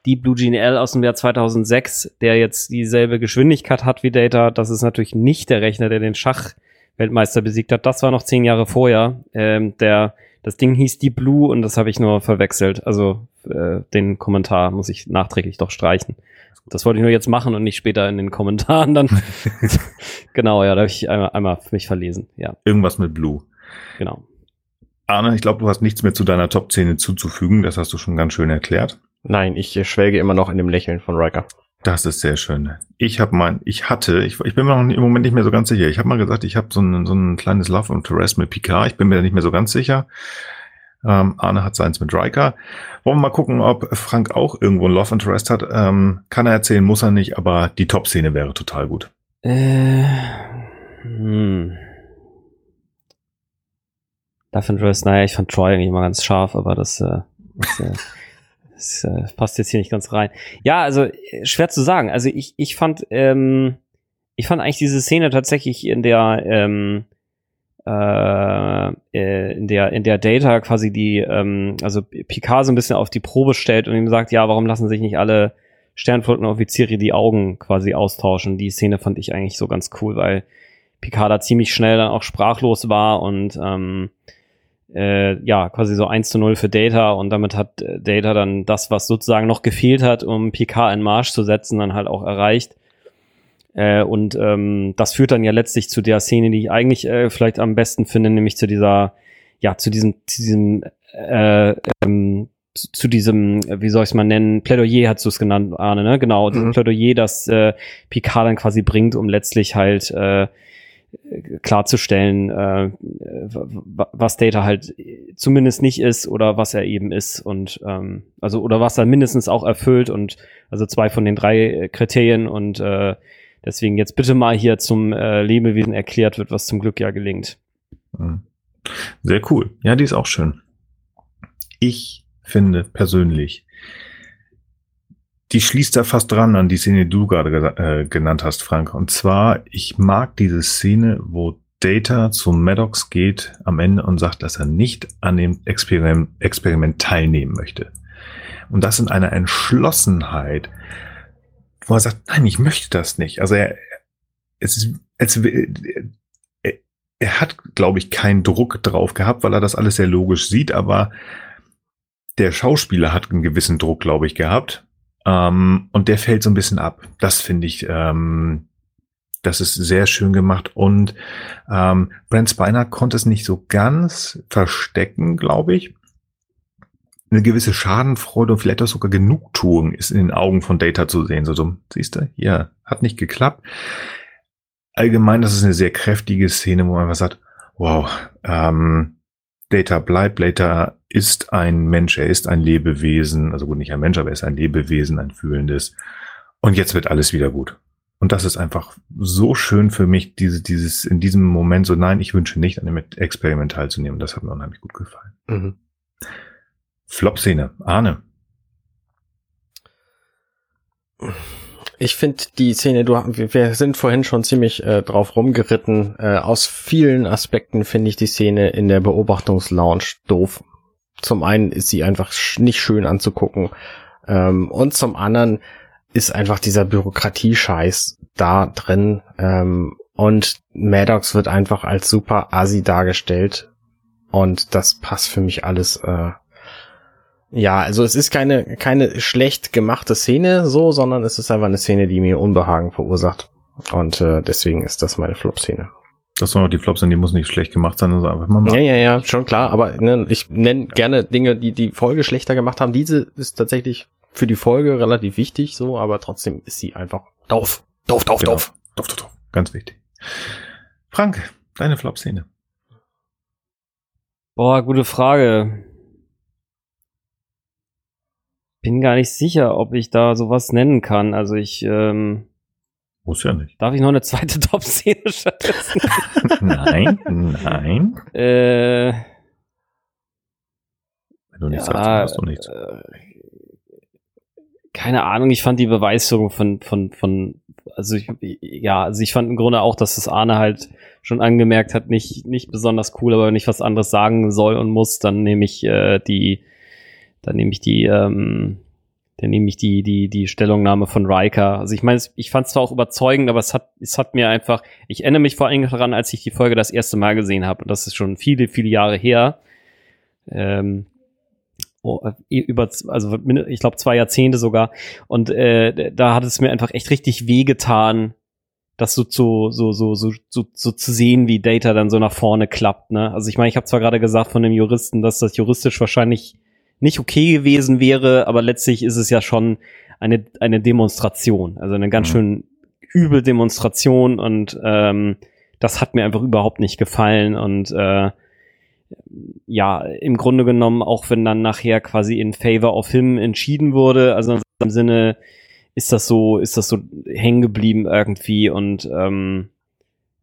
Deep Blue Gene L aus dem Jahr 2006, der jetzt dieselbe Geschwindigkeit hat wie Data, das ist natürlich nicht der Rechner, der den Schachweltmeister besiegt hat. Das war noch zehn Jahre vorher. Ähm, der, das Ding hieß Deep Blue und das habe ich nur verwechselt. Also äh, den Kommentar muss ich nachträglich doch streichen. Das wollte ich nur jetzt machen und nicht später in den Kommentaren dann. genau, ja, da habe ich einmal, einmal mich verlesen. Ja, irgendwas mit Blue. genau. Arne, ich glaube, du hast nichts mehr zu deiner Top 10 hinzuzufügen. Das hast du schon ganz schön erklärt. Nein, ich äh, schwelge immer noch in dem Lächeln von Riker. Das ist sehr schön. Ich habe mein, ich hatte, ich, ich bin mir noch im Moment nicht mehr so ganz sicher. Ich habe mal gesagt, ich habe so ein, so ein kleines Love Interest mit Picard. Ich bin mir da nicht mehr so ganz sicher. Ähm, Arne hat seins mit Riker. Wollen wir mal gucken, ob Frank auch irgendwo ein Love Interest hat. Ähm, kann er erzählen, muss er nicht, aber die Top-Szene wäre total gut. Äh, hm. Love Interest, naja, ich fand Troy eigentlich immer ganz scharf, aber das, äh, das, äh, das äh, passt jetzt hier nicht ganz rein. Ja, also äh, schwer zu sagen. Also ich, ich fand, ähm, ich fand eigentlich diese Szene tatsächlich in der, ähm, äh, äh, in der in der Data quasi die ähm, also Picard so ein bisschen auf die Probe stellt und ihm sagt, ja, warum lassen sich nicht alle Sternflottenoffiziere die Augen quasi austauschen? Die Szene fand ich eigentlich so ganz cool, weil Picard da ziemlich schnell dann auch sprachlos war und ähm, äh, ja, quasi so 1 zu 0 für Data und damit hat äh, Data dann das, was sozusagen noch gefehlt hat, um Picard in Marsch zu setzen, dann halt auch erreicht. Äh, und ähm, das führt dann ja letztlich zu der Szene, die ich eigentlich äh, vielleicht am besten finde, nämlich zu dieser, ja, zu diesem, zu diesem, äh, ähm, zu, zu diesem, wie soll ich es mal nennen, Plädoyer hast du es genannt, Arne, ne? Genau, mhm. dieses Plädoyer, das äh, Picard dann quasi bringt, um letztlich halt äh, klarzustellen, äh, was Data halt zumindest nicht ist oder was er eben ist und ähm, also oder was er mindestens auch erfüllt und also zwei von den drei Kriterien und äh, deswegen jetzt bitte mal hier zum äh, Lebewesen erklärt wird, was zum Glück ja gelingt. Mhm. Sehr cool. Ja, die ist auch schön. Ich finde persönlich, die schließt da fast dran an die Szene, die du gerade äh, genannt hast, Frank. Und zwar, ich mag diese Szene, wo Data zu Maddox geht am Ende und sagt, dass er nicht an dem Experiment, Experiment teilnehmen möchte. Und das in einer Entschlossenheit, wo er sagt, nein, ich möchte das nicht. Also er, es ist, als, er, er hat, glaube ich, keinen Druck drauf gehabt, weil er das alles sehr logisch sieht, aber der Schauspieler hat einen gewissen Druck, glaube ich, gehabt ähm, und der fällt so ein bisschen ab. Das finde ich, ähm, das ist sehr schön gemacht. Und ähm, Brent Spiner konnte es nicht so ganz verstecken, glaube ich. Eine gewisse Schadenfreude und vielleicht auch sogar Genugtuung ist in den Augen von Data zu sehen. So, so siehst du, ja, hat nicht geklappt. Allgemein, das ist eine sehr kräftige Szene, wo man einfach sagt, wow, ähm, Data bleibt, Data ist ein Mensch, er ist ein Lebewesen, also gut, nicht ein Mensch, aber er ist ein Lebewesen, ein fühlendes. Und jetzt wird alles wieder gut. Und das ist einfach so schön für mich, diese, dieses, in diesem Moment so, nein, ich wünsche nicht, an dem Experiment teilzunehmen. Das hat mir unheimlich gut gefallen. Mhm. Flop-Szene. Arne. Ich finde die Szene, du, wir sind vorhin schon ziemlich äh, drauf rumgeritten. Äh, aus vielen Aspekten finde ich die Szene in der Beobachtungslounge doof. Zum einen ist sie einfach nicht schön anzugucken. Ähm, und zum anderen ist einfach dieser Bürokratiescheiß da drin. Ähm, und Maddox wird einfach als super Asi dargestellt. Und das passt für mich alles äh, ja, also es ist keine, keine schlecht gemachte Szene so, sondern es ist einfach eine Szene, die mir Unbehagen verursacht. Und äh, deswegen ist das meine Flop-Szene. Das soll auch die Flops sein, die muss nicht schlecht gemacht sein, also einfach mal machen. Ja, ja, ja, schon klar, aber ne, ich nenne gerne Dinge, die die Folge schlechter gemacht haben. Diese ist tatsächlich für die Folge relativ wichtig, so, aber trotzdem ist sie einfach doof. Doof, doof, genau. doof. Doof, doof, doof. Ganz wichtig. Frank, deine Flop-Szene. Boah, gute Frage bin gar nicht sicher, ob ich da sowas nennen kann. Also ich ähm, muss ja nicht. Darf ich noch eine zweite Top-Szene stattdessen? nein, nein. Äh, Wenn du nichts ja, sagst, hast du nichts. Äh, keine Ahnung, ich fand die Beweisführung von, von, von, also ich, ja, also ich fand im Grunde auch, dass das Arne halt schon angemerkt hat, nicht, nicht besonders cool, aber wenn ich was anderes sagen soll und muss, dann nehme ich äh, die, dann nehme ich die, ähm, dann nehme ich die, die, die Stellungnahme von Riker. Also ich meine, ich fand es zwar auch überzeugend, aber es hat, es hat mir einfach, ich erinnere mich vor allem daran, als ich die Folge das erste Mal gesehen habe. Und das ist schon viele, viele Jahre her. Ähm, oh, über, also ich glaube zwei Jahrzehnte sogar. Und äh, da hat es mir einfach echt richtig wehgetan, das so zu, so, so, so, so, so zu sehen, wie Data dann so nach vorne klappt. Ne? Also ich meine, ich habe zwar gerade gesagt von dem Juristen, dass das juristisch wahrscheinlich nicht okay gewesen wäre, aber letztlich ist es ja schon eine, eine Demonstration, also eine ganz mhm. schön übel Demonstration und ähm, das hat mir einfach überhaupt nicht gefallen und äh, ja, im Grunde genommen, auch wenn dann nachher quasi in favor of him entschieden wurde, also im Sinne ist das so, ist das so hängen geblieben irgendwie und ähm,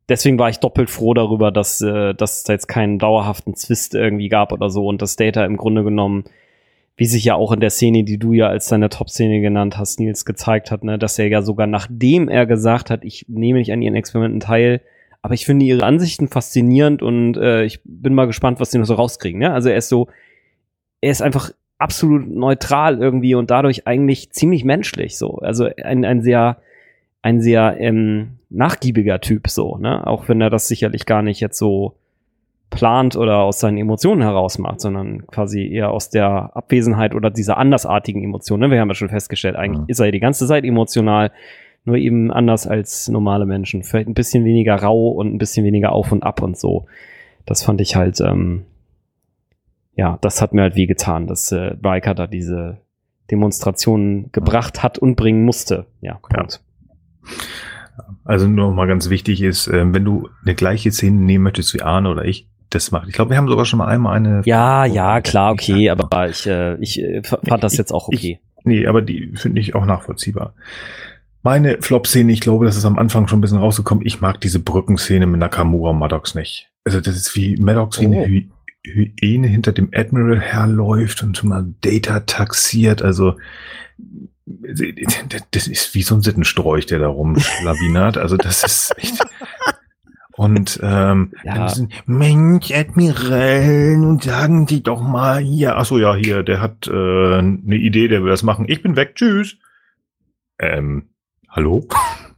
deswegen war ich doppelt froh darüber, dass, äh, dass es da jetzt keinen dauerhaften Zwist irgendwie gab oder so und dass Data im Grunde genommen wie sich ja auch in der Szene, die du ja als deine Top-Szene genannt hast, Nils, gezeigt hat, ne, dass er ja sogar nachdem er gesagt hat, ich nehme nicht an ihren Experimenten teil, aber ich finde ihre Ansichten faszinierend und äh, ich bin mal gespannt, was sie noch so rauskriegen. Ne? Also er ist so, er ist einfach absolut neutral irgendwie und dadurch eigentlich ziemlich menschlich so. Also ein, ein sehr, ein sehr ähm, nachgiebiger Typ so, ne? Auch wenn er das sicherlich gar nicht jetzt so plant oder aus seinen Emotionen heraus macht, sondern quasi eher aus der Abwesenheit oder dieser andersartigen Emotion. Ne? Wir haben ja schon festgestellt, eigentlich mhm. ist er die ganze Zeit emotional, nur eben anders als normale Menschen. Vielleicht ein bisschen weniger rau und ein bisschen weniger auf und ab und so. Das fand ich halt, ähm, ja, das hat mir halt wie getan, dass äh, Riker da diese Demonstrationen gebracht hat und bringen musste. Ja, Punkt. Ja. Also nur mal ganz wichtig ist, äh, wenn du eine gleiche Szene nehmen möchtest wie Arne oder ich, das macht. Ich glaube, wir haben sogar schon mal einmal eine. Ja, ja, klar, okay, aber ich, äh, ich äh, fand das jetzt auch okay. Ich, nee, aber die finde ich auch nachvollziehbar. Meine Flop-Szene, ich glaube, das ist am Anfang schon ein bisschen rausgekommen. Ich mag diese Brückenszene mit Nakamura und Maddox nicht. Also das ist wie Maddox wie oh. eine Hy Hyäne hinter dem Admiral herläuft und mal Data taxiert. Also das ist wie so ein Sittensträuch, der da rumschlawinert. Also das ist echt. Und ähm, ja. dann sind, Mensch, Admiral, nun sagen die doch mal hier. Ach so, ja, hier, der hat äh, eine Idee, der will das machen. Ich bin weg, tschüss. Ähm, hallo?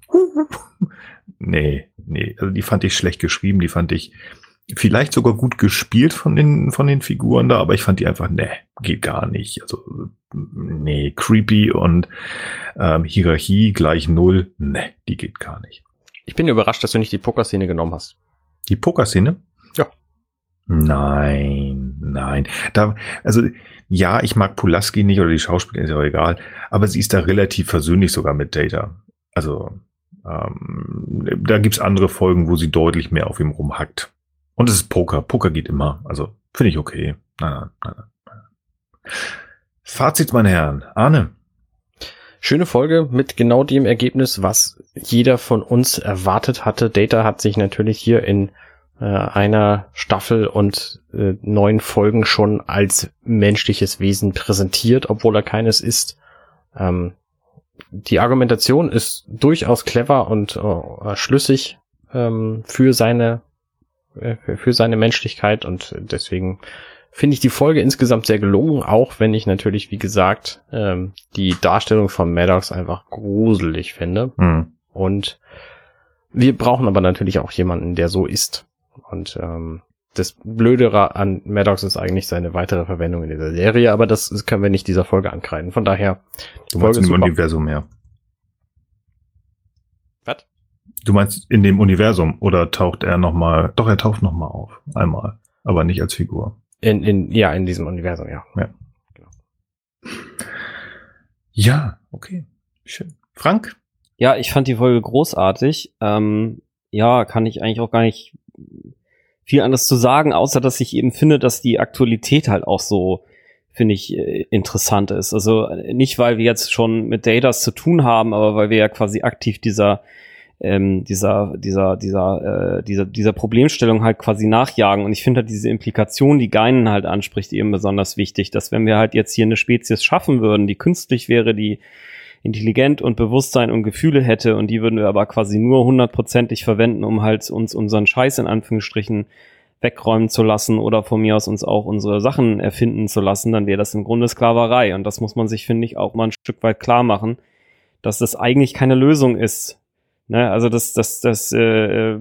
nee, nee, also die fand ich schlecht geschrieben, die fand ich vielleicht sogar gut gespielt von den, von den Figuren da, aber ich fand die einfach, nee, geht gar nicht. Also, nee, creepy und ähm, Hierarchie gleich null, nee, die geht gar nicht. Ich bin überrascht, dass du nicht die Pokerszene genommen hast. Die Pokerszene? Ja. Nein, nein. Da, also ja, ich mag Pulaski nicht oder die Schauspielerin ist ja egal, aber sie ist da relativ versöhnlich sogar mit Data. Also ähm, da gibt's andere Folgen, wo sie deutlich mehr auf ihm rumhackt. Und es ist Poker. Poker geht immer. Also finde ich okay. Nein, nein, nein, nein. Fazit, meine Herren. Arne. Schöne Folge mit genau dem Ergebnis, was jeder von uns erwartet hatte. Data hat sich natürlich hier in äh, einer Staffel und äh, neun Folgen schon als menschliches Wesen präsentiert, obwohl er keines ist. Ähm, die Argumentation ist durchaus clever und äh, schlüssig ähm, für seine äh, für seine Menschlichkeit und deswegen finde ich die Folge insgesamt sehr gelungen, auch wenn ich natürlich, wie gesagt, ähm, die Darstellung von Maddox einfach gruselig finde. Mhm. Und wir brauchen aber natürlich auch jemanden, der so ist. Und ähm, das Blöde an Maddox ist eigentlich seine weitere Verwendung in dieser Serie, aber das können wir nicht dieser Folge ankreiden. Von daher. Du meinst im Universum mehr. Was? Du meinst in dem Universum oder taucht er nochmal? Doch, er taucht nochmal auf. Einmal. Aber nicht als Figur. In, in, ja, in diesem Universum, ja. Ja. Genau. Ja, okay. Schön. Frank? Ja, ich fand die Folge großartig. Ähm, ja, kann ich eigentlich auch gar nicht viel anderes zu sagen, außer dass ich eben finde, dass die Aktualität halt auch so, finde ich, äh, interessant ist. Also nicht, weil wir jetzt schon mit Datas zu tun haben, aber weil wir ja quasi aktiv dieser ähm, dieser, dieser, dieser, äh, dieser, dieser Problemstellung halt quasi nachjagen. Und ich finde halt diese Implikation, die Geinen halt anspricht, eben besonders wichtig, dass wenn wir halt jetzt hier eine Spezies schaffen würden, die künstlich wäre, die intelligent und Bewusstsein und Gefühle hätte und die würden wir aber quasi nur hundertprozentig verwenden, um halt uns unseren Scheiß in Anführungsstrichen wegräumen zu lassen oder von mir aus uns auch unsere Sachen erfinden zu lassen, dann wäre das im Grunde Sklaverei. Und das muss man sich, finde ich, auch mal ein Stück weit klar machen, dass das eigentlich keine Lösung ist, Ne? Also das, das, das, äh,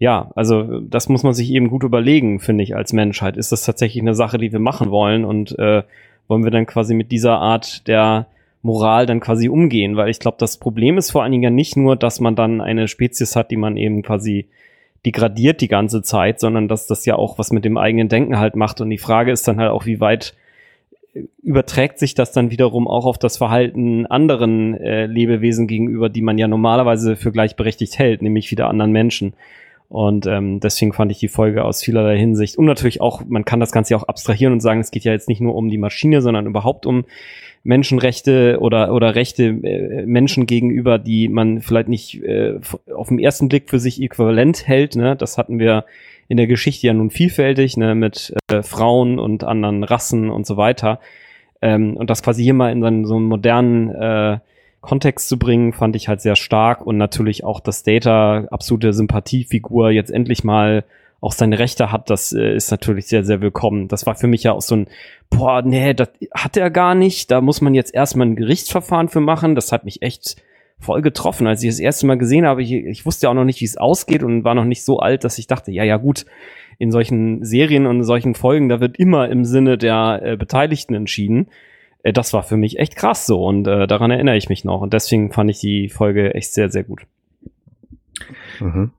ja, also das muss man sich eben gut überlegen, finde ich, als Menschheit. Ist das tatsächlich eine Sache, die wir machen wollen und äh, wollen wir dann quasi mit dieser Art der Moral dann quasi umgehen? Weil ich glaube, das Problem ist vor allen Dingen ja nicht nur, dass man dann eine Spezies hat, die man eben quasi degradiert die ganze Zeit, sondern dass das ja auch was mit dem eigenen Denken halt macht. Und die Frage ist dann halt auch, wie weit überträgt sich das dann wiederum auch auf das Verhalten anderen äh, Lebewesen gegenüber, die man ja normalerweise für gleichberechtigt hält, nämlich wieder anderen Menschen. Und ähm, deswegen fand ich die Folge aus vielerlei Hinsicht und natürlich auch, man kann das Ganze ja auch abstrahieren und sagen, es geht ja jetzt nicht nur um die Maschine, sondern überhaupt um Menschenrechte oder oder Rechte äh, Menschen gegenüber, die man vielleicht nicht äh, auf den ersten Blick für sich äquivalent hält. Ne? Das hatten wir in der Geschichte ja nun vielfältig, ne, mit äh, Frauen und anderen Rassen und so weiter. Ähm, und das quasi hier mal in so, so einem modernen äh, Kontext zu bringen, fand ich halt sehr stark und natürlich auch, dass Data absolute Sympathiefigur jetzt endlich mal auch seine Rechte hat, das äh, ist natürlich sehr, sehr willkommen. Das war für mich ja auch so ein, boah, nee, das hat er gar nicht. Da muss man jetzt erstmal ein Gerichtsverfahren für machen. Das hat mich echt voll getroffen. Als ich das erste Mal gesehen habe, ich, ich wusste ja auch noch nicht, wie es ausgeht und war noch nicht so alt, dass ich dachte, ja, ja, gut, in solchen Serien und in solchen Folgen, da wird immer im Sinne der äh, Beteiligten entschieden. Äh, das war für mich echt krass so und äh, daran erinnere ich mich noch. Und deswegen fand ich die Folge echt sehr, sehr gut. Mhm.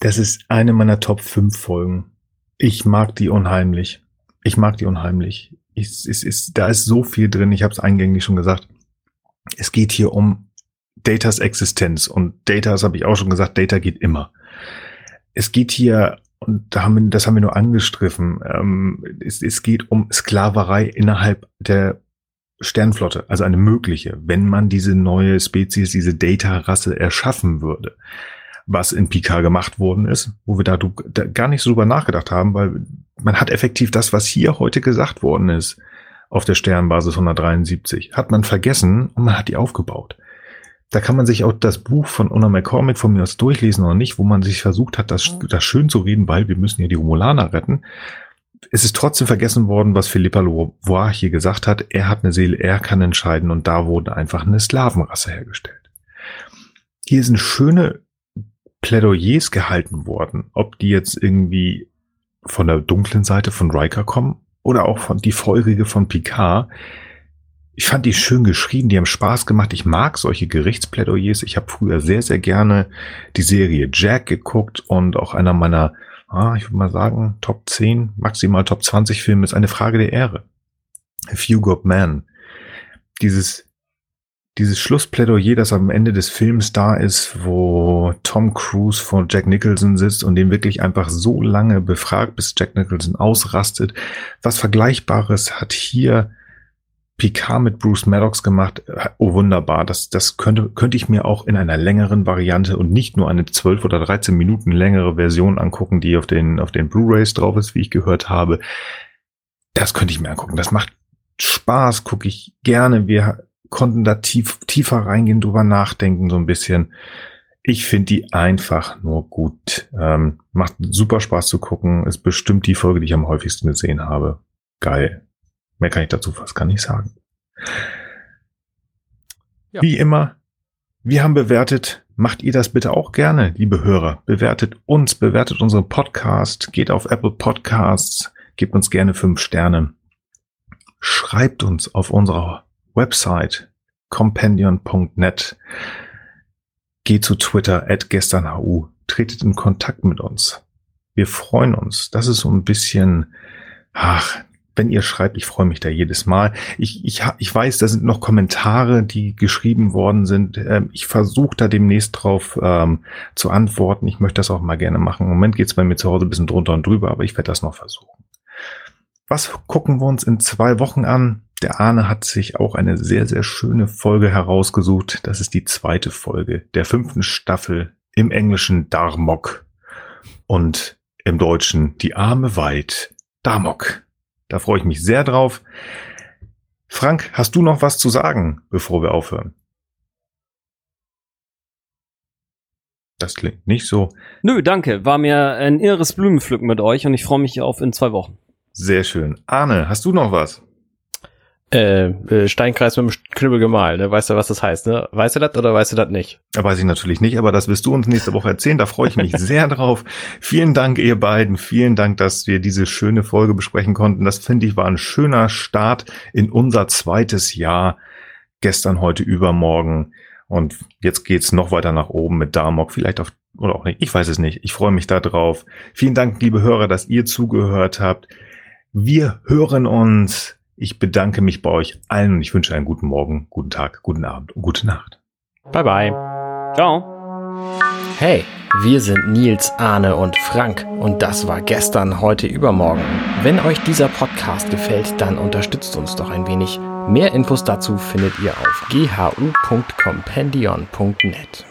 Das ist eine meiner Top 5 Folgen. Ich mag die unheimlich. Ich mag die unheimlich. Ich, es ist, da ist so viel drin. Ich habe es eingänglich schon gesagt. Es geht hier um Datas Existenz und Data, das habe ich auch schon gesagt, Data geht immer. Es geht hier und da haben wir, das haben wir nur angestriffen. Ähm, es, es geht um Sklaverei innerhalb der Sternflotte, also eine mögliche, wenn man diese neue Spezies, diese Data-Rasse erschaffen würde was in Picard gemacht worden ist, wo wir da, da gar nicht so drüber nachgedacht haben, weil man hat effektiv das, was hier heute gesagt worden ist, auf der Sternbasis 173, hat man vergessen und man hat die aufgebaut. Da kann man sich auch das Buch von Una McCormick von mir aus durchlesen oder nicht, wo man sich versucht hat, das, das schön zu reden, weil wir müssen ja die Romulaner retten. Es ist trotzdem vergessen worden, was Philippa Loire hier gesagt hat. Er hat eine Seele, er kann entscheiden und da wurde einfach eine Sklavenrasse hergestellt. Hier sind schöne Plädoyers gehalten worden, ob die jetzt irgendwie von der dunklen Seite von Riker kommen oder auch von die feurige von Picard. Ich fand die schön geschrieben, die haben Spaß gemacht. Ich mag solche Gerichtsplädoyers. Ich habe früher sehr, sehr gerne die Serie Jack geguckt und auch einer meiner, ah, ich würde mal sagen, Top 10, maximal Top 20 Filme ist eine Frage der Ehre. A Few Good Men. Dieses dieses Schlussplädoyer, das am Ende des Films da ist, wo Tom Cruise vor Jack Nicholson sitzt und den wirklich einfach so lange befragt, bis Jack Nicholson ausrastet. Was Vergleichbares hat hier Picard mit Bruce Maddox gemacht. Oh, wunderbar. Das, das könnte, könnte ich mir auch in einer längeren Variante und nicht nur eine 12 oder 13 Minuten längere Version angucken, die auf den, auf den Blu-rays drauf ist, wie ich gehört habe. Das könnte ich mir angucken. Das macht Spaß, gucke ich gerne. Wir konnten da tief, tiefer reingehen, drüber nachdenken, so ein bisschen. Ich finde die einfach nur gut. Ähm, macht super Spaß zu gucken. Ist bestimmt die Folge, die ich am häufigsten gesehen habe. Geil. Mehr kann ich dazu fast gar nicht sagen. Ja. Wie immer, wir haben bewertet. Macht ihr das bitte auch gerne, liebe Hörer. Bewertet uns, bewertet unseren Podcast, geht auf Apple Podcasts, gebt uns gerne fünf Sterne. Schreibt uns auf unserer Website compendion.net. Geht zu Twitter at gesternhu. Tretet in Kontakt mit uns. Wir freuen uns. Das ist so ein bisschen, ach, wenn ihr schreibt, ich freue mich da jedes Mal. Ich, ich, ich weiß, da sind noch Kommentare, die geschrieben worden sind. Ähm, ich versuche da demnächst drauf ähm, zu antworten. Ich möchte das auch mal gerne machen. Im Moment geht es bei mir zu Hause ein bisschen drunter und drüber, aber ich werde das noch versuchen. Was gucken wir uns in zwei Wochen an? Der Arne hat sich auch eine sehr, sehr schöne Folge herausgesucht. Das ist die zweite Folge der fünften Staffel im Englischen Darmok und im Deutschen Die Arme weit Darmok. Da freue ich mich sehr drauf. Frank, hast du noch was zu sagen, bevor wir aufhören? Das klingt nicht so. Nö, danke. War mir ein irres Blumenpflücken mit euch und ich freue mich auf in zwei Wochen. Sehr schön. Arne, hast du noch was? Äh, äh, Steinkreis mit dem Knüppel gemahlen, ne? Weißt du, was das heißt, ne? Weißt du das oder weißt du das nicht? Weiß ich natürlich nicht, aber das wirst du uns nächste Woche erzählen. Da freue ich mich sehr drauf. Vielen Dank, ihr beiden. Vielen Dank, dass wir diese schöne Folge besprechen konnten. Das finde ich war ein schöner Start in unser zweites Jahr. Gestern, heute, übermorgen. Und jetzt geht's noch weiter nach oben mit Damok. Vielleicht auf, oder auch nicht. Ich weiß es nicht. Ich freue mich da drauf. Vielen Dank, liebe Hörer, dass ihr zugehört habt. Wir hören uns ich bedanke mich bei euch allen und ich wünsche einen guten Morgen, guten Tag, guten Abend und gute Nacht. Bye bye. Ciao. Hey, wir sind Nils, Arne und Frank und das war gestern, heute, übermorgen. Wenn euch dieser Podcast gefällt, dann unterstützt uns doch ein wenig. Mehr Infos dazu findet ihr auf ghu.compendion.net.